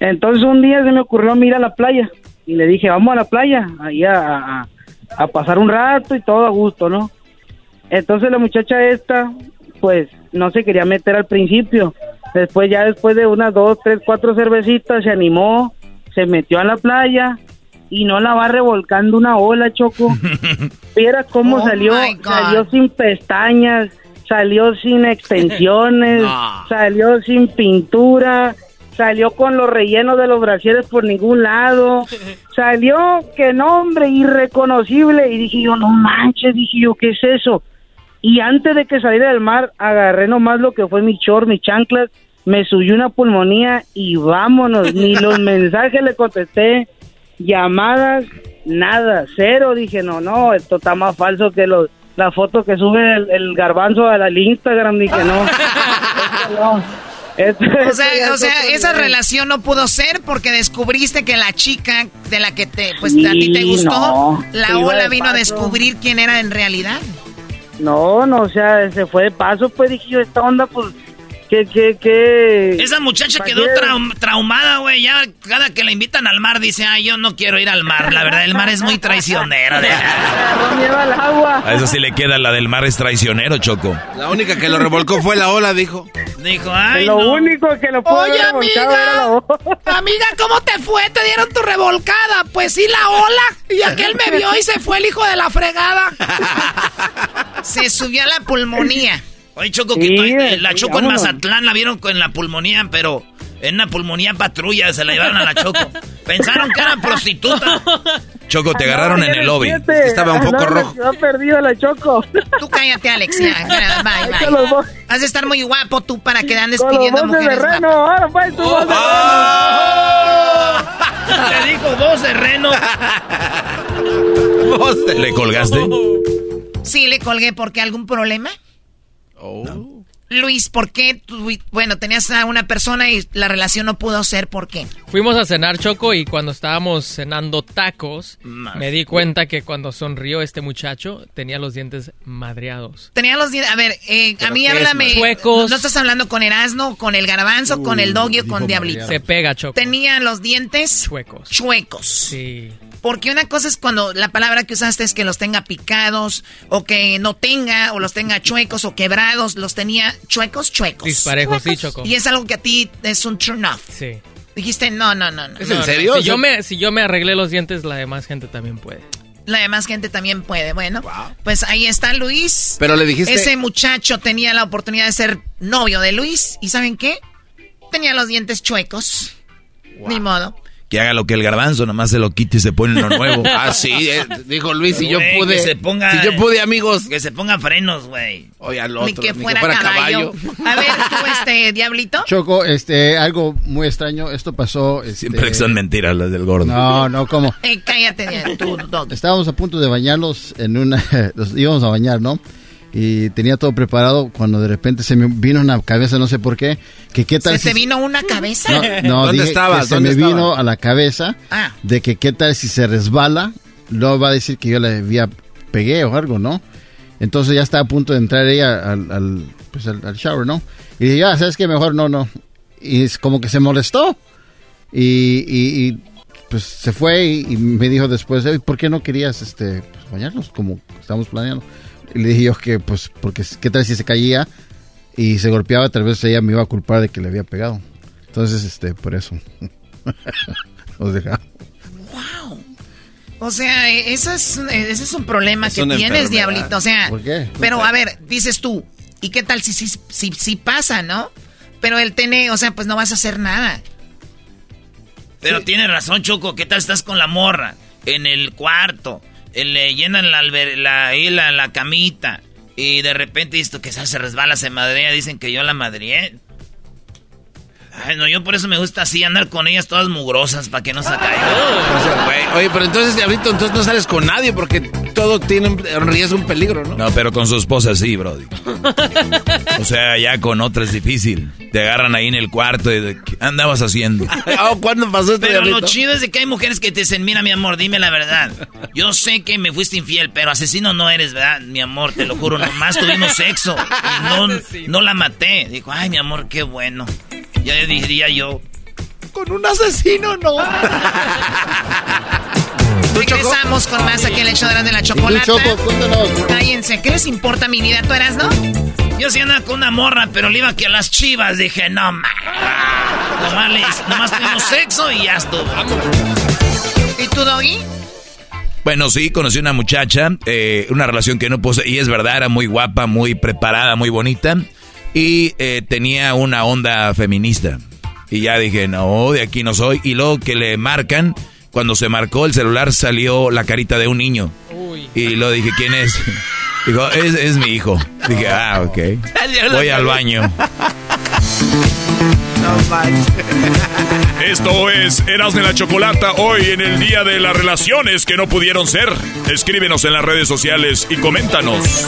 [SPEAKER 24] Entonces un día se me ocurrió ir a la playa y le dije, vamos a la playa, ahí a, a- a pasar un rato y todo a gusto, ¿no? Entonces la muchacha esta, pues no se quería meter al principio. Después ya después de unas dos, tres, cuatro cervecitas se animó, se metió a la playa y no la va revolcando una ola, Choco. Viera cómo
[SPEAKER 8] Oh
[SPEAKER 24] salió, salió sin pestañas, salió sin extensiones,
[SPEAKER 8] No.
[SPEAKER 24] salió sin pintura, salió con los rellenos de los brasieres por ningún lado, salió que nombre irreconocible y dije yo, no manches, dije yo, ¿qué es eso? Y antes de que saliera del mar, agarré nomás lo que fue mi short, mi chanclas, me subió una pulmonía y vámonos, ni los mensajes le contesté, llamadas, nada, cero, dije, no, no, esto está más falso que los, la foto que sube el, el garbanzo al, al Instagram, dije, no, no. Esto-
[SPEAKER 8] O sea, o sea, esa relación no pudo ser porque descubriste que la chica de la que te, pues a ti te gustó,
[SPEAKER 24] no,
[SPEAKER 8] la ola vino a descubrir quién era en realidad.
[SPEAKER 24] No, no, o sea, se fue de paso, pues dije yo, esta onda, pues, que, que, que...
[SPEAKER 5] Esa muchacha quedó traum- traumada, güey. Ya cada que la invitan al mar dice, ay, yo no quiero ir al mar. La verdad, el mar es muy traicionero. de-
[SPEAKER 24] al agua.
[SPEAKER 7] A eso sí le queda la del mar es traicionero, Choco.
[SPEAKER 6] La única que lo revolcó fue la ola, dijo.
[SPEAKER 5] Dijo, ay,
[SPEAKER 24] lo
[SPEAKER 5] no.
[SPEAKER 24] único que lo pudo
[SPEAKER 8] Oye,
[SPEAKER 24] era la ola.
[SPEAKER 8] amiga, ¿cómo te fue? ¿Te dieron tu revolcada? Pues sí, la ola. Y aquel me vio y se fue el hijo de la fregada. Se subió a la pulmonía.
[SPEAKER 5] Oye, Choco,
[SPEAKER 24] Sí,
[SPEAKER 5] eh, la Choco en. Mazatlán la vieron con la pulmonía, pero en una pulmonía patrulla se la llevaron a la Choco. Pensaron que era prostituta.
[SPEAKER 7] Choco, te agarraron en el lobby.
[SPEAKER 24] Siete.
[SPEAKER 6] Es que estaba un
[SPEAKER 24] en la
[SPEAKER 6] rojo.
[SPEAKER 24] ciudad perdida la choco.
[SPEAKER 8] Tú cállate, Alex. Ya, ya, bye, bye. Has de estar muy guapo tú para que andes
[SPEAKER 24] Con los
[SPEAKER 8] pidiendo mujeres
[SPEAKER 24] reno, ahora pues tu voz de
[SPEAKER 5] Te dijo dos de reno.
[SPEAKER 7] ¿Le colgaste?
[SPEAKER 8] Sí, le colgué porque algún problema. Oh. No. Luis, ¿por qué? tú- bueno, tenías a una persona y la relación no pudo ser, ¿por qué?
[SPEAKER 11] Fuimos a cenar Choco y cuando estábamos cenando tacos,
[SPEAKER 5] Más.
[SPEAKER 11] me di cuenta que cuando sonrió este muchacho tenía los dientes madreados.
[SPEAKER 8] Tenía los dientes. A ver, eh, a mí háblame.
[SPEAKER 11] Chuecos.
[SPEAKER 8] No estás hablando con Erasmo, con el Garbanzo, con el Doggy o con Diablito.
[SPEAKER 11] Se pega Choco.
[SPEAKER 8] Tenía los dientes
[SPEAKER 11] Chuecos.
[SPEAKER 8] chuecos.
[SPEAKER 11] Sí.
[SPEAKER 8] Porque una cosa es cuando la palabra que usaste es que los tenga picados, o que no tenga, o los tenga chuecos o quebrados. Los tenía chuecos, chuecos.
[SPEAKER 11] Disparejos, sí, Choco.
[SPEAKER 8] Y es algo que a ti es un turn off.
[SPEAKER 11] Sí.
[SPEAKER 8] Dijiste, no, no, no, no.
[SPEAKER 6] ¿Es
[SPEAKER 11] No,
[SPEAKER 6] en serio?
[SPEAKER 11] Si
[SPEAKER 6] O sea-
[SPEAKER 11] yo, me, si yo me arreglé los dientes, la demás gente también puede.
[SPEAKER 8] La demás gente también puede. Bueno, pues ahí está Luis.
[SPEAKER 6] Pero le dijiste...
[SPEAKER 8] Ese muchacho tenía la oportunidad de ser novio de Luis. ¿Y saben qué? Tenía los dientes chuecos. Ni modo.
[SPEAKER 7] Que haga lo que el garbanzo, nomás se lo quite y se pone lo nuevo.
[SPEAKER 6] Ah, sí, eh, dijo Luis, si yo pude...
[SPEAKER 5] que se ponga-
[SPEAKER 6] Si yo pude, amigos.
[SPEAKER 5] Que se ponga frenos, güey.
[SPEAKER 6] Oye, al
[SPEAKER 8] Ni
[SPEAKER 6] otro,
[SPEAKER 8] que fuera, caballo. A ver, tú, este, Diablito.
[SPEAKER 9] Choco, este, algo muy extraño. Esto pasó. Este,
[SPEAKER 7] Siempre son mentiras las del gordo.
[SPEAKER 9] No, no, ¿cómo?
[SPEAKER 8] Eh, cállate, tú.
[SPEAKER 9] Estábamos a punto de bañarlos en una. Los íbamos a bañar, ¿no? Y tenía todo preparado cuando de repente se me vino una cabeza, no sé por qué. Que qué tal
[SPEAKER 8] ¿Se te vino una cabeza?
[SPEAKER 9] No, no,
[SPEAKER 6] ¿Dónde
[SPEAKER 9] dije que
[SPEAKER 6] estabas?
[SPEAKER 9] se
[SPEAKER 6] ¿Dónde
[SPEAKER 9] me
[SPEAKER 6] estaba?
[SPEAKER 9] vino a la cabeza
[SPEAKER 8] Ah.
[SPEAKER 9] de que qué tal si se resbala, luego va a decir que yo le había pegué o algo, ¿no? Entonces ya estaba a punto de entrar ella al, al, pues al, al shower, ¿no? Y dije, ya, ¿sabes qué? Mejor no, no. Y es como que se molestó. Y, y- y, pues se fue y, y me dijo después, "Ey, ¿por qué no querías este, pues, bañarnos como estábamos planeando? Y le dije yo que, pues, porque qué tal si se caía y se golpeaba, tal vez ella me iba a culpar de que le había pegado. Entonces, este, por eso. Los dejamos.
[SPEAKER 8] O sea, eso es, ese es un problema
[SPEAKER 6] Es
[SPEAKER 8] que tienes,
[SPEAKER 6] enfermedad.
[SPEAKER 8] Diablito. O sea,
[SPEAKER 9] ¿Por qué?
[SPEAKER 8] pero a ver, dices tú, ¿y qué tal si si, si, si pasa, no? Pero él tiene, o sea, pues no vas a hacer nada.
[SPEAKER 5] Pero tiene razón, Choco. ¿Qué tal estás con la morra? En el cuarto. Eh, Le llenan la, la, la, la camita. Y de repente esto que se resbala, se madrea. Dicen que yo la madrié. Ay, no, yo por eso me gusta así andar con ellas todas mugrosas para que no se caigan.
[SPEAKER 6] O sea, güey, oye, pero entonces, Diablito, entonces no sales con nadie porque todo tiene un riesgo, un peligro, ¿no?
[SPEAKER 7] No, pero con su esposa sí, Brody. O sea, ya con otra es difícil. Te agarran ahí en el cuarto y de, ¿qué andabas haciendo?
[SPEAKER 6] Oh, ¿Cuándo pasó esto,
[SPEAKER 5] Pero lo chido es de que hay mujeres que te dicen, mira mi amor, dime la verdad. Yo sé que me fuiste infiel, pero asesino no eres, ¿verdad? Mi amor, te lo juro, nomás tuvimos sexo. Y no, no la maté. Dijo, ay, mi amor, qué bueno. Ya diría yo.
[SPEAKER 6] Con un asesino, no.
[SPEAKER 8] Regresamos con más aquí en el show de la chocolata.
[SPEAKER 9] Choco, cuéntanos.
[SPEAKER 8] Cállense, ¿qué les importa mi vida? ¿Tú eras, no?
[SPEAKER 5] Yo sí andaba con una morra, pero le iba que a las chivas. Dije, no, ma. Nomás, nomás tuvimos sexo y ya estuvo.
[SPEAKER 8] ¿Y tú, Doggy?
[SPEAKER 7] Bueno, sí, conocí una muchacha, eh, una relación que no puse, y es verdad, era muy guapa, muy preparada, muy bonita, y eh, tenía una onda feminista. Y ya dije, no, de aquí no soy. Y luego que le marcan, cuando se marcó el celular salió la carita de un niño. Y luego dije, ¿quién es? Dijo, es, es mi hijo. Dije, ah, ok. Voy al baño.
[SPEAKER 13] Esto es Erasmo la Chocolata hoy en el Día de las Relaciones que no pudieron ser. Escríbenos en las redes sociales y coméntanos.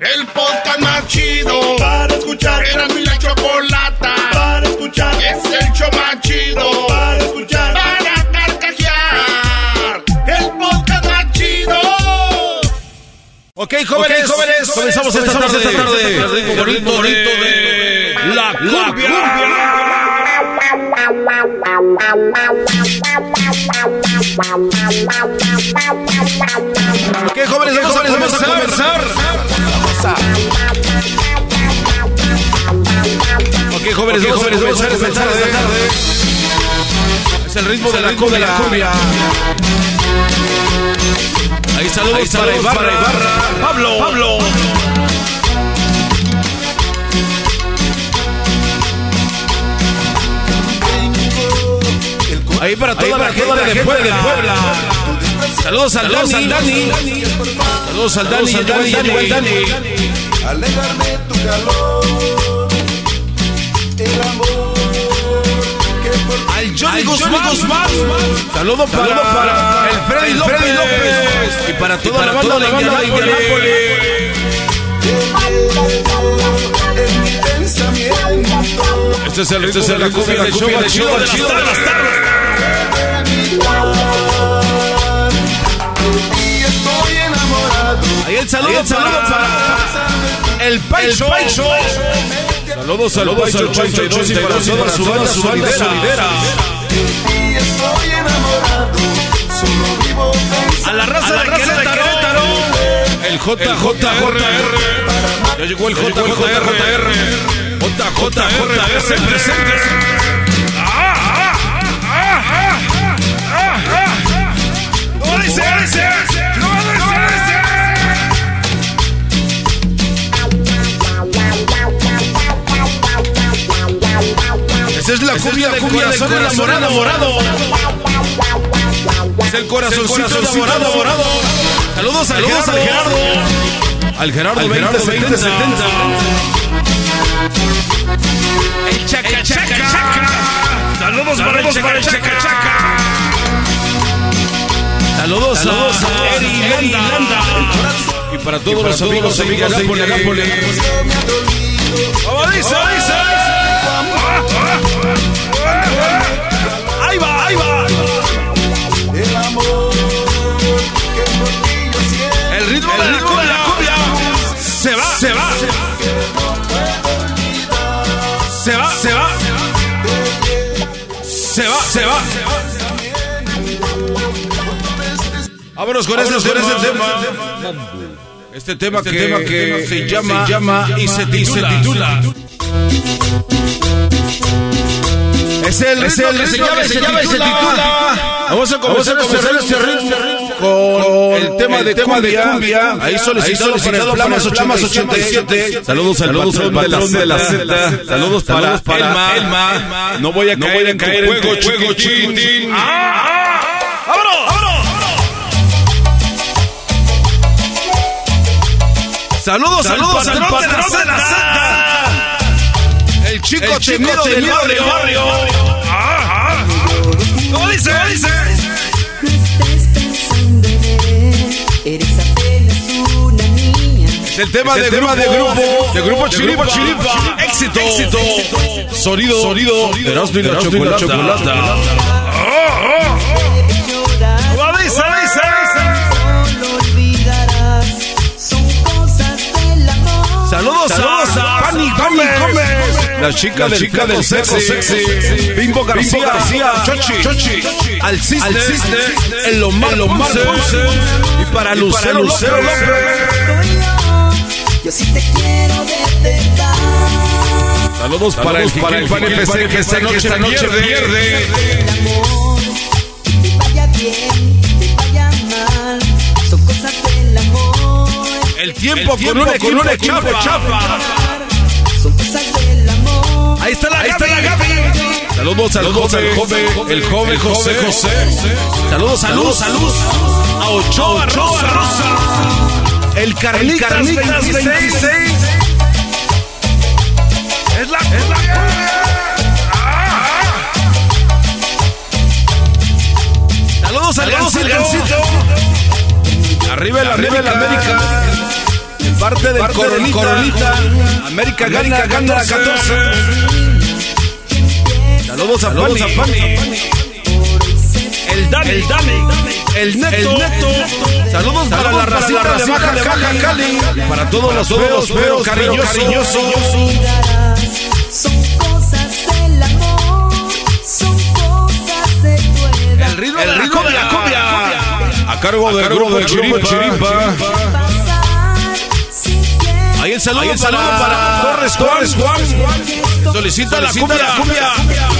[SPEAKER 1] El chido para escuchar. Era mi la chocolata para escuchar. Es el show más chido para escuchar. Para carcajear. El podcast más chido.
[SPEAKER 15] Ok, jóvenes, jóvenes, comenzamos esta tarde, esta tarde, el ritmo bonito, bonito de la cumbia. Ok, jóvenes, jóvenes, vamos a comenzar. Ok, jóvenes, jóvenes, vamos a comenzar esta tarde. Es el ritmo de la cumbia. Ahí saludos, para, Ibarra, Pablo. Pablo. Ahí para toda, la, gente de Puebla. Saludos al Dani. Saludos al Dani. al Dani, al Dani.
[SPEAKER 4] Alegarme tu calor, el amor
[SPEAKER 15] Al Johnny Guzmán. Saludos para, para el Freddy, López. Y para toda la banda de Indianápolis.
[SPEAKER 4] en mi pensamiento.
[SPEAKER 15] Este es el ritmo de la cumbia show de.
[SPEAKER 4] Y enamorado.
[SPEAKER 15] Ahí el saludo, saludo para el Paicho. Saludos al Paicho 82 y para toda su banda solidera.
[SPEAKER 4] Y estoy enamorado. Solo vivo
[SPEAKER 15] A la raza de Querétaro. El JJR. Ya llegó el JJR. JJR se presenta.
[SPEAKER 1] ¡No dice,
[SPEAKER 15] Esa es la cumbia del corazón enamorado, morado. Es el corazoncito enamorado, morado. Saludos al Gerardo. Al Gerardo 2070. El chaca chaca. Saludos para el chaca chaca. Saludos, Saludos a Eri Landa. Y para todos los amigos de Indianápolis. ¡Vamos, dice! ¡Ahí va, ahí va!
[SPEAKER 4] el amor que por ti yo siento.
[SPEAKER 15] El ritmo, de, la cumbia. Se va, se va. Se va, se va. Se va, se va. Vámonos con este, con este tema. Este tema, que, tema que se llama, se llama y se titula. Es el, es el que se llama, y se titula. Vamos a comenzar este ritmo con el tema de cumbia. Ahí solicitado por el Flamas 87. Saludos al patrón de la Z. Saludos para Elma. No voy a caer en tu juego, chiquitín. ¡Vámonos! ¡Vámonos! Saludos, saludos al patrón, de la Z. El chico, el chico del barrio. barrio. Ah, ah. ¿Cómo dice? ¿Cómo dice?
[SPEAKER 25] Eres apenas una niña.
[SPEAKER 15] Es el tema, es el de, tema grupo, de grupo, de grupo Chiripa, Chiripa. Éxito, éxito. Sonido, sonido. De y la chocolata. chocolata. La chica, la del, chica del sexy, sexy. Bimbo García, García. Chochi, Chochi. Al Cisne, el Omar, el Omar Y para Lucero, Lucero López.
[SPEAKER 25] Yo sí te quiero de.
[SPEAKER 15] Saludos, para el para el FC que esta noche, esta noche pierde.
[SPEAKER 25] El
[SPEAKER 15] tiempo, con un equipo, con una chapa, Ahí está la, Ahí está la Gaby. Saludos al joven, joven, el joven José, José. Saludos, saludos, saludos a Ochoa, Rosa, Rosa. El Carlitas, el Carlitas 26. 26. Es la, es la. Saludos al Gancito. Arriba el Arriba el América. Parte del Coronita. Coronita. América, América gana, gana 14. Saludos a Saludos Fanny. A Fanny. El Dani. El Dani. El Neto. El Neto. Saludos, Saludos para la racita, para la de Baja, de Baja Cali. Cali. Para todos los feos, feos, cariñosos. cariñosos.
[SPEAKER 25] Son cosas del amor. Son cosas de tu edad.
[SPEAKER 15] El ritmo, el ritmo de la cumbia. A cargo del grupo de Chiripa. Chiripa. Ahí el saludo, Ahí el saludo para, para Torres Torres Juan. Solicita, Solicita la cumbia. La cumbia.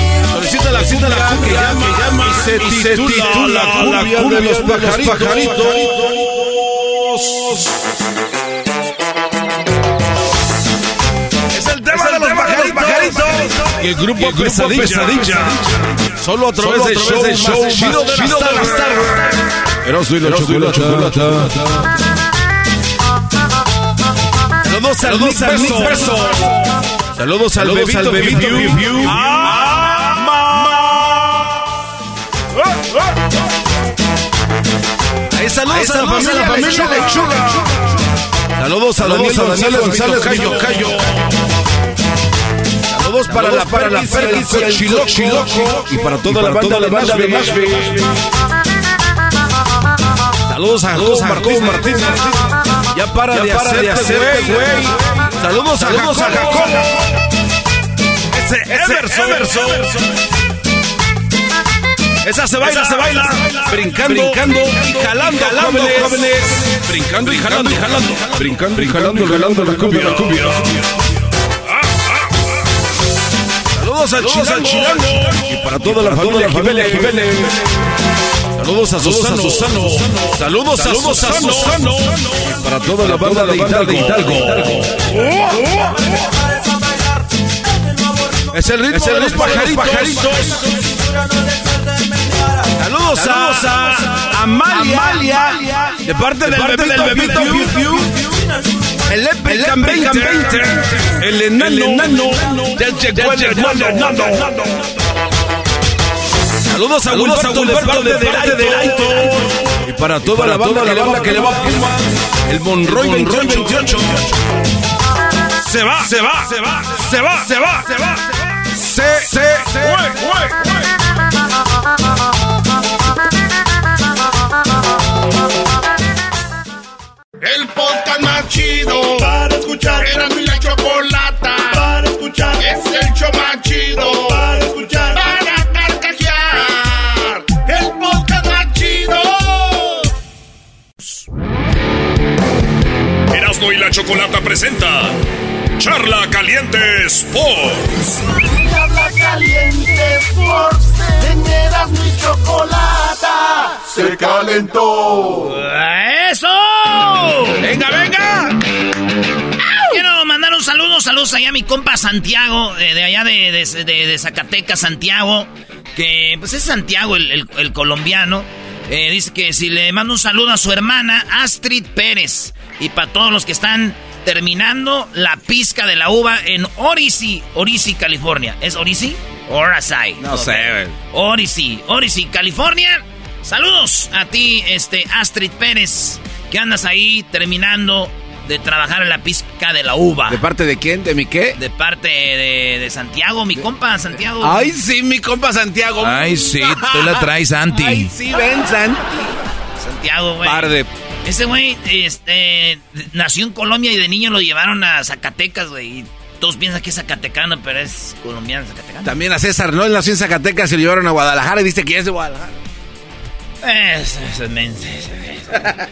[SPEAKER 15] Solicita la cumbia, la cumbia que, llama, que llama y se, y se titula, titula la, cumbia la cumbia de los pajaritos. pajaritos. Es el tema es el de los tema pajaritos. pajaritos. Y el grupo, el grupo Pesadilla. Pesadilla. Solo a través del show, del show más chido de las tardes. Eros y la chocolata. Saludos al Saludos al. Saludos al Bebito, al Bebito. View. Ahí saludos a la familia, familia Lechuga. Saludos a Daniel González, Cayo, Cayo. Saludos para la para la Chiloco y para toda la banda de Nashville. Saludos a Jacob Marcos Martínez. Ya para de hacerte güey. Saludos, Saludos a Jacob. Ese, ese Emerson. Esa se baila, Esa se baila. Brincando, brincando y jalando, jalando jóvenes. jóvenes. Brincando y jalando, y jalando. Brincando y jalando, jalando la cumbia, la cumbia. Saludos al Chilango. Y para toda la familia Jiménez, Jiménez. Saludos a Susano. Saludos a Susano. Saludos, Saludos a Susano. Y para toda la banda de Hidalgo. Hidalgo. Es el ritmo de los pajaritos. Saludos a Amalia. De parte del bebito Piu El Epic 20. El enano. Del llegó el enano. Saludos a Saludos a Wilberto de parte de Laito. Y para toda la banda, que le va a el Monroy 28. Se va, se va, se va, se va, se va, se va. Se, se, se.
[SPEAKER 1] Podcast más chido para escuchar. Era mi la chocolata para escuchar. Es el show más chido para escuchar. Para carcajear. El podcast más chido.
[SPEAKER 13] Erasmo y la Chocolata presenta Charla Caliente Sports.
[SPEAKER 4] Charla Caliente Sports. En Erasmo y Chocolata se calentó.
[SPEAKER 5] ¡Eso! ¡Venga, venga! Quiero mandar un saludo, saludos allá a mi compa Santiago, de, de allá de, de, de, de Zacatecas, Santiago, que pues es Santiago el, el, el colombiano. Eh, dice que si le mando un saludo a su hermana Astrid Pérez y para todos los que están terminando la pizca de la uva en Orisi, Orisi, California. ¿Es Orisi? Orasai.
[SPEAKER 6] No sé, güey.
[SPEAKER 5] Orisi, Orisi, California. Saludos a ti, este Astrid Pérez, que andas ahí terminando de trabajar en la pizca de la uva.
[SPEAKER 6] ¿De parte de quién? ¿De mi qué?
[SPEAKER 5] De parte de, de Santiago, mi compa Santiago.
[SPEAKER 6] Ay, sí, mi compa Santiago.
[SPEAKER 7] Ay, sí, tú la traes, Santi.
[SPEAKER 6] Ay, sí, ven, Santi.
[SPEAKER 5] Santiago, güey.
[SPEAKER 6] Par de...
[SPEAKER 5] Ese güey este, nació en Colombia y de niño lo llevaron a Zacatecas, güey. Y todos piensan que es zacatecano, pero es colombiano zacatecano.
[SPEAKER 6] También a César, ¿no? Él nació en Zacatecas y lo llevaron a Guadalajara y dice que es de Guadalajara.
[SPEAKER 5] Es, es, es,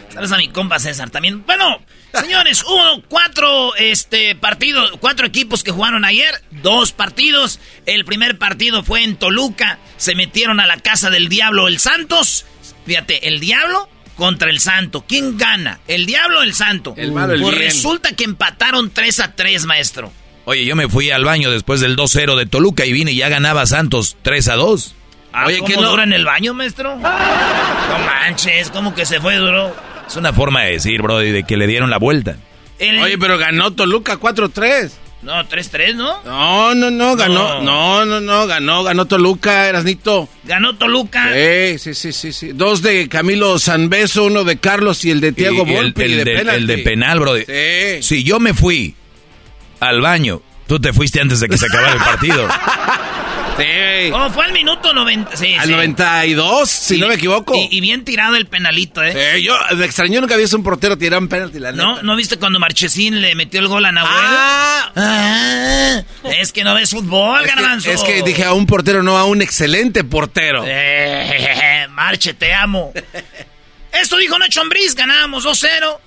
[SPEAKER 5] Saludos a mi compa César también. Bueno, señores, hubo cuatro este, partidos, cuatro equipos que jugaron ayer, dos partidos. El primer partido fue en Toluca, se metieron a la casa del diablo el Santos. Fíjate, el diablo contra el santo. ¿Quién gana? ¿El diablo o el santo?
[SPEAKER 6] El malo, el
[SPEAKER 5] Pues
[SPEAKER 6] bien.
[SPEAKER 5] resulta que empataron 3 a 3, maestro.
[SPEAKER 7] Oye, yo me fui al baño después del 2-0 de Toluca y vine y ya ganaba Santos 3 a 2.
[SPEAKER 5] Ah,
[SPEAKER 7] Oye,
[SPEAKER 5] ¿cómo
[SPEAKER 7] ¿qué no?
[SPEAKER 5] dura en el baño, maestro? No manches, ¿cómo que se fue duro?
[SPEAKER 7] Es una forma de decir, bro, de que le dieron la vuelta.
[SPEAKER 5] El-
[SPEAKER 6] Oye, pero ganó Toluca 4-3.
[SPEAKER 5] No, 3-3, ¿no?
[SPEAKER 6] No, no, no, ganó. No, no, no, ganó, ganó Toluca, Erasnito.
[SPEAKER 5] Ganó Toluca.
[SPEAKER 6] Sí, sí, sí, sí, sí. Dos de Camilo Sanbeso, uno de Carlos y el de Tiago
[SPEAKER 7] Y el,
[SPEAKER 6] Volpi.
[SPEAKER 7] el
[SPEAKER 6] de
[SPEAKER 7] de,
[SPEAKER 6] penalti.
[SPEAKER 7] el de penal, bro.
[SPEAKER 6] Sí.
[SPEAKER 7] Si yo me fui al baño, tú te fuiste antes de que se acabara el partido.
[SPEAKER 6] Sí.
[SPEAKER 5] Oh, fue al minuto 90. Sí,
[SPEAKER 6] Al
[SPEAKER 5] sí.
[SPEAKER 6] 92, si no me equivoco.
[SPEAKER 5] Y, y bien tirado el penalito, ¿eh?
[SPEAKER 6] Sí, yo me extrañó nunca había visto un portero tirar un penalti, la
[SPEAKER 5] ¿No? ¿No viste cuando Marchesín le metió el gol a Nahuel?
[SPEAKER 6] Ah.
[SPEAKER 5] Ah, es que no ves fútbol,
[SPEAKER 6] Es
[SPEAKER 5] garbanzo.
[SPEAKER 6] que, es que dije a un portero, no a un excelente portero.
[SPEAKER 5] Eh, Marche, te amo. Esto dijo Nacho Ambriz, ganábamos 2-0.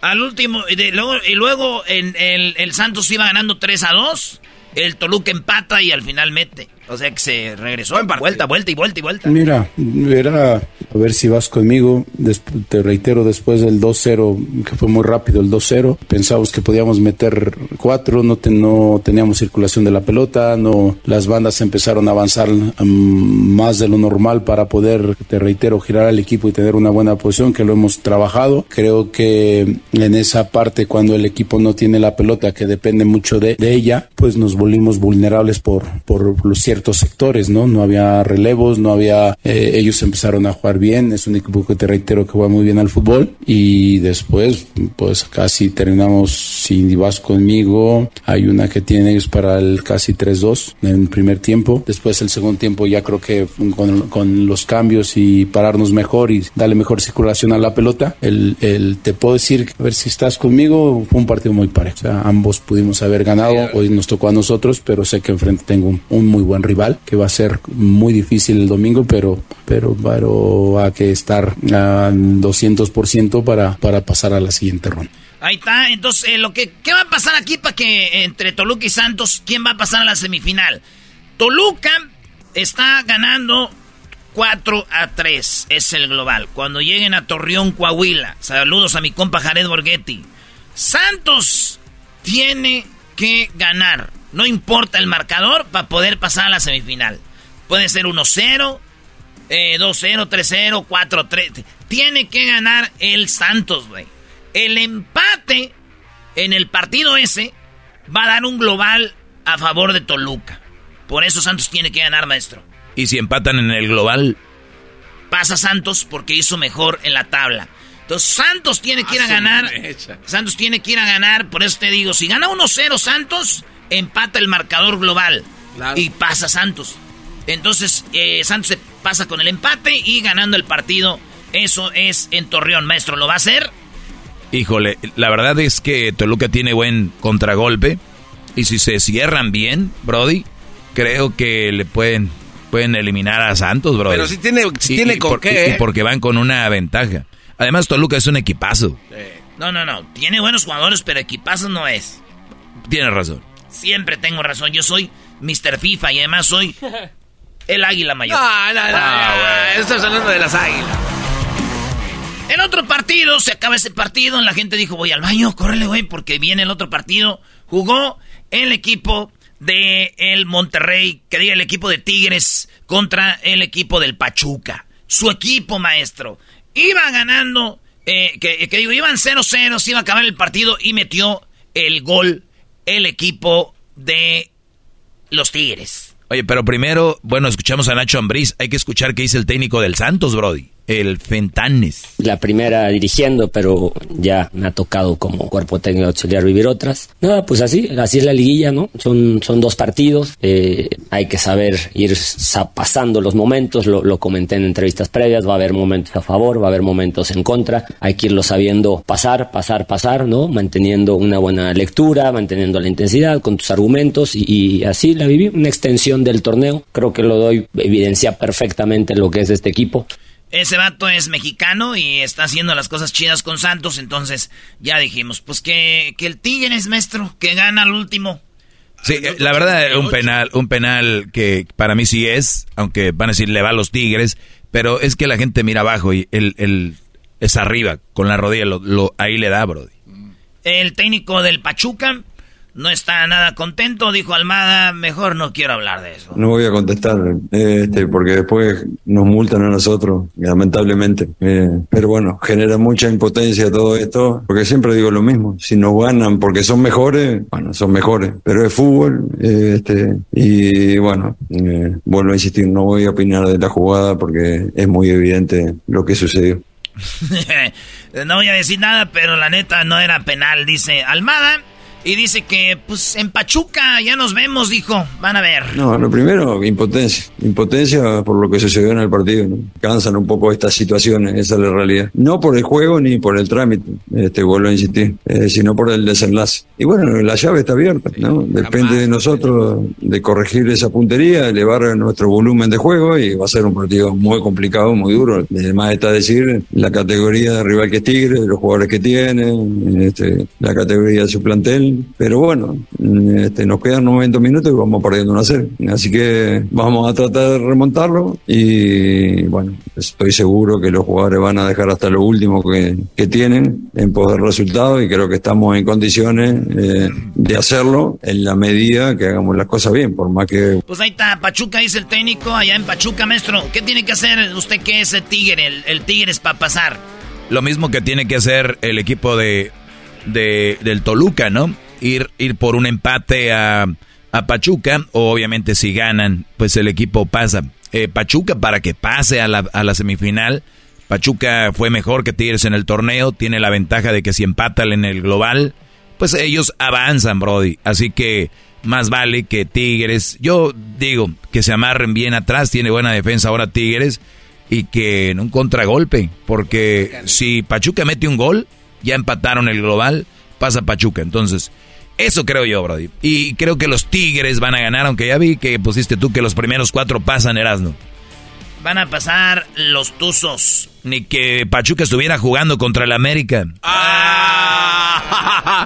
[SPEAKER 5] Al último, y, de- luego, y luego en el, el Santos iba ganando 3 a 2. El Toluca empata y al final mete. O sea que se regresó. Vuelta, vuelta y vuelta y vuelta.
[SPEAKER 26] Mira, era a ver si vas conmigo. Desp- te reitero, después del 2-0, que fue muy rápido el 2-0, pensábamos que podíamos meter cuatro, no, te- no teníamos circulación de la pelota, no las bandas empezaron a avanzar mm, más de lo normal para poder, te reitero, girar al equipo y tener una buena posición, que lo hemos trabajado. Creo que en esa parte, cuando el equipo no tiene la pelota, que depende mucho de, de ella, pues nos volvimos vulnerables por, por los ciertos sectores, ¿no? No había relevos, no había, eh, ellos empezaron a jugar bien, es un equipo que te reitero que juega muy bien al fútbol y después, pues casi terminamos, si vas conmigo, hay una que tienen ellos para el casi 3-2 en el primer tiempo, después el segundo tiempo ya creo que con, con los cambios y pararnos mejor y darle mejor circulación a la pelota, el, el- te puedo decir, a ver si estás conmigo, fue un partido muy parejo, o sea, ambos pudimos haber ganado, hoy nos tocó a nosotros, pero sé que enfrente tengo un, muy buen rival, que va a ser muy difícil el domingo, pero, pero, pero hay que estar a 200% para, para pasar a la siguiente ronda.
[SPEAKER 5] Ahí está. Entonces, eh, lo que, ¿qué va a pasar aquí para que entre Toluca y Santos, quién va a pasar a la semifinal? Toluca está ganando 4 a 3. Es el global. Cuando lleguen a Torreón, Coahuila. Saludos a mi compa Jared Borghetti. Santos tiene que ganar. No importa el marcador para poder pasar a la semifinal. Puede ser 1-0, eh, 2-0, 3-0, 4-3. Tiene que ganar el Santos, güey. El empate en el partido ese va a dar un global a favor de Toluca. Por eso Santos tiene que ganar, maestro.
[SPEAKER 7] Y si empatan en el global,
[SPEAKER 5] Pasa Santos porque hizo mejor en la tabla. Entonces Santos tiene que ir a
[SPEAKER 6] Ah,
[SPEAKER 5] ganar. Santos tiene que ir a ganar. Por eso te digo, si gana 1-0 Santos, empata el marcador global. Y pasa Santos. Entonces eh, Santos se pasa con el empate y ganando el partido. Eso es en Torreón, maestro. ¿Lo va a hacer?
[SPEAKER 7] híjole, la verdad es que Toluca tiene buen contragolpe. Y si se cierran bien, Brody, creo que le pueden, pueden eliminar a Santos, Brody.
[SPEAKER 6] Pero si tiene, si
[SPEAKER 7] Y-
[SPEAKER 6] tiene
[SPEAKER 7] y
[SPEAKER 6] con
[SPEAKER 7] por-
[SPEAKER 6] qué,
[SPEAKER 7] y-
[SPEAKER 6] ¿eh?
[SPEAKER 7] y porque van con una ventaja. Además, Toluca es un equipazo.
[SPEAKER 5] No, no, no. Tiene buenos jugadores, pero equipazo no es.
[SPEAKER 7] Tienes razón.
[SPEAKER 5] Siempre tengo razón. Yo soy Mr. FIFA y además soy el águila mayor.
[SPEAKER 6] No, no, no,
[SPEAKER 5] Ah,
[SPEAKER 6] no, Estás hablando de las águilas.
[SPEAKER 5] En otro partido, se acaba ese partido, la gente dijo, voy al baño, córrele, güey, porque viene el otro partido. Jugó el equipo de el Monterrey, que diga el equipo de Tigres contra el equipo del Pachuca. Su equipo, maestro. Iba ganando, eh, que, que digo, iban 0-0, se iba a acabar el partido y metió el gol el equipo de los Tigres.
[SPEAKER 7] Oye, pero primero, bueno, escuchamos a Nacho Ambriz. Hay que escuchar qué dice el técnico del Santos, Brody el Fentanes.
[SPEAKER 27] La primera dirigiendo, pero ya me ha tocado como cuerpo técnico auxiliar vivir otras. Nada, pues así, así es la liguilla, ¿no? Son, son dos partidos, eh, hay que saber ir pasando los momentos, lo, comenté en entrevistas previas, va a haber momentos a favor, va a haber momentos en contra, hay que irlo sabiendo pasar, pasar, pasar, ¿no? Manteniendo una buena lectura, manteniendo la intensidad con tus argumentos y, y así la viví, una extensión del torneo, creo que lo doy, evidencia perfectamente lo que es este equipo.
[SPEAKER 5] Ese vato es mexicano y está haciendo las cosas chidas con Santos, entonces ya dijimos, pues que, que el Tigres, maestro, que gana al último.
[SPEAKER 7] Sí, eh, la verdad, un penal, un penal que para mí sí es, aunque van a decir le va a los Tigres, pero es que la gente mira abajo y él, es arriba, con la rodilla, lo, ahí le da, Brody.
[SPEAKER 5] El técnico del Pachuca no está nada contento, dijo Almada, mejor no quiero hablar de eso.
[SPEAKER 28] No voy a contestar, este, porque después nos multan a nosotros, lamentablemente. Eh, pero bueno, genera mucha impotencia todo esto, porque siempre digo lo mismo, si nos ganan porque son mejores, bueno, son mejores, pero es fútbol, este, y bueno, eh, vuelvo a insistir, no voy a opinar de la jugada porque es muy evidente lo que sucedió.
[SPEAKER 5] no voy a decir nada, pero la neta no era penal, dice Almada. Y dice que, pues, en Pachuca ya nos vemos, dijo. Van a ver.
[SPEAKER 28] No, lo primero, impotencia. Impotencia por lo que sucedió en el partido. ¿no? Cansan un poco estas situaciones, esa es la realidad. No por el juego ni por el trámite, este, vuelvo a insistir, eh, sino por el desenlace. Y bueno, la llave está abierta, ¿no? Depende de nosotros de corregir esa puntería, elevar nuestro volumen de juego y va a ser un partido muy complicado, muy duro. Además está decir la categoría de rival que es Tigre, los jugadores que tiene, este, la categoría de su plantel pero bueno, este, nos quedan 90 minutos y vamos perdiendo una serie. Así que vamos a tratar de remontarlo y bueno, estoy seguro que los jugadores van a dejar hasta lo último que, tienen en poder resultado y creo que estamos en condiciones eh, de hacerlo en la medida que hagamos las cosas bien, por más que...
[SPEAKER 5] Pues ahí está, Pachuca dice el técnico, allá en Pachuca, maestro, ¿qué tiene que hacer usted que es el Tigre, el, el Tigre es para pasar?
[SPEAKER 7] Lo mismo que tiene que hacer el equipo de, de, del Toluca, ¿no? Ir, ir por un empate a, Pachuca, o obviamente si ganan, pues el equipo pasa. Eh, Pachuca para que pase a la, a la semifinal. Pachuca fue mejor que Tigres en el torneo, tiene la ventaja de que si empatan en el global, pues ellos avanzan, Brody. Así que más vale que Tigres, yo digo, que se amarren bien atrás, tiene buena defensa ahora Tigres, y que en un contragolpe, porque si Pachuca mete un gol, ya empataron el global, pasa Pachuca. Entonces, eso creo yo, Brody. Y creo que los Tigres van a ganar, aunque ya vi que pusiste tú que los primeros cuatro pasan, Erasno.
[SPEAKER 5] Van a pasar los Tuzos.
[SPEAKER 7] Ni que Pachuca estuviera jugando contra el América.
[SPEAKER 5] Ah.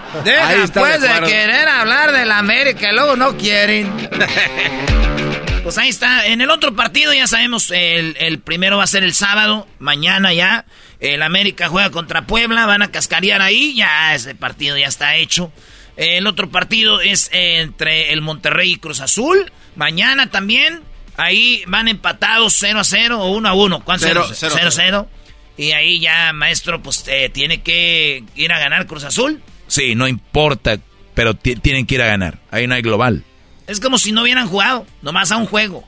[SPEAKER 5] Deja pues de, querer hablar del América, luego no quieren. pues ahí está. En el otro partido ya sabemos, el, el primero va a ser el sábado, mañana ya. El América juega contra Puebla, van a cascarear ahí, ya ese partido ya está hecho. El otro partido es entre el Monterrey y Cruz Azul. Mañana también. Ahí van empatados 0 a 0 o 1 a 1. ¿Cuánto 0 0 0. Y ahí ya, maestro, pues eh, tiene que ir a ganar Cruz Azul.
[SPEAKER 7] Sí, no importa, pero tienen que ir a ganar. Ahí no hay global.
[SPEAKER 5] Es como si no hubieran jugado, nomás a un juego.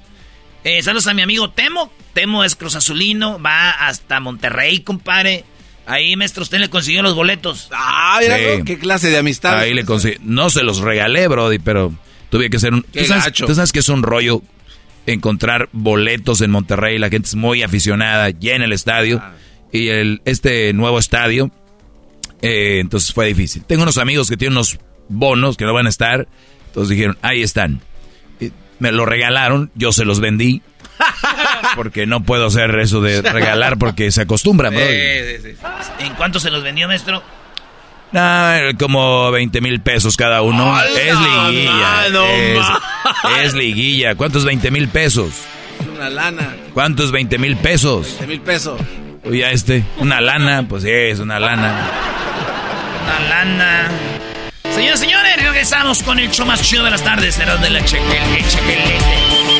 [SPEAKER 5] Eh, saludos a mi amigo Temo. Temo es Cruz Azulino, va hasta Monterrey, compadre. Ahí, maestro, usted le consiguió los boletos.
[SPEAKER 6] Ah, qué clase de amistad.
[SPEAKER 7] Ahí le conseguí. No se los regalé, Brody, pero tuve que hacer un. ¿Tú sabes, que es un rollo encontrar boletos en Monterrey? La gente es muy aficionada, llena el estadio. Ah. Y el, este nuevo estadio, eh, entonces fue difícil. Tengo unos amigos que tienen unos bonos que no van a estar. Entonces dijeron, ahí están. me lo regalaron, yo se los vendí. porque no puedo hacer eso de regalar porque se acostumbra, bro.
[SPEAKER 5] ¿En cuánto se los vendió, maestro?
[SPEAKER 7] como 20 mil pesos cada uno. es liguilla. es, liguilla. ¿Cuántos 20 mil pesos?
[SPEAKER 6] Una lana.
[SPEAKER 7] ¿Cuántos 20 mil pesos?
[SPEAKER 6] 20 mil pesos.
[SPEAKER 7] Uy, a este. Una lana, pues sí, es una lana.
[SPEAKER 5] Una lana. Señores, señores, regresamos con el show más chido de las tardes. Será de la chequele, chequelete.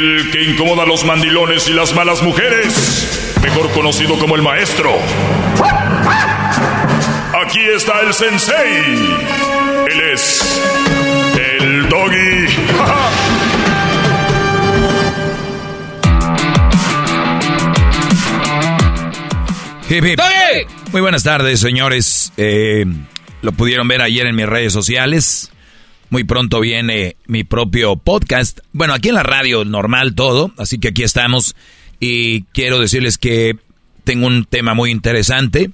[SPEAKER 13] El que incomoda a los mandilones y las malas mujeres, mejor conocido como el maestro. Aquí está el sensei. Él es el doggy.
[SPEAKER 7] Hip, hip. Muy buenas tardes, señores. Eh, lo pudieron ver ayer en mis redes sociales. Muy pronto viene mi propio podcast. Bueno, aquí en la radio normal todo, así que aquí estamos. Y quiero decirles que tengo un tema muy interesante.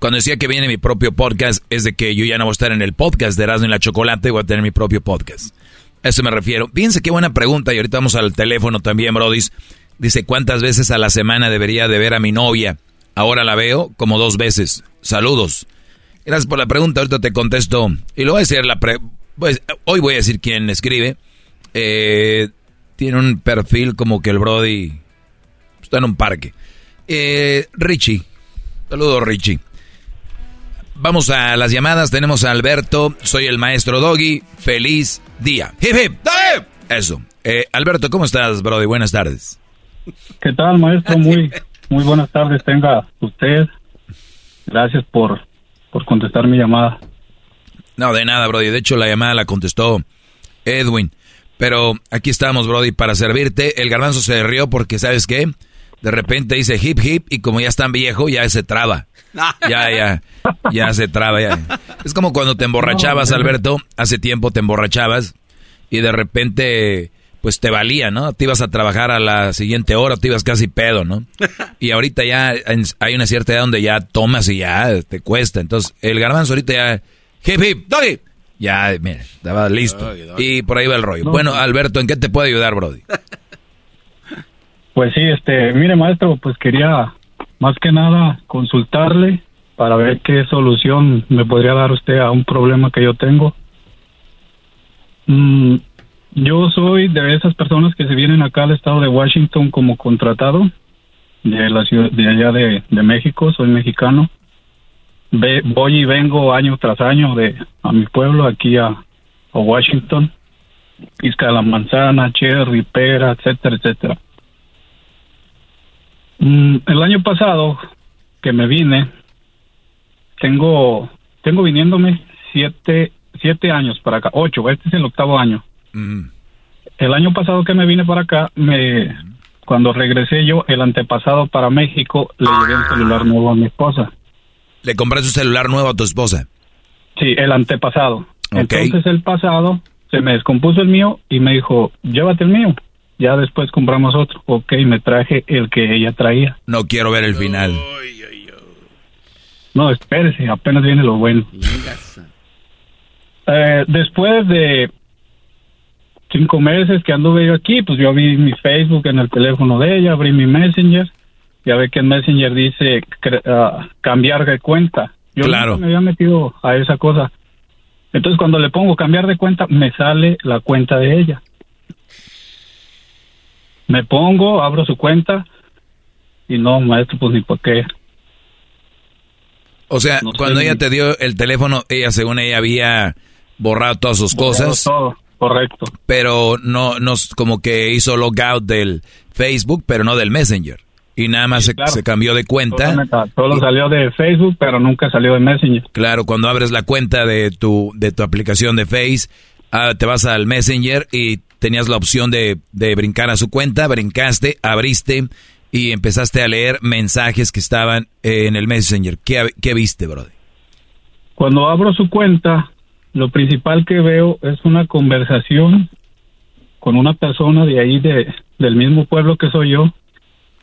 [SPEAKER 7] Cuando decía que viene mi propio podcast, es de que yo ya no voy a estar en el podcast de Erasmo y la Chocolate, voy a tener mi propio podcast. A eso me refiero. Fíjense qué buena pregunta, y ahorita vamos al teléfono también, Brodis. Dice, ¿cuántas veces a la semana debería de ver a mi novia? Ahora la veo como dos veces. Saludos. Gracias por la pregunta, ahorita te contesto. Y lo voy a decir, la pues, hoy voy a decir quién escribe. Eh, tiene un perfil como que el Brody está en un parque. Eh, Richie. Saludos, Richie. Vamos a las llamadas. Tenemos a Alberto. Soy el maestro Doggy. Feliz día. Hip, hip. Eso. Eh, Alberto, ¿cómo estás, Brody? Buenas tardes.
[SPEAKER 29] ¿Qué tal, maestro? Muy, muy buenas tardes. Tenga usted. Gracias por, por contestar mi llamada.
[SPEAKER 7] No, de nada, Brody. De hecho, la llamada la contestó Edwin. Pero aquí estamos, Brody, para servirte. El garbanzo se rió porque, ¿sabes qué? De repente dice hip hip y como ya es tan viejo, ya se traba. Ya, ya, ya se traba. Ya. Es como cuando te emborrachabas, Alberto. Hace tiempo te emborrachabas y de repente, pues te valía, ¿no? Te ibas a trabajar a la siguiente hora, te ibas casi pedo, ¿no? Y ahorita ya hay una cierta edad donde ya tomas y ya te cuesta. Entonces, el garbanzo ahorita ya hip hip, doggy. Ya, mira, estaba listo. Y por ahí va el rollo. Bueno, Alberto, ¿en qué te puede ayudar, Brody?
[SPEAKER 29] Pues sí, este, mire maestro, pues quería más que nada consultarle para ver qué solución me podría dar usted a un problema que yo tengo. Mm, yo soy de esas personas que se vienen acá al estado de Washington como contratado de la ciudad de allá de, de México, soy mexicano voy y vengo año tras año de a mi pueblo aquí a, Washington, pizca de la manzana, cherry, pera, etcétera, etcétera. Mm, el año pasado que me vine, tengo tengo viniéndome siete siete años para acá, ocho, este es el octavo año. El año pasado que me vine para acá, me cuando regresé yo, el antepasado para México, le llevé un celular nuevo a mi esposa.
[SPEAKER 7] ¿Le compraste un celular nuevo a tu esposa?
[SPEAKER 29] Sí, el antepasado. Entonces el pasado se me descompuso el mío y me dijo, llévate el mío. Ya después compramos otro. Ok, me traje el que ella traía.
[SPEAKER 7] No quiero ver el final.
[SPEAKER 29] No, espérese, apenas viene lo bueno. Eh, después de cinco meses que anduve yo aquí, pues yo vi mi Facebook en el teléfono de ella, abrí mi Messenger ya ve que en Messenger dice ah, cambiar de cuenta. Yo
[SPEAKER 7] claro.
[SPEAKER 29] me había metido a esa cosa. Entonces cuando le pongo cambiar de cuenta, me sale la cuenta de ella. Me pongo, abro su cuenta y no, maestro, pues ni por qué.
[SPEAKER 7] O sea, cuando ella te dio el teléfono, ella según ella había borrado todas sus cosas.
[SPEAKER 29] Todo, correcto.
[SPEAKER 7] Pero no, no, como que hizo logout del Facebook, pero no del Messenger y nada más se, cambió de cuenta.
[SPEAKER 29] Solo, salió de Facebook, pero nunca salió de Messenger.
[SPEAKER 7] Claro, cuando abres la cuenta de tu, de tu aplicación de Face, ah, te vas al Messenger y tenías la opción de, brincar a su cuenta, brincaste, abriste y empezaste a leer mensajes que estaban en el Messenger. ¿Qué, qué viste, brother?
[SPEAKER 29] Cuando abro su cuenta, lo principal que veo es una conversación con una persona de ahí, de, del mismo pueblo que soy yo,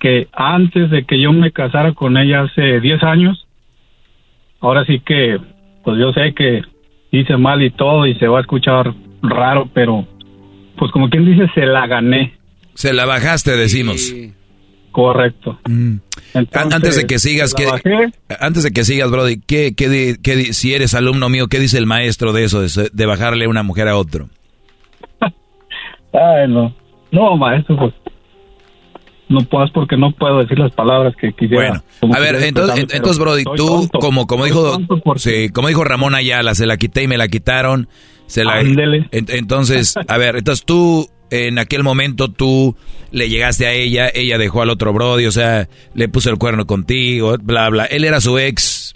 [SPEAKER 29] que antes de que yo me casara con ella hace 10 años, ahora sí que, pues yo sé que hice mal y todo y se va a escuchar raro, pero pues como quien dice, se la gané.
[SPEAKER 7] Se la bajaste, decimos.
[SPEAKER 29] Correcto.
[SPEAKER 7] Mm. antes de que sigas, ¿qué, antes de que sigas, Brody, ¿qué, qué, qué, si eres alumno mío, ¿qué dice el maestro de eso, de, de bajarle una mujer a otro?
[SPEAKER 29] Ay, no. No, maestro, pues no puedo es porque no puedo decir las palabras que quisiera.
[SPEAKER 7] Bueno, a ver, entonces, entonces Brody, tú, como, como dijo, sí, como dijo Ramón Ayala, se la quité y me la quitaron. Se la, entonces, a ver, entonces tú, en aquel momento tú le llegaste a ella, ella dejó al otro Brody, o sea, le puso el cuerno contigo, bla, bla. Él era su ex.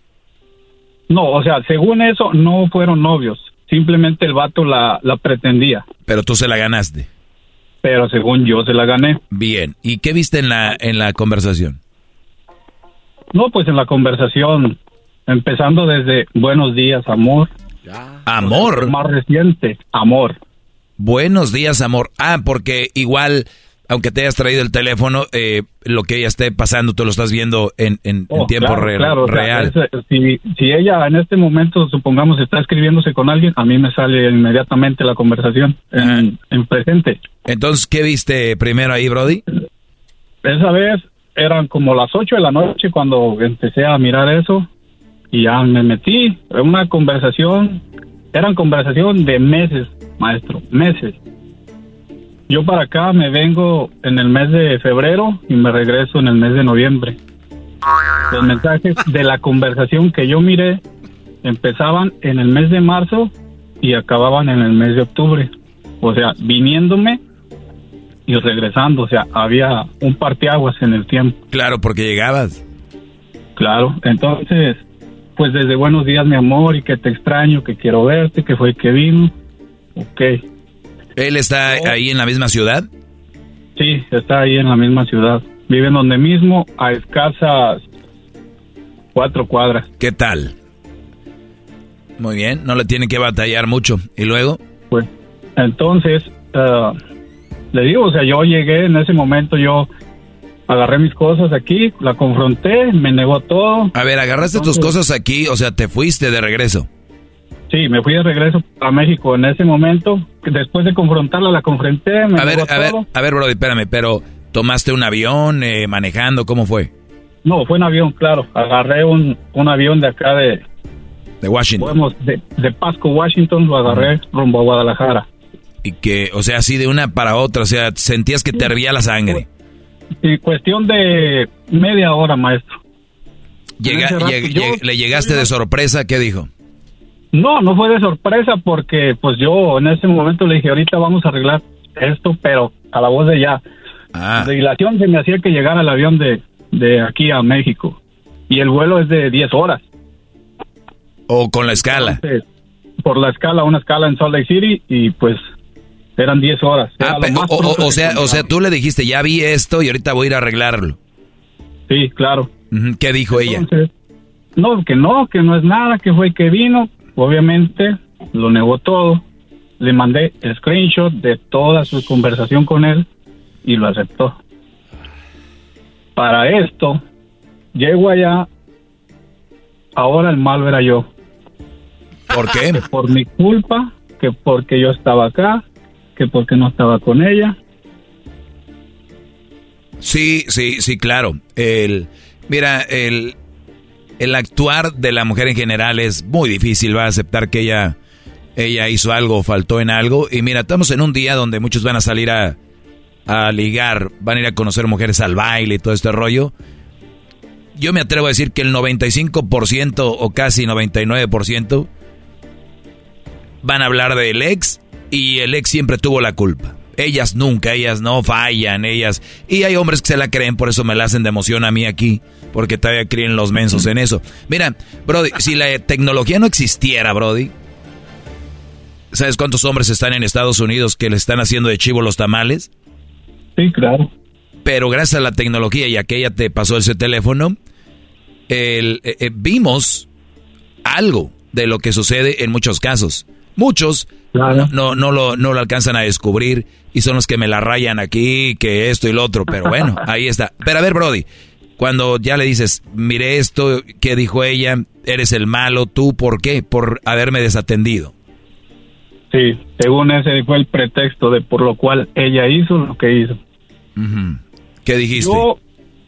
[SPEAKER 29] No, o sea, según eso, no fueron novios. Simplemente el vato la, la pretendía.
[SPEAKER 7] Pero tú se la ganaste.
[SPEAKER 29] Pero según yo se la gané.
[SPEAKER 7] Bien. ¿Y qué viste en la, en la conversación?
[SPEAKER 29] No, pues en la conversación, empezando desde buenos días, amor.
[SPEAKER 7] Amor.
[SPEAKER 29] Más reciente, amor.
[SPEAKER 7] Buenos días, amor. Ah, porque igual, aunque te hayas traído el teléfono, eh, lo que ella esté pasando, tú lo estás viendo en, en,
[SPEAKER 29] Oh,
[SPEAKER 7] tiempo
[SPEAKER 29] claro,
[SPEAKER 7] re-
[SPEAKER 29] claro, o sea,
[SPEAKER 7] real.
[SPEAKER 29] es- si, si ella en este momento, supongamos, está escribiéndose con alguien, a mí me sale inmediatamente la conversación en, en presente.
[SPEAKER 7] Entonces, ¿qué viste primero ahí, Brody?
[SPEAKER 29] Esa vez eran como las 8 de la noche cuando empecé a mirar eso y ya me metí en una conversación, eran conversación de meses, maestro, meses. Yo para acá me vengo en el mes de febrero y me regreso en el mes de noviembre. Los mensajes de la conversación que yo miré empezaban en el mes de marzo y acababan en el mes de octubre. O sea, viniéndome y regresando. O sea, había un parteaguas en el tiempo.
[SPEAKER 7] Claro, porque llegabas.
[SPEAKER 29] Claro, entonces, pues desde buenos días, mi amor, y que te extraño, que quiero verte, que fue que vino. Ok,
[SPEAKER 7] ¿Él está ahí en la misma ciudad?
[SPEAKER 29] sí, está ahí en la misma ciudad. Vive en donde mismo, a escasas cuatro cuadras.
[SPEAKER 7] ¿Qué tal? Muy bien, no le tienen que batallar mucho. ¿Y luego?
[SPEAKER 29] Pues, entonces, ah, le digo, o sea, yo llegué en ese momento, yo agarré mis cosas aquí, la confronté, me negó todo.
[SPEAKER 7] A ver, agarraste tus cosas aquí, o sea, te fuiste de regreso.
[SPEAKER 29] Sí, me fui de regreso a México en ese momento. Después de confrontarla, la confronté, me
[SPEAKER 7] A ver,
[SPEAKER 29] negó
[SPEAKER 7] a ver,
[SPEAKER 29] todo.
[SPEAKER 7] a ver, Brody, espérame, pero ¿tomaste un avión eh, manejando? ¿Cómo fue?
[SPEAKER 29] No, fue en avión, claro. Agarré un, un avión de acá de,
[SPEAKER 7] De Washington.
[SPEAKER 29] podemos, de, de Pasco, Washington, lo agarré rumbo a Guadalajara.
[SPEAKER 7] Y que, o sea, así de una para otra, o sea, sentías que te hervía la sangre.
[SPEAKER 29] Y cuestión de media hora, maestro.
[SPEAKER 7] Llega-
[SPEAKER 29] ese rato
[SPEAKER 7] lleg-
[SPEAKER 29] yo-
[SPEAKER 7] lleg- ¿Le llegaste de sorpresa? ¿Qué dijo?
[SPEAKER 29] No, no fue de sorpresa porque pues yo en ese momento le dije, ahorita vamos a arreglar esto, pero a la voz de ya.
[SPEAKER 7] Ah.
[SPEAKER 29] La dilación se me hacía que llegara el avión de, de aquí a México. Y el vuelo es de 10 horas.
[SPEAKER 7] O con la escala.
[SPEAKER 29] Entonces, por la escala, una escala en Salt Lake City y pues eran 10 horas. Era
[SPEAKER 7] Ah,
[SPEAKER 29] más
[SPEAKER 7] o, o- sea, o sea, tú le dijiste, ya vi esto y ahorita voy a ir a arreglarlo.
[SPEAKER 29] Sí, claro.
[SPEAKER 7] ¿Qué dijo ella?
[SPEAKER 29] No, que no, que no es nada, que fue que vino. Obviamente lo negó todo. Le mandé el screenshot de toda su conversación con él y lo aceptó. Para esto, llego allá, ahora el malo era yo.
[SPEAKER 7] ¿Por qué?
[SPEAKER 29] Que por mi culpa, que porque yo estaba acá, que porque no estaba con ella.
[SPEAKER 7] Sí, sí, sí, claro. El, mira, el, el actuar de la mujer en general es muy difícil. Va a aceptar que ella, ella hizo algo, faltó en algo. Y mira, estamos en un día donde muchos van a salir a, a ligar, van a ir a conocer mujeres al baile y todo este rollo. Yo me atrevo a decir que el 95% o casi 99% van a hablar del ex y el ex siempre tuvo la culpa. Ellas nunca, ellas no fallan, ellas... Y hay hombres que se la creen, por eso me la hacen de emoción a mí aquí, porque todavía creen los mensos en eso. Mira, Brody, si la tecnología no existiera, Brody, ¿sabes cuántos hombres están en Estados Unidos que le están haciendo de chivo los tamales?
[SPEAKER 29] Sí, claro.
[SPEAKER 7] Pero gracias a la tecnología y a que ella te pasó ese teléfono, el- eh, eh, vimos algo de lo que sucede en muchos casos. Muchos no, no, no lo, no lo alcanzan a descubrir y son los que me la rayan aquí, que esto y lo otro. Pero bueno, ahí está. Pero a ver, Brody, cuando ya le dices, mire esto, ¿qué dijo ella? Eres el malo, ¿tú por qué? Por haberme desatendido.
[SPEAKER 29] Sí, según ese fue el pretexto de por lo cual ella hizo lo que hizo.
[SPEAKER 7] ¿Qué dijiste?
[SPEAKER 29] Yo,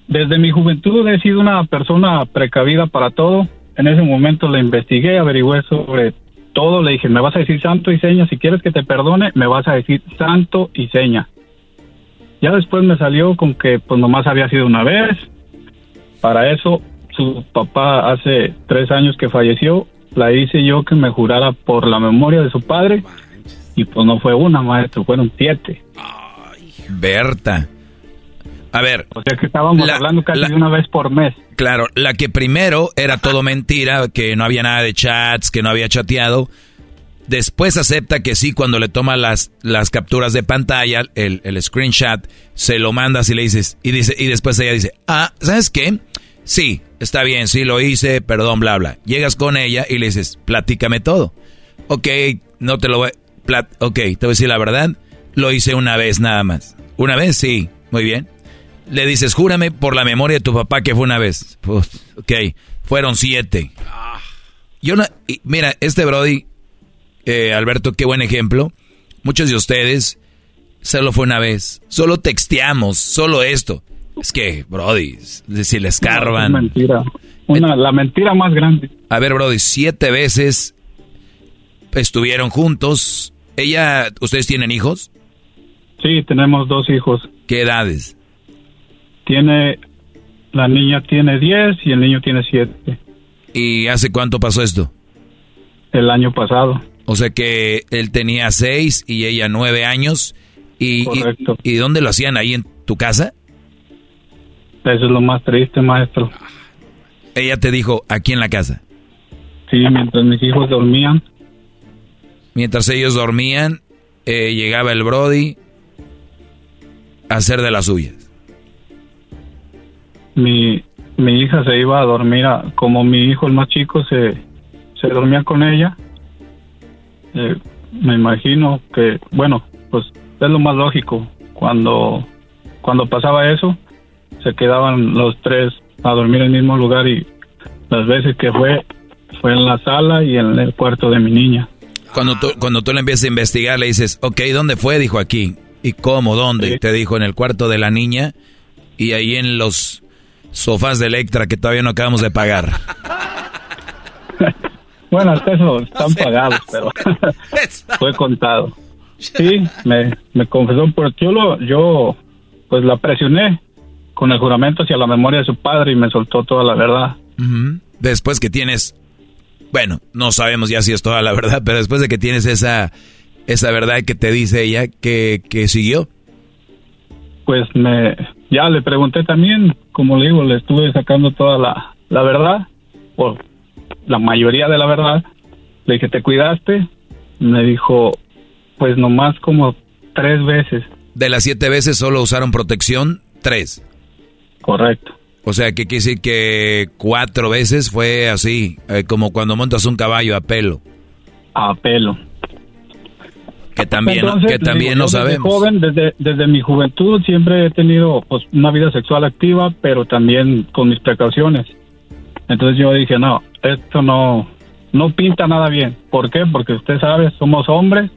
[SPEAKER 29] desde mi juventud, he sido una persona precavida para todo. En ese momento la investigué, averigüé sobre todo. Le dije, me vas a decir santo y seña. Si quieres que te perdone, me vas a decir santo y seña. Ya después me salió con que pues nomás había sido una vez. Para eso, su papá hace tres años que falleció, la hice yo que me jurara por la memoria de su padre. Y pues no fue una, maestro, fueron siete.
[SPEAKER 7] Berta. A ver.
[SPEAKER 29] O sea que estábamos hablando casi de una vez por mes.
[SPEAKER 7] Claro, la que primero era todo mentira, que no había nada de chats, que no había chateado. Después acepta que sí, cuando le toma las, las capturas de pantalla, el, el screenshot, se lo mandas y le dices, y dice, y después ella dice, ah, ¿sabes qué? Sí, está bien, sí lo hice, perdón, bla, bla. Llegas con ella y le dices, platícame todo. Ok, no te lo voy, plat ok, te voy a decir la verdad, lo hice una vez nada más. ¿Una vez? Sí, muy bien. Le dices, júrame por la memoria de tu papá que fue una vez. Pues, ok, fueron siete. Yo no, y mira, este Brody eh, Alberto, qué buen ejemplo. Muchos de ustedes solo fue una vez, solo texteamos, solo esto. Es que, Brody, si les escarban.
[SPEAKER 29] mentira. Una, la mentira más grande.
[SPEAKER 7] A ver, Brody, siete veces estuvieron juntos. Ella, ¿ustedes tienen hijos?
[SPEAKER 29] Sí, tenemos dos hijos.
[SPEAKER 7] ¿Qué edades?
[SPEAKER 29] Tiene, la niña tiene diez y el niño tiene siete.
[SPEAKER 7] ¿Y hace cuánto pasó esto?
[SPEAKER 29] El año pasado.
[SPEAKER 7] O sea que él tenía seis y ella nueve años. Y,
[SPEAKER 29] Correcto.
[SPEAKER 7] y, dónde lo hacían? ¿Ahí en tu casa?
[SPEAKER 29] Eso es lo más triste, maestro.
[SPEAKER 7] Ella te dijo, aquí en la casa.
[SPEAKER 29] Sí, mientras mis hijos dormían.
[SPEAKER 7] Mientras ellos dormían, eh, llegaba el Brody a hacer de las suyas.
[SPEAKER 29] Mi, mi hija se iba a dormir, a- como mi hijo el más chico se, se dormía con ella. Eh, me imagino que, bueno, pues es lo más lógico. Cuando, cuando pasaba eso, se quedaban los tres a dormir en el mismo lugar y las veces que fue, fue en la sala y en el cuarto de mi niña.
[SPEAKER 7] Cuando tú, cuando tú le empiezas a investigar, le dices, ok, ¿dónde fue? Dijo aquí. ¿Y cómo? ¿Dónde? Te dijo en el cuarto de la niña y ahí en los sofás de Electra que todavía no acabamos de pagar.
[SPEAKER 29] Bueno, hasta eso están pagados, pero fue contado. Sí, me, me confesó, pero yo, lo, yo pues la presioné con el juramento hacia la memoria de su padre y me soltó toda la verdad.
[SPEAKER 7] Después que tienes, bueno, no sabemos ya si es toda la verdad, pero después de que tienes esa, esa verdad que te dice ella, que, que siguió.
[SPEAKER 29] Pues me, ya le pregunté también, como le digo, le estuve sacando toda la, la verdad, o la mayoría de la verdad. Le dije, ¿te cuidaste? Me dijo, pues nomás como tres veces.
[SPEAKER 7] De las siete veces solo usaron protección, tres.
[SPEAKER 29] Correcto.
[SPEAKER 7] O sea, que quiere decir que cuatro veces fue así, eh, como cuando montas un caballo a pelo.
[SPEAKER 29] A pelo.
[SPEAKER 7] Que también,
[SPEAKER 29] Entonces,
[SPEAKER 7] que también
[SPEAKER 29] digo,
[SPEAKER 7] no
[SPEAKER 29] yo desde
[SPEAKER 7] sabemos.
[SPEAKER 29] joven, desde, desde mi juventud, siempre he tenido pues, una vida sexual activa, pero también con mis precauciones. Entonces yo dije, no, esto no, no pinta nada bien. ¿Por qué? Porque usted sabe, somos hombres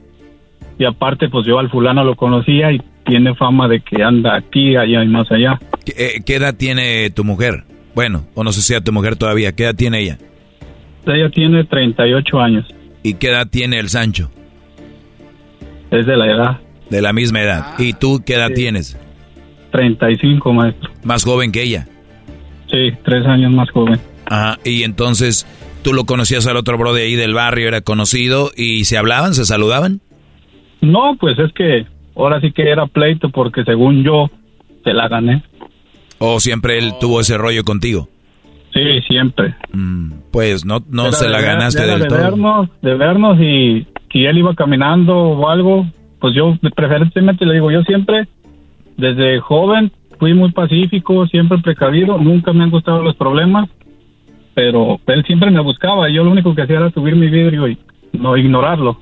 [SPEAKER 29] y aparte pues yo al fulano lo conocía y tiene fama de que anda aquí, allá y más allá.
[SPEAKER 7] ¿Qué, eh, qué edad tiene tu mujer? Bueno, o no sé si a tu mujer todavía. ¿Qué edad tiene ella?
[SPEAKER 29] Ella tiene 38 años,
[SPEAKER 7] ¿Y qué edad tiene el Sancho?
[SPEAKER 29] Es de la edad,
[SPEAKER 7] De la misma edad. ¿Y tú qué edad tienes?
[SPEAKER 29] 35 maestro.
[SPEAKER 7] Más joven que ella.
[SPEAKER 29] Sí, tres años más joven.
[SPEAKER 7] Ajá. Y entonces tú lo conocías al otro bro de ahí del barrio, era conocido y se hablaban, se saludaban.
[SPEAKER 29] No, pues es que ahora sí que era pleito porque según yo se la gané.
[SPEAKER 7] ¿O siempre él tuvo ese rollo contigo?
[SPEAKER 29] Sí, siempre.
[SPEAKER 7] Pues no, no
[SPEAKER 29] Era
[SPEAKER 7] se la ganaste del
[SPEAKER 29] de
[SPEAKER 7] todo.
[SPEAKER 29] Vernos, de vernos y si él iba caminando o algo, pues yo preferentemente le digo, yo siempre, desde joven, fui muy pacífico, siempre precavido, nunca me han gustado los problemas, pero él siempre me buscaba y yo lo único que hacía era subir mi vidrio y no ignorarlo.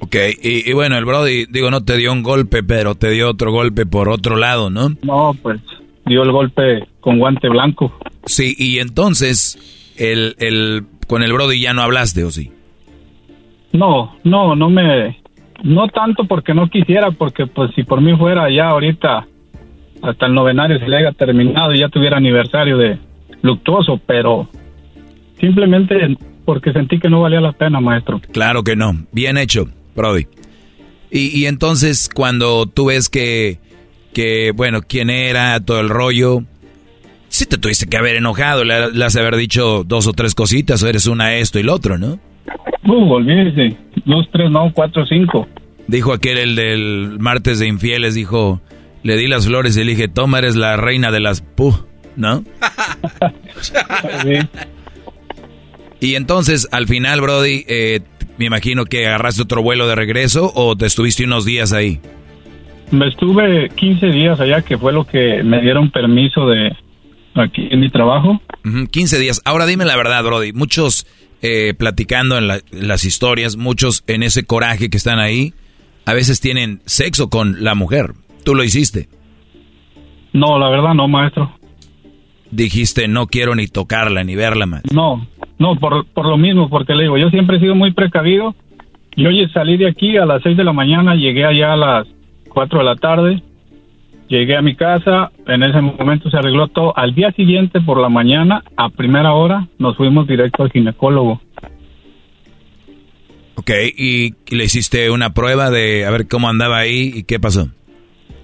[SPEAKER 7] Ok, y, y bueno, el Brody, digo, no te dio un golpe, pero te dio otro golpe por otro lado, ¿no?
[SPEAKER 29] No, pues dio el golpe con guante blanco.
[SPEAKER 7] Sí, y entonces, el, el, con el Brody ya no hablaste, ¿o sí?
[SPEAKER 29] No, no, no me, no tanto porque no quisiera, porque pues si por mí fuera ya ahorita hasta el novenario se le haya terminado y ya tuviera aniversario de luctuoso, pero simplemente porque sentí que no valía la pena, maestro.
[SPEAKER 7] Claro que no. Bien hecho, Brody. Y, y entonces cuando tú ves que, que, bueno, quién era, todo el rollo, sí te tuviste que haber enojado, le, le has de haber dicho dos o tres cositas, o eres una esto y lo otro, ¿no?
[SPEAKER 29] Uh, olvídese. Dos, tres, no, cuatro, cinco.
[SPEAKER 7] Dijo aquel, el del martes de infieles, dijo, le di las flores y le dije, toma, eres la reina de las pu, ¿no? Y entonces, al final, Brody, eh, me imagino que agarraste otro vuelo de regreso o te estuviste unos días ahí.
[SPEAKER 29] Me estuve 15 días allá, que fue lo que me dieron permiso de aquí en mi trabajo.
[SPEAKER 7] Ujú, 15 días. Ahora dime la verdad, Brody. Muchos eh, platicando en la- las historias, muchos en ese coraje que están ahí, a veces tienen sexo con la mujer. ¿Tú lo hiciste?
[SPEAKER 29] No, la verdad no, maestro.
[SPEAKER 7] Dijiste, no quiero ni tocarla ni verla más.
[SPEAKER 29] No, no, por, por lo mismo, porque le digo, yo siempre he sido muy precavido. Yo oye, salí de aquí a las 6 de la mañana, llegué allá a las 4 de la tarde, llegué a mi casa, en ese momento se arregló todo. Al día siguiente, por la mañana, a primera hora, nos fuimos directo al ginecólogo.
[SPEAKER 7] Ok, y, le hiciste una prueba de a ver cómo andaba ahí y qué pasó.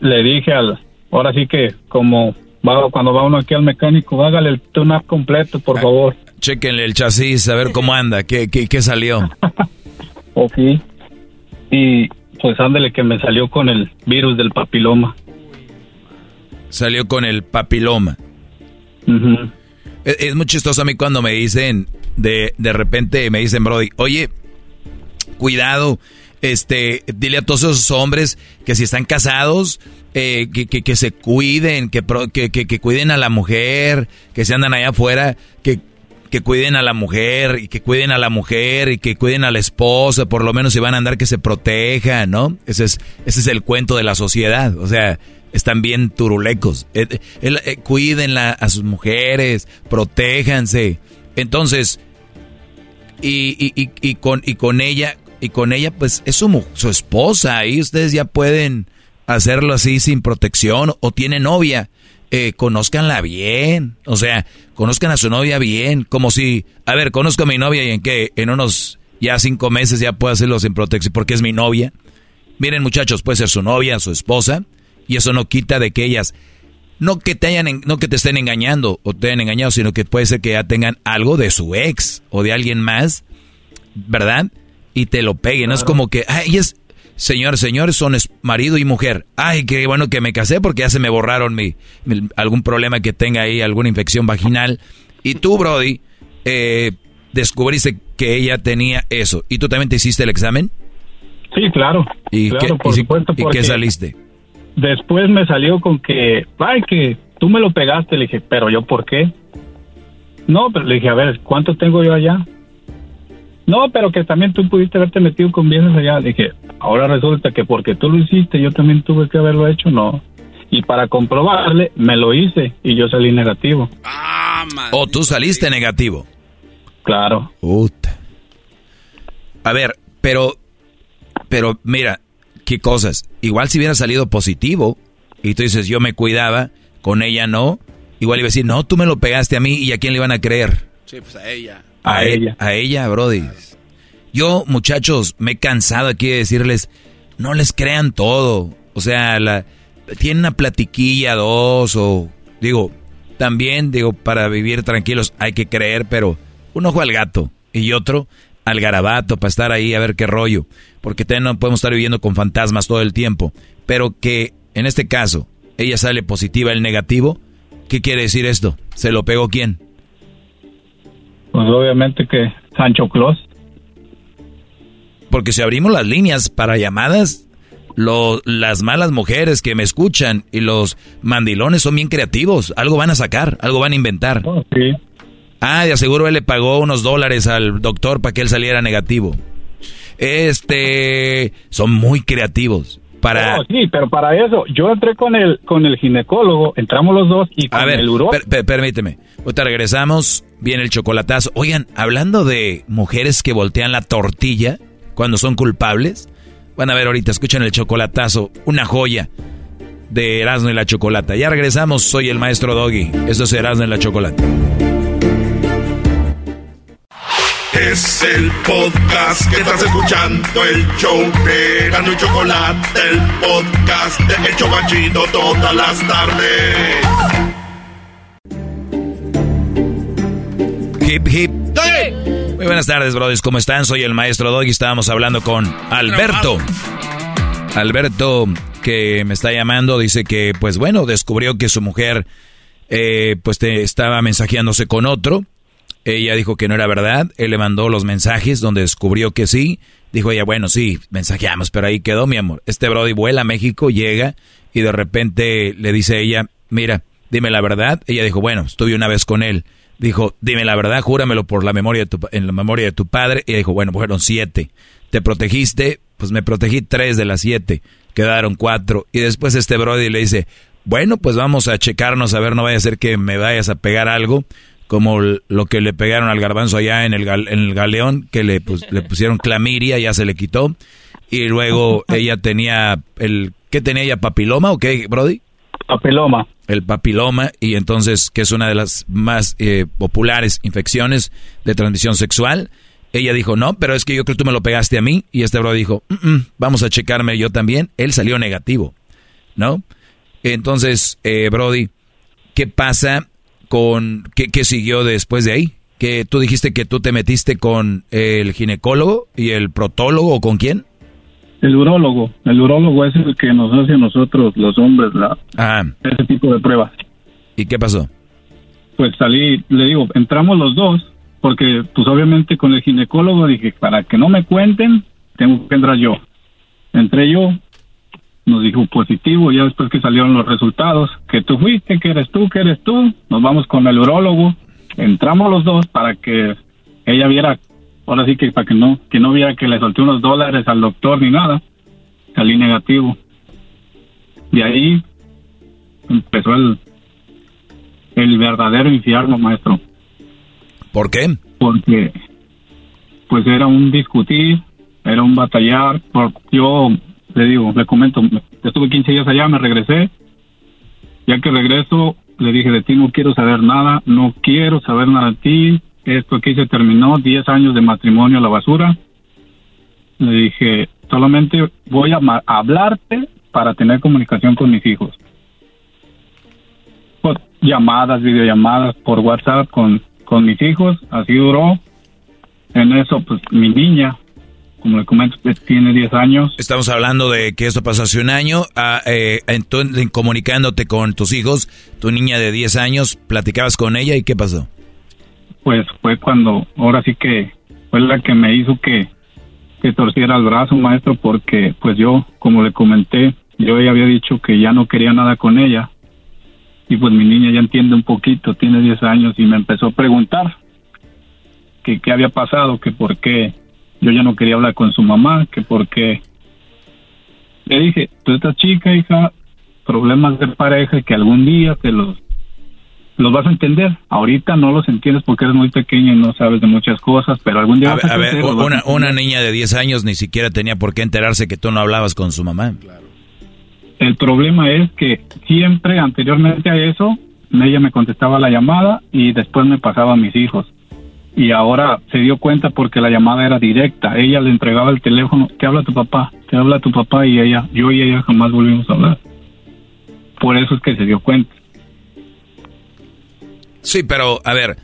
[SPEAKER 29] Le dije al, ahora sí que como va, cuando va uno aquí al mecánico, hágale el tune-up completo, por favor.
[SPEAKER 7] Chequenle el chasis, a ver cómo anda, qué, qué, qué salió.
[SPEAKER 29] Ok. Y pues ándele que me salió con el virus del papiloma.
[SPEAKER 7] Salió con el papiloma. Es, es muy chistoso a mí cuando me dicen, de, de repente me dicen, Brody, oye, cuidado, este, dile a todos esos hombres que si están casados, eh, que, que, que se cuiden, que, que, que cuiden a la mujer, que se andan allá afuera, que, que cuiden a la mujer, y que cuiden a la mujer, y que cuiden a la esposa, por lo menos si van a andar que se protejan, ¿no? Ese es, ese es el cuento de la sociedad, o sea, están bien turulecos. Eh, eh, a sus mujeres, protéjanse. Entonces, y, y, y, y con, y con ella, y con ella, pues es su, su esposa, ahí ustedes ya pueden hacerlo así sin protección, o tiene novia, eh, conózcanla bien, o sea, conozcan a su novia bien, como si, a ver, conozco a mi novia y en que en unos ya cinco meses ya puedo hacerlo sin protección porque es mi novia. Miren muchachos, puede ser su novia, su esposa, y eso no quita de que ellas no que te hayan no que te estén engañando o te hayan engañado, sino que puede ser que ya tengan algo de su ex o de alguien más, ¿verdad? Y te lo peguen. No es como que, ay, es señor, señores, son marido y mujer. Ay, qué bueno que me casé porque ya se me borraron mi, mi- algún problema que tenga ahí, alguna infección vaginal. Y tú, Brody, eh, descubriste que ella tenía eso. ¿Y tú también te hiciste el examen?
[SPEAKER 29] Sí, claro.
[SPEAKER 7] ¿Y,
[SPEAKER 29] claro,
[SPEAKER 7] qué,
[SPEAKER 29] por
[SPEAKER 7] y
[SPEAKER 29] supuesto,
[SPEAKER 7] y qué saliste?
[SPEAKER 29] Después me salió con que, ay, que tú me lo pegaste. Le dije, pero yo, ¿por qué? No, pero le dije, a ver, ¿cuánto tengo yo allá? No, pero que también tú pudiste haberte metido con bienes allá. Le dije, ahora resulta que porque tú lo hiciste, yo también tuve que haberlo hecho. No. Y para comprobarle, me lo hice y yo salí negativo.
[SPEAKER 7] ¿O tú saliste negativo?
[SPEAKER 29] Claro.
[SPEAKER 7] Puta. A ver, pero, pero mira, qué cosas. Igual si hubiera salido positivo y tú dices, yo me cuidaba, con ella no, igual iba a decir, no, tú me lo pegaste a mí y a quién le iban a creer.
[SPEAKER 6] Sí, pues a ella.
[SPEAKER 7] A, ella. A ella, Brody. Yo, muchachos, me he cansado aquí de decirles, no les crean todo. O sea, la, tienen una platiquilla, dos, o digo, también, digo, para vivir tranquilos hay que creer, pero un ojo al gato y otro al garabato para estar ahí a ver qué rollo. Porque también no podemos estar viviendo con fantasmas todo el tiempo. Pero que en este caso ella sale positiva, el negativo, ¿qué quiere decir esto? ¿Se lo pegó quién?
[SPEAKER 29] Pues obviamente que Sancho Claus.
[SPEAKER 7] Porque si abrimos las líneas para llamadas, lo- las malas mujeres que me escuchan y los mandilones son bien creativos. Algo van a sacar, algo van a inventar. Ah, de aseguro él le pagó unos dólares al doctor para que él saliera negativo. Este, son muy creativos. Para,
[SPEAKER 29] Oh, sí, pero para eso, yo entré con el, con el ginecólogo, entramos los dos y con
[SPEAKER 7] A ver,
[SPEAKER 29] el uro.
[SPEAKER 7] per- per- permíteme. Ahorita regresamos. Viene el chocolatazo. Oigan, hablando de mujeres que voltean la tortilla cuando son culpables. Van a ver ahorita, escuchan el chocolatazo. Una joya de Erasmo y la Chocolata. Ya regresamos. Soy el maestro Doggy. Esto es Erasmo y la Chocolata.
[SPEAKER 1] Es el podcast que estás escuchando, el show de Gano y Chocolate, el podcast de El Chocachito todas las tardes.
[SPEAKER 7] Hip, hip. Muy buenas tardes, brothers. ¿Cómo están? Soy el maestro Doggy. Estábamos hablando con Alberto. Alberto, que me está llamando, dice que, pues bueno, descubrió que su mujer, eh, pues te estaba mensajeándose con otro. Ella dijo que no era verdad. Él le mandó los mensajes donde descubrió que sí. Dijo ella, bueno, sí, mensajeamos, pero ahí quedó mi amor. Este Brody vuela a México, llega y de repente le dice ella, mira, dime la verdad. Ella dijo, bueno, estuve una vez con él. Dijo, dime la verdad, júramelo por la memoria de tu, en la memoria de tu padre. Y dijo, bueno, fueron siete. ¿Te protegiste? Pues me protegí tres de las siete. Quedaron cuatro. Y después este Brody le dice, bueno, pues vamos a checarnos a ver, no vaya a ser que me vayas a pegar algo como lo que le pegaron al garbanzo allá en el, en el galeón, que le, pues, le pusieron clamiria, ya se le quitó. Y luego ella tenía el... ¿Qué tenía ella? ¿Papiloma o qué, Brody?
[SPEAKER 29] Papiloma.
[SPEAKER 7] El papiloma, y entonces, que es una de las más eh, populares infecciones de transmisión sexual. Ella dijo, no, pero es que yo creo que tú me lo pegaste a mí. Y este Brody dijo, "Mm, mm, vamos a checarme yo también. Él salió negativo, ¿no? Entonces, eh, Brody, ¿qué pasa con qué, qué siguió después de ahí? Que tú dijiste que tú te metiste con el ginecólogo y el protólogo, ¿o con quién?
[SPEAKER 29] El urólogo. El urólogo es el que nos hace a nosotros, los hombres, la,
[SPEAKER 7] Ah,
[SPEAKER 29] ese tipo de pruebas.
[SPEAKER 7] ¿y qué pasó?
[SPEAKER 29] Pues salí, le digo, entramos los dos, porque pues obviamente con el ginecólogo dije, para que no me cuenten, tengo que entrar yo. Entré yo, nos dijo positivo, ya después que salieron los resultados, que tú fuiste, que eres tú, que eres tú, nos vamos con el urólogo, entramos los dos para que ella viera, ahora sí que para que no, que no viera que le solté unos dólares al doctor ni nada, salí negativo. De ahí empezó el, el verdadero infierno, maestro.
[SPEAKER 7] ¿Por qué?
[SPEAKER 29] Porque pues era un discutir, era un batallar. Por, yo le digo, le comento, estuve 15 días allá, me regresé. Ya que regreso, le dije, de ti no quiero saber nada, no quiero saber nada de ti. Esto aquí se terminó, 10 años de matrimonio a la basura. Le dije, solamente voy a hablarte para tener comunicación con mis hijos. Por llamadas, videollamadas por WhatsApp con, con mis hijos, así duró. En eso, pues mi niña, como le comento, pues, tiene 10 años.
[SPEAKER 7] Estamos hablando de que esto pasó hace un año, ah, eh, entonces, comunicándote con tus hijos, tu niña de 10 años, platicabas con ella y ¿qué pasó?
[SPEAKER 29] Pues fue cuando, ahora sí que fue la que me hizo que, que torciera el brazo, maestro, porque pues yo, como le comenté, yo ya había dicho que ya no quería nada con ella. Y pues mi niña ya entiende un poquito, tiene 10 años y me empezó a preguntar que qué había pasado, que por qué yo ya no quería hablar con su mamá, que por qué. Le dije, tú estás chica, hija, problemas de pareja que algún día te los los vas a entender. Ahorita no los entiendes porque eres muy pequeña y no sabes de muchas cosas, pero algún día
[SPEAKER 7] A
[SPEAKER 29] vas a
[SPEAKER 7] a ver, una niña de 10 años ni siquiera tenía por qué enterarse que tú no hablabas con su mamá.
[SPEAKER 29] El problema es que siempre anteriormente a eso, ella me contestaba la llamada y después me pasaba a mis hijos. Y ahora se dio cuenta porque la llamada era directa. Ella le entregaba el teléfono, te habla tu papá, te habla tu papá y ella, yo y ella jamás volvimos a hablar. Por eso es que se dio cuenta.
[SPEAKER 7] Sí, pero a ver,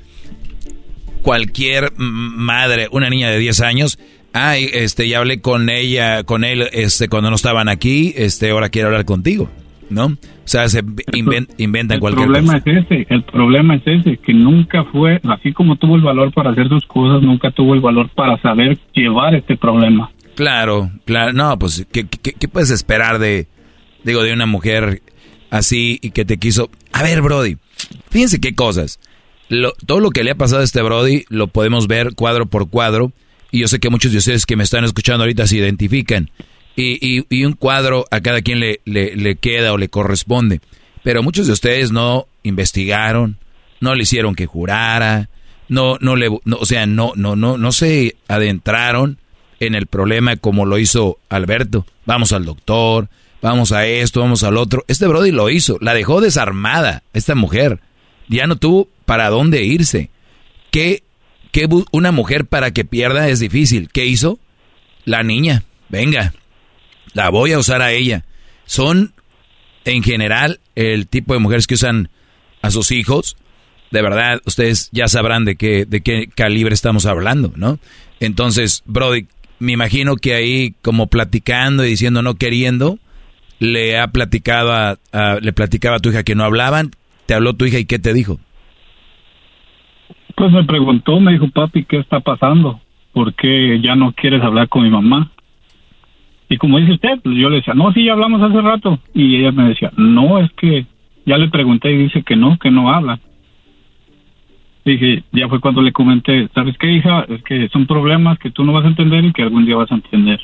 [SPEAKER 7] cualquier madre, una niña de 10 años, ay, este, ya hablé con ella, con él, este, cuando no estaban aquí, este, ahora quiero hablar contigo, ¿no? O sea, se inven- inventan
[SPEAKER 29] El
[SPEAKER 7] cualquier
[SPEAKER 29] problema
[SPEAKER 7] cosa.
[SPEAKER 29] es ese, el problema es ese, que nunca fue, así como tuvo el valor para hacer sus cosas, nunca tuvo el valor para saber llevar este problema.
[SPEAKER 7] Claro, claro, no, pues, ¿qué, qué, qué puedes esperar de, digo, de una mujer así y que te quiso... A ver, Brody, fíjense qué cosas. Lo- todo lo que le ha pasado a este Brody lo podemos ver cuadro por cuadro y yo sé que muchos de ustedes que me están escuchando ahorita se identifican y, y- un cuadro a cada quien le, le, le queda o le corresponde. Pero muchos de ustedes no investigaron, no le hicieron que jurara, no, no le, o sea, no, no, no, no se adentraron en el problema como lo hizo Alberto. Vamos al doctor, vamos a esto, vamos al otro. Este Brody lo hizo, la dejó desarmada, esta mujer. Ya no tuvo para dónde irse. ¿Qué, ¿qué una mujer para que pierda es difícil. ¿Qué hizo? La niña. Venga, la voy a usar a ella. Son, en general, el tipo de mujeres que usan a sus hijos. De verdad, ustedes ya sabrán de qué, de qué calibre estamos hablando, ¿no? Entonces, Brody, me imagino que ahí, como platicando y diciendo no queriendo, le ha platicado a, le platicaba a tu hija que no hablaban. Te habló tu hija y qué te dijo.
[SPEAKER 29] Pues me preguntó, me dijo, papi, ¿qué está pasando? ¿Por qué ya no quieres hablar con mi mamá? Y como dice usted, pues yo le decía, no, sí, ya hablamos hace rato. Y ella me decía, no, es que ya le pregunté y dice que no, que no habla. Dije, ya fue cuando le comenté, ¿sabes qué, hija? Es que son problemas que tú no vas a entender y que algún día vas a entender.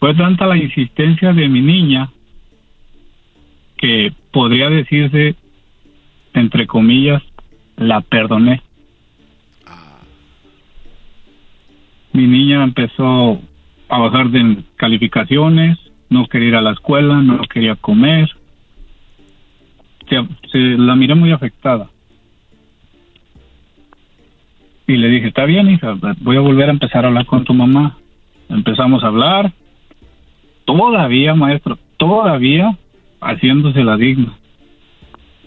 [SPEAKER 29] Fue tanta la insistencia de mi niña que podría decirse, entre comillas, la perdoné. Mi niña empezó a bajar de calificaciones, no quería ir a la escuela, no quería comer. Se, se la miré muy afectada. Y le dije, está bien, hija, voy a volver a empezar a hablar con tu mamá. Empezamos a hablar. Todavía, maestro, todavía haciéndose la digna.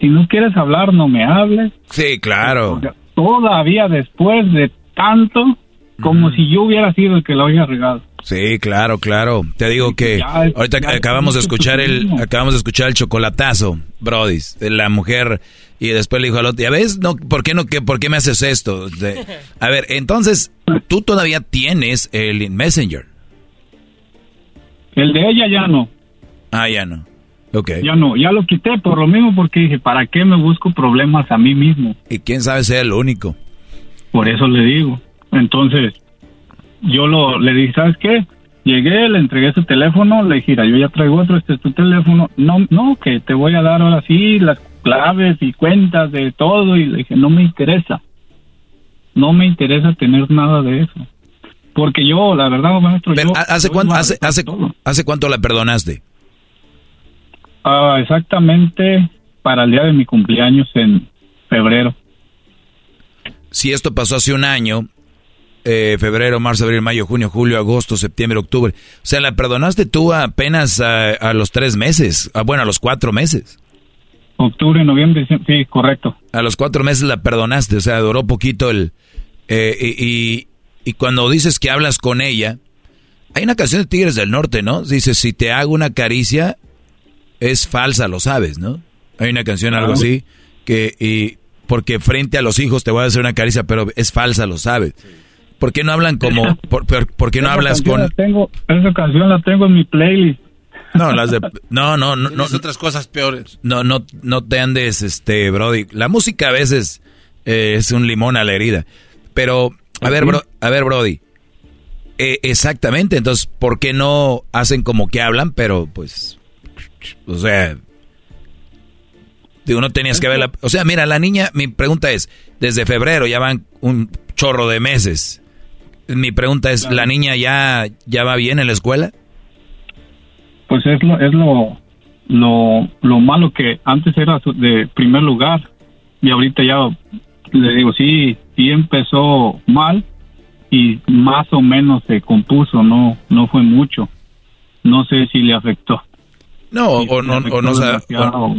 [SPEAKER 29] Si no quieres hablar, no me hables.
[SPEAKER 7] Sí, claro.
[SPEAKER 29] Todavía después de tanto, como si yo hubiera sido el que la había regado.
[SPEAKER 7] Sí, claro, claro. Te digo que ahorita acabamos de escuchar el acabamos de escuchar el chocolatazo, Brody, de la mujer y después le dijo al otro, ya ves, no, ¿por qué no que por qué me haces esto? De- a ver, entonces tú todavía tienes el Messenger.
[SPEAKER 29] El de ella ya no.
[SPEAKER 7] Ah, ya no. Ok.
[SPEAKER 29] Ya no, ya lo quité por lo mismo porque dije, ¿para qué me busco problemas a mí mismo?
[SPEAKER 7] Y quién sabe sea el único.
[SPEAKER 29] Por eso le digo. Entonces, yo lo le dije, ¿sabes qué? Llegué, le entregué su teléfono, le dije, "Mira, yo ya traigo otro, este es tu teléfono. No, no, que te voy a dar ahora sí las claves y cuentas de todo. Y le dije, no me interesa. No me interesa tener nada de eso. Porque yo, la verdad, maestro,
[SPEAKER 7] Pero,
[SPEAKER 29] yo...
[SPEAKER 7] ¿hace,
[SPEAKER 29] yo
[SPEAKER 7] cuánto, hace, hace, cuánto la perdonaste?
[SPEAKER 29] Ah, exactamente para el día de mi cumpleaños en febrero.
[SPEAKER 7] Si esto pasó hace un año, eh, febrero, marzo, abril, mayo, junio, julio, agosto, septiembre, octubre. O sea, la perdonaste tú apenas a, a los tres meses. Ah, bueno, a los cuatro meses.
[SPEAKER 29] Octubre, noviembre, sí, correcto.
[SPEAKER 7] A los cuatro meses la perdonaste. O sea, duró poquito el... eh, y, y, cuando dices que hablas con ella, hay una canción de Tigres del Norte, ¿no? Dice, si te hago una caricia, es falsa, lo sabes, ¿no? Hay una canción, algo así, que... Y, porque frente a los hijos te voy a hacer una caricia, pero es falsa, lo sabes. ¿Por qué no hablan como... ¿Por, por- por qué no
[SPEAKER 29] Esa
[SPEAKER 7] hablas con...?
[SPEAKER 29] la tengo, esa canción la tengo en mi playlist.
[SPEAKER 7] No, las de... No, no, no. no
[SPEAKER 6] otras cosas peores.
[SPEAKER 7] No, no, no te andes, este, Brody. La música a veces eh, es un limón a la herida. Pero, a ver, bro, a ver, Brody. Eh, exactamente, entonces, ¿por qué no hacen como que hablan? Pero, pues, o sea, digo, no tenías que verla. O sea, mira, la niña, mi pregunta es, desde febrero ya van un chorro de meses. Mi pregunta es, ¿la niña ya, ya va bien en la escuela?
[SPEAKER 29] Pues es lo, es lo, lo, lo malo que antes era de primer lugar y ahorita ya le digo, sí, sí empezó mal y más o menos se compuso, no, no fue mucho. No sé si le afectó.
[SPEAKER 7] No, o, o no, o no, o-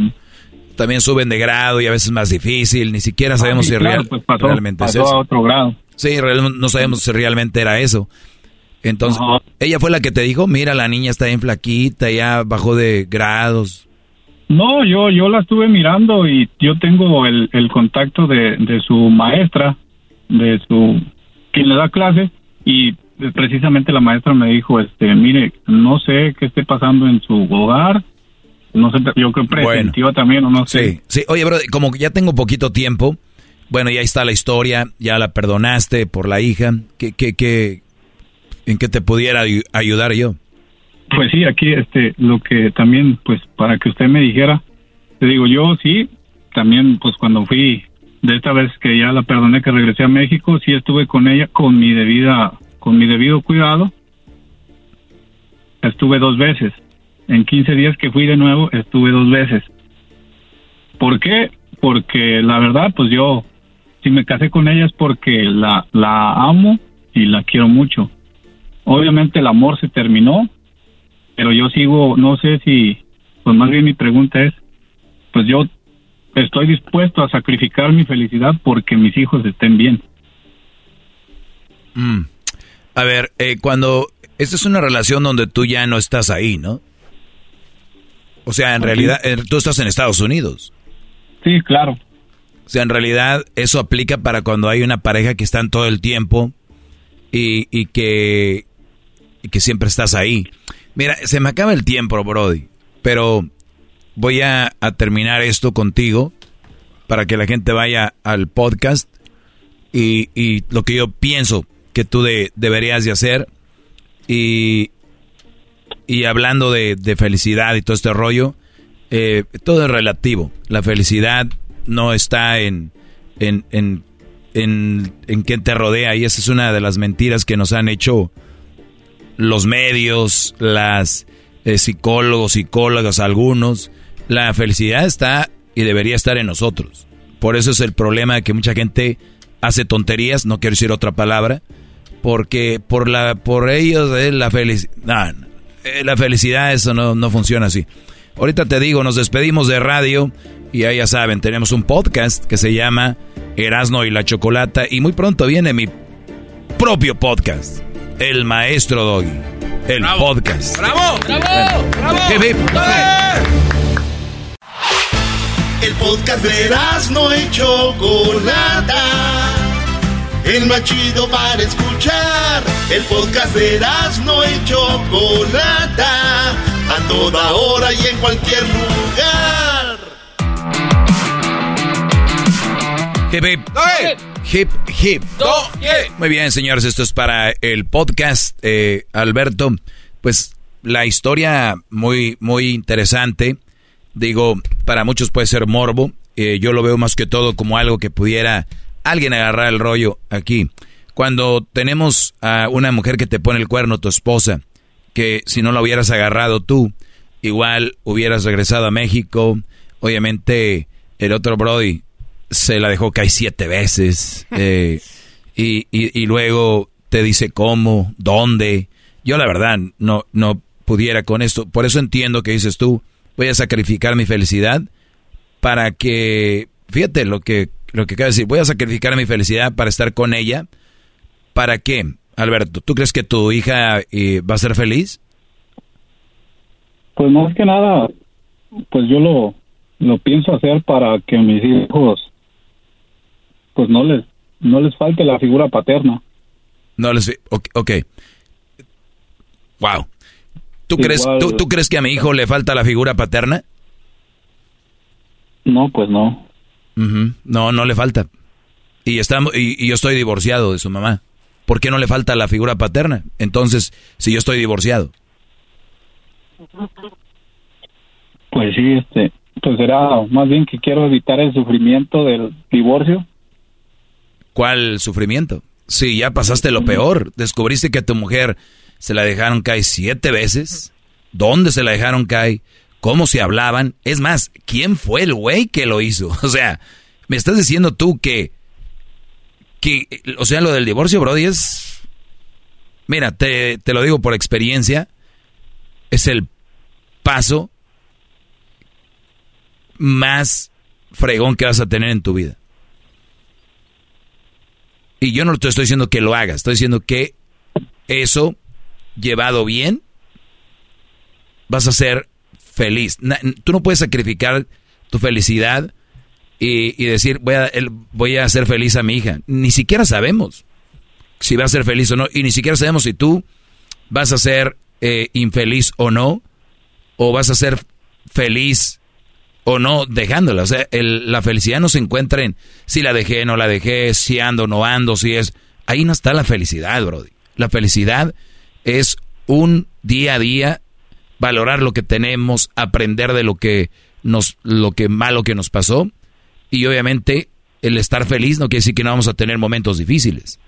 [SPEAKER 7] también suben de grado y a veces es más difícil, ni siquiera sabemos
[SPEAKER 29] sí,
[SPEAKER 7] si
[SPEAKER 29] claro,
[SPEAKER 7] real-
[SPEAKER 29] pues pasó-
[SPEAKER 7] realmente
[SPEAKER 29] pasó
[SPEAKER 7] es eso.
[SPEAKER 29] a otro grado.
[SPEAKER 7] Sí, no sabemos si realmente era eso. Entonces, ella fue la que te dijo, mira, la niña está bien flaquita, ya bajó de grados.
[SPEAKER 29] No, yo, yo la estuve mirando y yo tengo el, el contacto de, de su maestra, de su quien le da clases y precisamente la maestra me dijo, este, mire, no sé qué esté pasando en su hogar, no sé, yo creo presentiva también o no sé.
[SPEAKER 7] Sí, sí. Oye, bro, como ya tengo poquito tiempo, bueno, ya está la historia, ya la perdonaste por la hija, ¿qué, qué, qué, en qué te pudiera ayu- ayudar yo?
[SPEAKER 29] Pues sí, aquí este lo que también pues para que usted me dijera, te digo yo sí, también pues cuando fui de esta vez que ya la perdoné que regresé a México, sí estuve con ella con mi debida con mi debido cuidado. Estuve dos veces. En 15 días que fui de nuevo, estuve dos veces. ¿Por qué? Porque la verdad pues yo
[SPEAKER 30] si me casé con ella es porque la, la amo y la quiero mucho. Obviamente el amor se terminó, pero yo sigo, no sé si, pues más bien mi pregunta es, pues yo estoy dispuesto a sacrificar mi felicidad porque mis hijos estén bien.
[SPEAKER 7] Mm. A ver, eh, cuando esta es una relación donde tú ya no estás ahí, ¿no? O sea, en realidad, eh, tú estás en Estados Unidos.
[SPEAKER 30] Sí, claro.
[SPEAKER 7] O sea, en realidad eso aplica para cuando hay una pareja que están todo el tiempo y, y que, y que siempre estás ahí. Mira, se me acaba el tiempo, Brody, pero voy a, terminar esto contigo para que la gente vaya al podcast y, y lo que yo pienso que tú de, deberías de hacer y, y hablando de, de, felicidad y todo este rollo, eh, todo es relativo. La felicidad no está en, en, en, en, en quien te rodea y esa es una de las mentiras que nos han hecho los medios, las eh, psicólogos, psicólogas, algunos. La felicidad está y debería estar en nosotros. Por eso es el problema de que mucha gente hace tonterías, no quiero decir otra palabra, porque por la por ellos es la felicidad. la felicidad eso no, no funciona así. Ahorita te digo, nos despedimos de radio y ahí ya saben, tenemos un podcast que se llama Erasno y la Chocolata y muy pronto viene mi propio podcast, El Maestro Doggy, el podcast.
[SPEAKER 1] ¡Bravo! ¡Bravo! ¡Bravo! El podcast de Erasno y Chocolata el más chido para escuchar. El podcast de Erasmo y Chocolata, a toda hora y en cualquier lugar.
[SPEAKER 7] Hip hip. Hip hip. Muy bien, señores, esto es para el podcast, eh, Alberto. Pues la historia muy, muy interesante. Digo, para muchos puede ser morbo. Eh, yo lo veo más que todo como algo que pudiera alguien agarrar el rollo aquí. Cuando tenemos a una mujer que te pone el cuerno, tu esposa, que si no la hubieras agarrado tú, igual hubieras regresado a México. Obviamente, el otro Brody se la dejó caer siete veces. Eh, y, y, luego te dice cómo, dónde. Yo la verdad no, no pudiera con esto. Por eso entiendo que dices tú, voy a sacrificar mi felicidad para que, fíjate lo que lo que acaba de decir, voy a sacrificar mi felicidad para estar con ella. ¿Para qué? Alberto, ¿tú crees que tu hija eh, va a ser feliz?
[SPEAKER 30] Pues más que nada, pues yo lo, lo pienso hacer para que mis hijos, pues no les, no les falte la figura paterna.
[SPEAKER 7] No les, ok. okay. Wow. ¿Tú crees, ¿tú, ¿Tú crees que a mi hijo le falta la figura paterna?
[SPEAKER 30] No, pues no.
[SPEAKER 7] No, no le falta. Y, estamos, y, yo estoy divorciado de su mamá. ¿Por qué no le falta la figura paterna? Entonces, si yo estoy divorciado.
[SPEAKER 30] Pues sí, este, pues será más bien que quiero evitar el sufrimiento del divorcio.
[SPEAKER 7] ¿Cuál sufrimiento? Sí, ya pasaste lo peor. Descubriste que a tu mujer se la dejaron caer siete veces. ¿Dónde se la dejaron caer? cómo se hablaban. Es más, ¿quién fue el güey que lo hizo? O sea, me estás diciendo tú que, que o sea, lo del divorcio, Brody, es... Mira, te, te lo digo por experiencia, es el paso más fregón que vas a tener en tu vida. Y yo no te estoy diciendo que lo hagas, estoy diciendo que eso, llevado bien, vas a ser feliz. tú no puedes sacrificar tu felicidad y, decir, voy a, voy a hacer feliz a mi hija. Ni siquiera sabemos si va a ser feliz o no. Y ni siquiera sabemos si tú vas a ser eh, infeliz o no. O vas a ser feliz o no dejándola. O sea, la felicidad no se encuentra en si la dejé, no la dejé, si ando, no ando, si es... Ahí no está la felicidad, Brody. La felicidad es un día a día valorar lo que tenemos, aprender de lo que nos, lo que malo que nos pasó. Y obviamente el estar feliz no quiere decir que no vamos a tener momentos difíciles.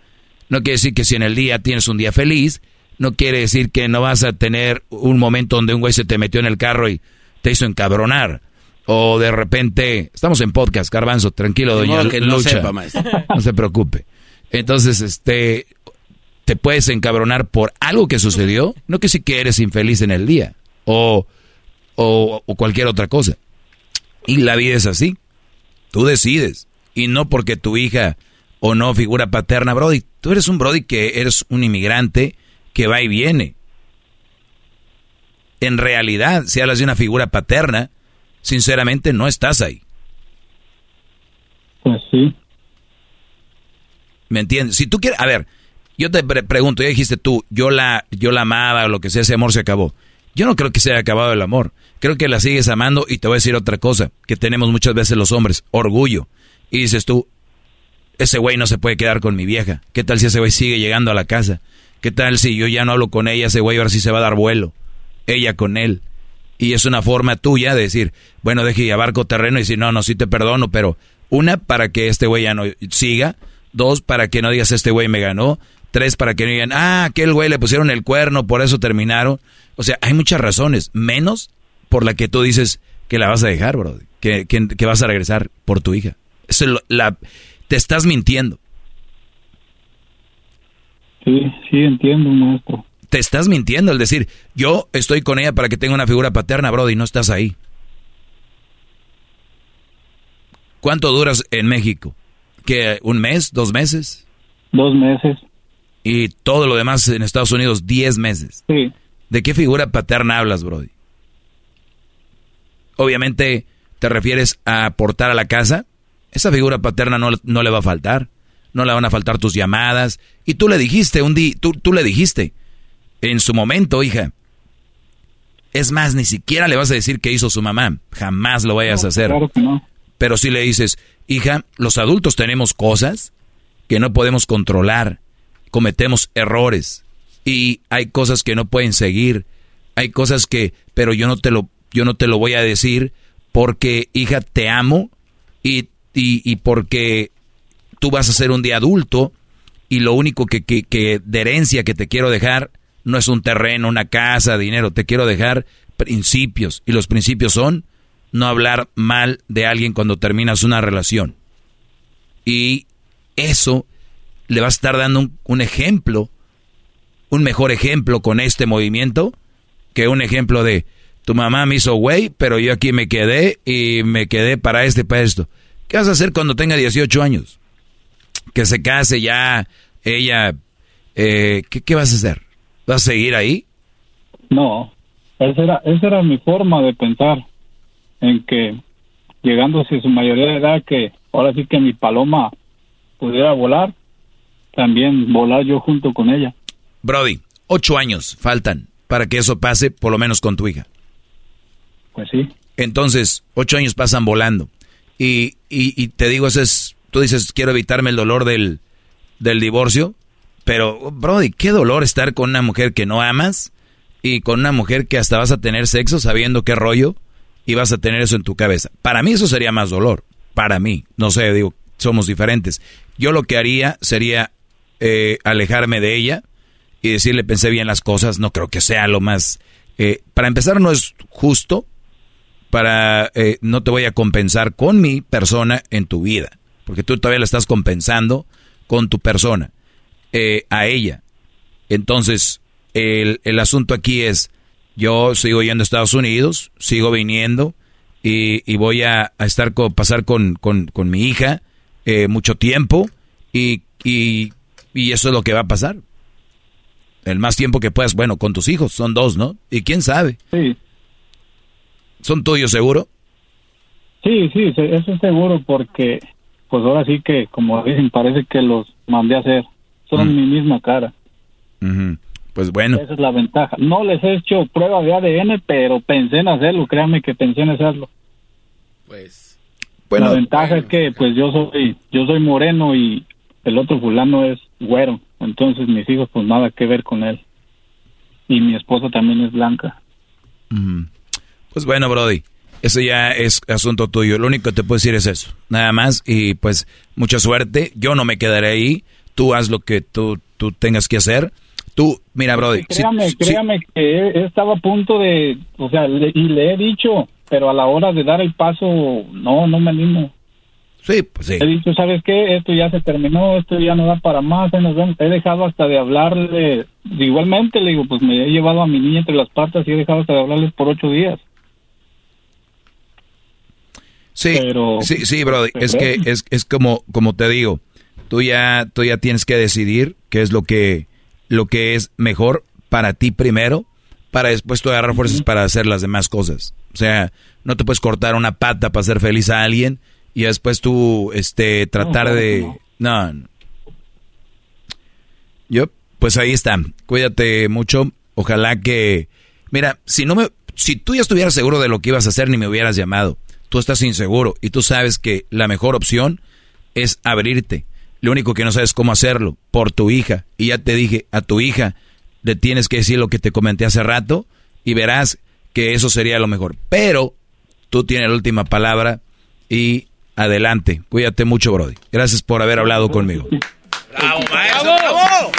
[SPEAKER 7] No quiere decir que si en el día tienes un día feliz, no quiere decir que no vas a tener un momento donde un güey se te metió en el carro y te hizo encabronar. O de repente, estamos en podcast, Garbanzo, tranquilo, doña
[SPEAKER 6] modo que no
[SPEAKER 7] Lucha.
[SPEAKER 6] sepa, maestro.
[SPEAKER 7] No se preocupe. Entonces, este, te puedes encabronar por algo que sucedió, no que sí que eres infeliz en el día, o, o, o cualquier otra cosa. Y la vida es así. Tú decides. Y no porque tu hija o no figura paterna, Brody. Tú eres un Brody que eres un inmigrante que va y viene. En realidad, si hablas de una figura paterna, sinceramente no estás ahí.
[SPEAKER 30] Pues sí.
[SPEAKER 7] ¿Me entiendes? Si tú quieres, a ver, yo te pre- pregunto, ya dijiste tú, yo la, yo la amaba o lo que sea, ese amor se acabó. Yo no creo que se haya acabado el amor. Creo que la sigues amando y te voy a decir otra cosa, que tenemos muchas veces los hombres, orgullo. Y dices tú, ese güey no se puede quedar con mi vieja. ¿Qué tal si ese güey sigue llegando a la casa? ¿Qué tal si yo ya no hablo con ella, ese güey ahora sí se va a dar vuelo? Ella con él. Y es una forma tuya de decir, bueno, deje y abarco terreno y decir, no, no, sí te perdono, pero una, para que este güey ya no siga. Dos, para que no digas, este güey me ganó. Tres, para que no digan, ah, aquel güey le pusieron el cuerno, por eso terminaron. O sea, hay muchas razones, menos por la que tú dices que la vas a dejar, bro. Que, que, vas a regresar por tu hija. Es lo- la, te estás mintiendo.
[SPEAKER 30] Sí, sí, entiendo, maestro.
[SPEAKER 7] Te estás mintiendo al decir, yo estoy con ella para que tenga una figura paterna, bro, y no estás ahí. ¿Cuánto duras en México? ¿Que un mes, dos meses?
[SPEAKER 30] Dos meses.
[SPEAKER 7] Y todo lo demás en Estados Unidos, diez meses.
[SPEAKER 30] Sí.
[SPEAKER 7] ¿De qué figura paterna hablas, Brody? Obviamente, ¿te refieres a aportar a la casa? Esa figura paterna no, no le va a faltar. No le van a faltar tus llamadas. Y tú le dijiste un día, tú, tú le dijiste, en su momento, hija. Es más, ni siquiera le vas a decir qué hizo su mamá. Jamás lo vayas a hacer.
[SPEAKER 30] Claro que no.
[SPEAKER 7] Pero si le dices, hija, los adultos tenemos cosas que no podemos controlar, cometemos errores y hay cosas que no pueden seguir, hay cosas que, pero yo no te lo, yo no te lo voy a decir porque, hija, te amo y, y, y porque tú vas a ser un día adulto y lo único que, que, que de herencia que te quiero dejar no es un terreno, una casa, dinero, te quiero dejar principios y los principios son no hablar mal de alguien cuando terminas una relación. Y eso le va a estar dando un, ejemplo, un mejor ejemplo con este movimiento que un ejemplo de tu mamá me hizo güey, pero yo aquí me quedé y me quedé para este, para esto. ¿Qué vas a hacer cuando tenga 18 años? Que se case ya, ella, eh, ¿qué, ¿qué vas a hacer? ¿Vas a seguir ahí?
[SPEAKER 30] No, esa era, esa era mi forma de pensar, en que llegando a su mayoría de edad, que ahora sí que mi paloma pudiera volar, también volar yo junto con ella.
[SPEAKER 7] Brody, ocho años faltan para que eso pase, por lo menos con tu hija.
[SPEAKER 30] Pues sí.
[SPEAKER 7] Entonces, ocho años pasan volando. Y, y, y te digo, eso es, tú dices, quiero evitarme el dolor del, del divorcio. Pero, Brody, qué dolor estar con una mujer que no amas y con una mujer que hasta vas a tener sexo sabiendo qué rollo y vas a tener eso en tu cabeza. Para mí eso sería más dolor. Para mí. No sé, digo, somos diferentes. Yo lo que haría sería eh, alejarme de ella y decirle pensé bien las cosas. No creo que sea lo más... eh, para empezar, no es justo. Para... eh, no te voy a compensar con mi persona en tu vida. Porque tú todavía la estás compensando con tu persona. Eh, a ella. Entonces, el, el asunto aquí es, yo sigo yendo a Estados Unidos, sigo viniendo y, y voy a, a estar con, pasar con, con, con mi hija eh, mucho tiempo y, y, y eso es lo que va a pasar. El más tiempo que puedas, bueno, con tus hijos, son dos, ¿no? Y quién sabe.
[SPEAKER 30] Sí.
[SPEAKER 7] ¿Son tuyos seguro?
[SPEAKER 30] Sí, sí, eso es seguro porque, pues ahora sí que, como dicen, parece que los mandé a hacer. Son mi misma cara.
[SPEAKER 7] Pues bueno.
[SPEAKER 30] Esa es la ventaja. No les he hecho prueba de ADN, pero pensé en hacerlo, créanme que pensé en hacerlo.
[SPEAKER 15] Pues.
[SPEAKER 30] la ventaja es que, pues yo soy, yo soy moreno y el otro fulano es güero. Entonces mis hijos, pues nada que ver con él. Y mi esposa también es blanca.
[SPEAKER 7] Pues bueno, Brody, eso ya es asunto tuyo. Lo único que te puedo decir es eso, nada más. Y pues mucha suerte. Yo no me quedaré ahí. Tú haz lo que tú, tú tengas que hacer. Tú, mira, Brody. si-
[SPEAKER 30] Créame,
[SPEAKER 7] si-
[SPEAKER 30] créame que estado a punto de, o sea, le- y le he dicho,
[SPEAKER 29] pero a la hora de dar el paso, no, no me animo.
[SPEAKER 7] Sí, pues sí.
[SPEAKER 29] He dicho, ¿sabes qué? Esto ya se terminó, esto ya no da para más, nos. He dejado hasta de hablarle, igualmente le digo, pues me he llevado a mi niña entre las patas y he dejado hasta de hablarles por ocho días.
[SPEAKER 7] Sí, sí, sí, Brody. Es que es, es como, como te digo, tú ya, tú ya tienes que decidir qué es lo que, lo que es mejor para ti primero, para después tú agarrar fuerzas para hacer las demás cosas. O sea, no te puedes cortar una pata para hacer feliz a alguien y después tú, este, tratar de, no. no. Yo, pues ahí está. Cuídate mucho. Ojalá que, mira, si no me, si tú ya estuvieras seguro de lo que ibas a hacer ni me hubieras llamado tú estás inseguro y tú sabes que la mejor opción es abrirte. Lo único que no sabes cómo hacerlo, por tu hija. Y ya te dije, a tu hija le tienes que decir lo que te comenté hace rato y verás que eso sería lo mejor. Pero tú tienes la última palabra y adelante. Cuídate mucho, Brody. Gracias por haber hablado conmigo.
[SPEAKER 1] ¡Bravo, maestro! ¡Bravo!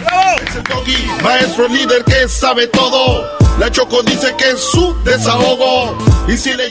[SPEAKER 1] ¡Bravo! Es el doggy, maestro líder que sabe todo. La Choco dice que es su desahogo. Y si le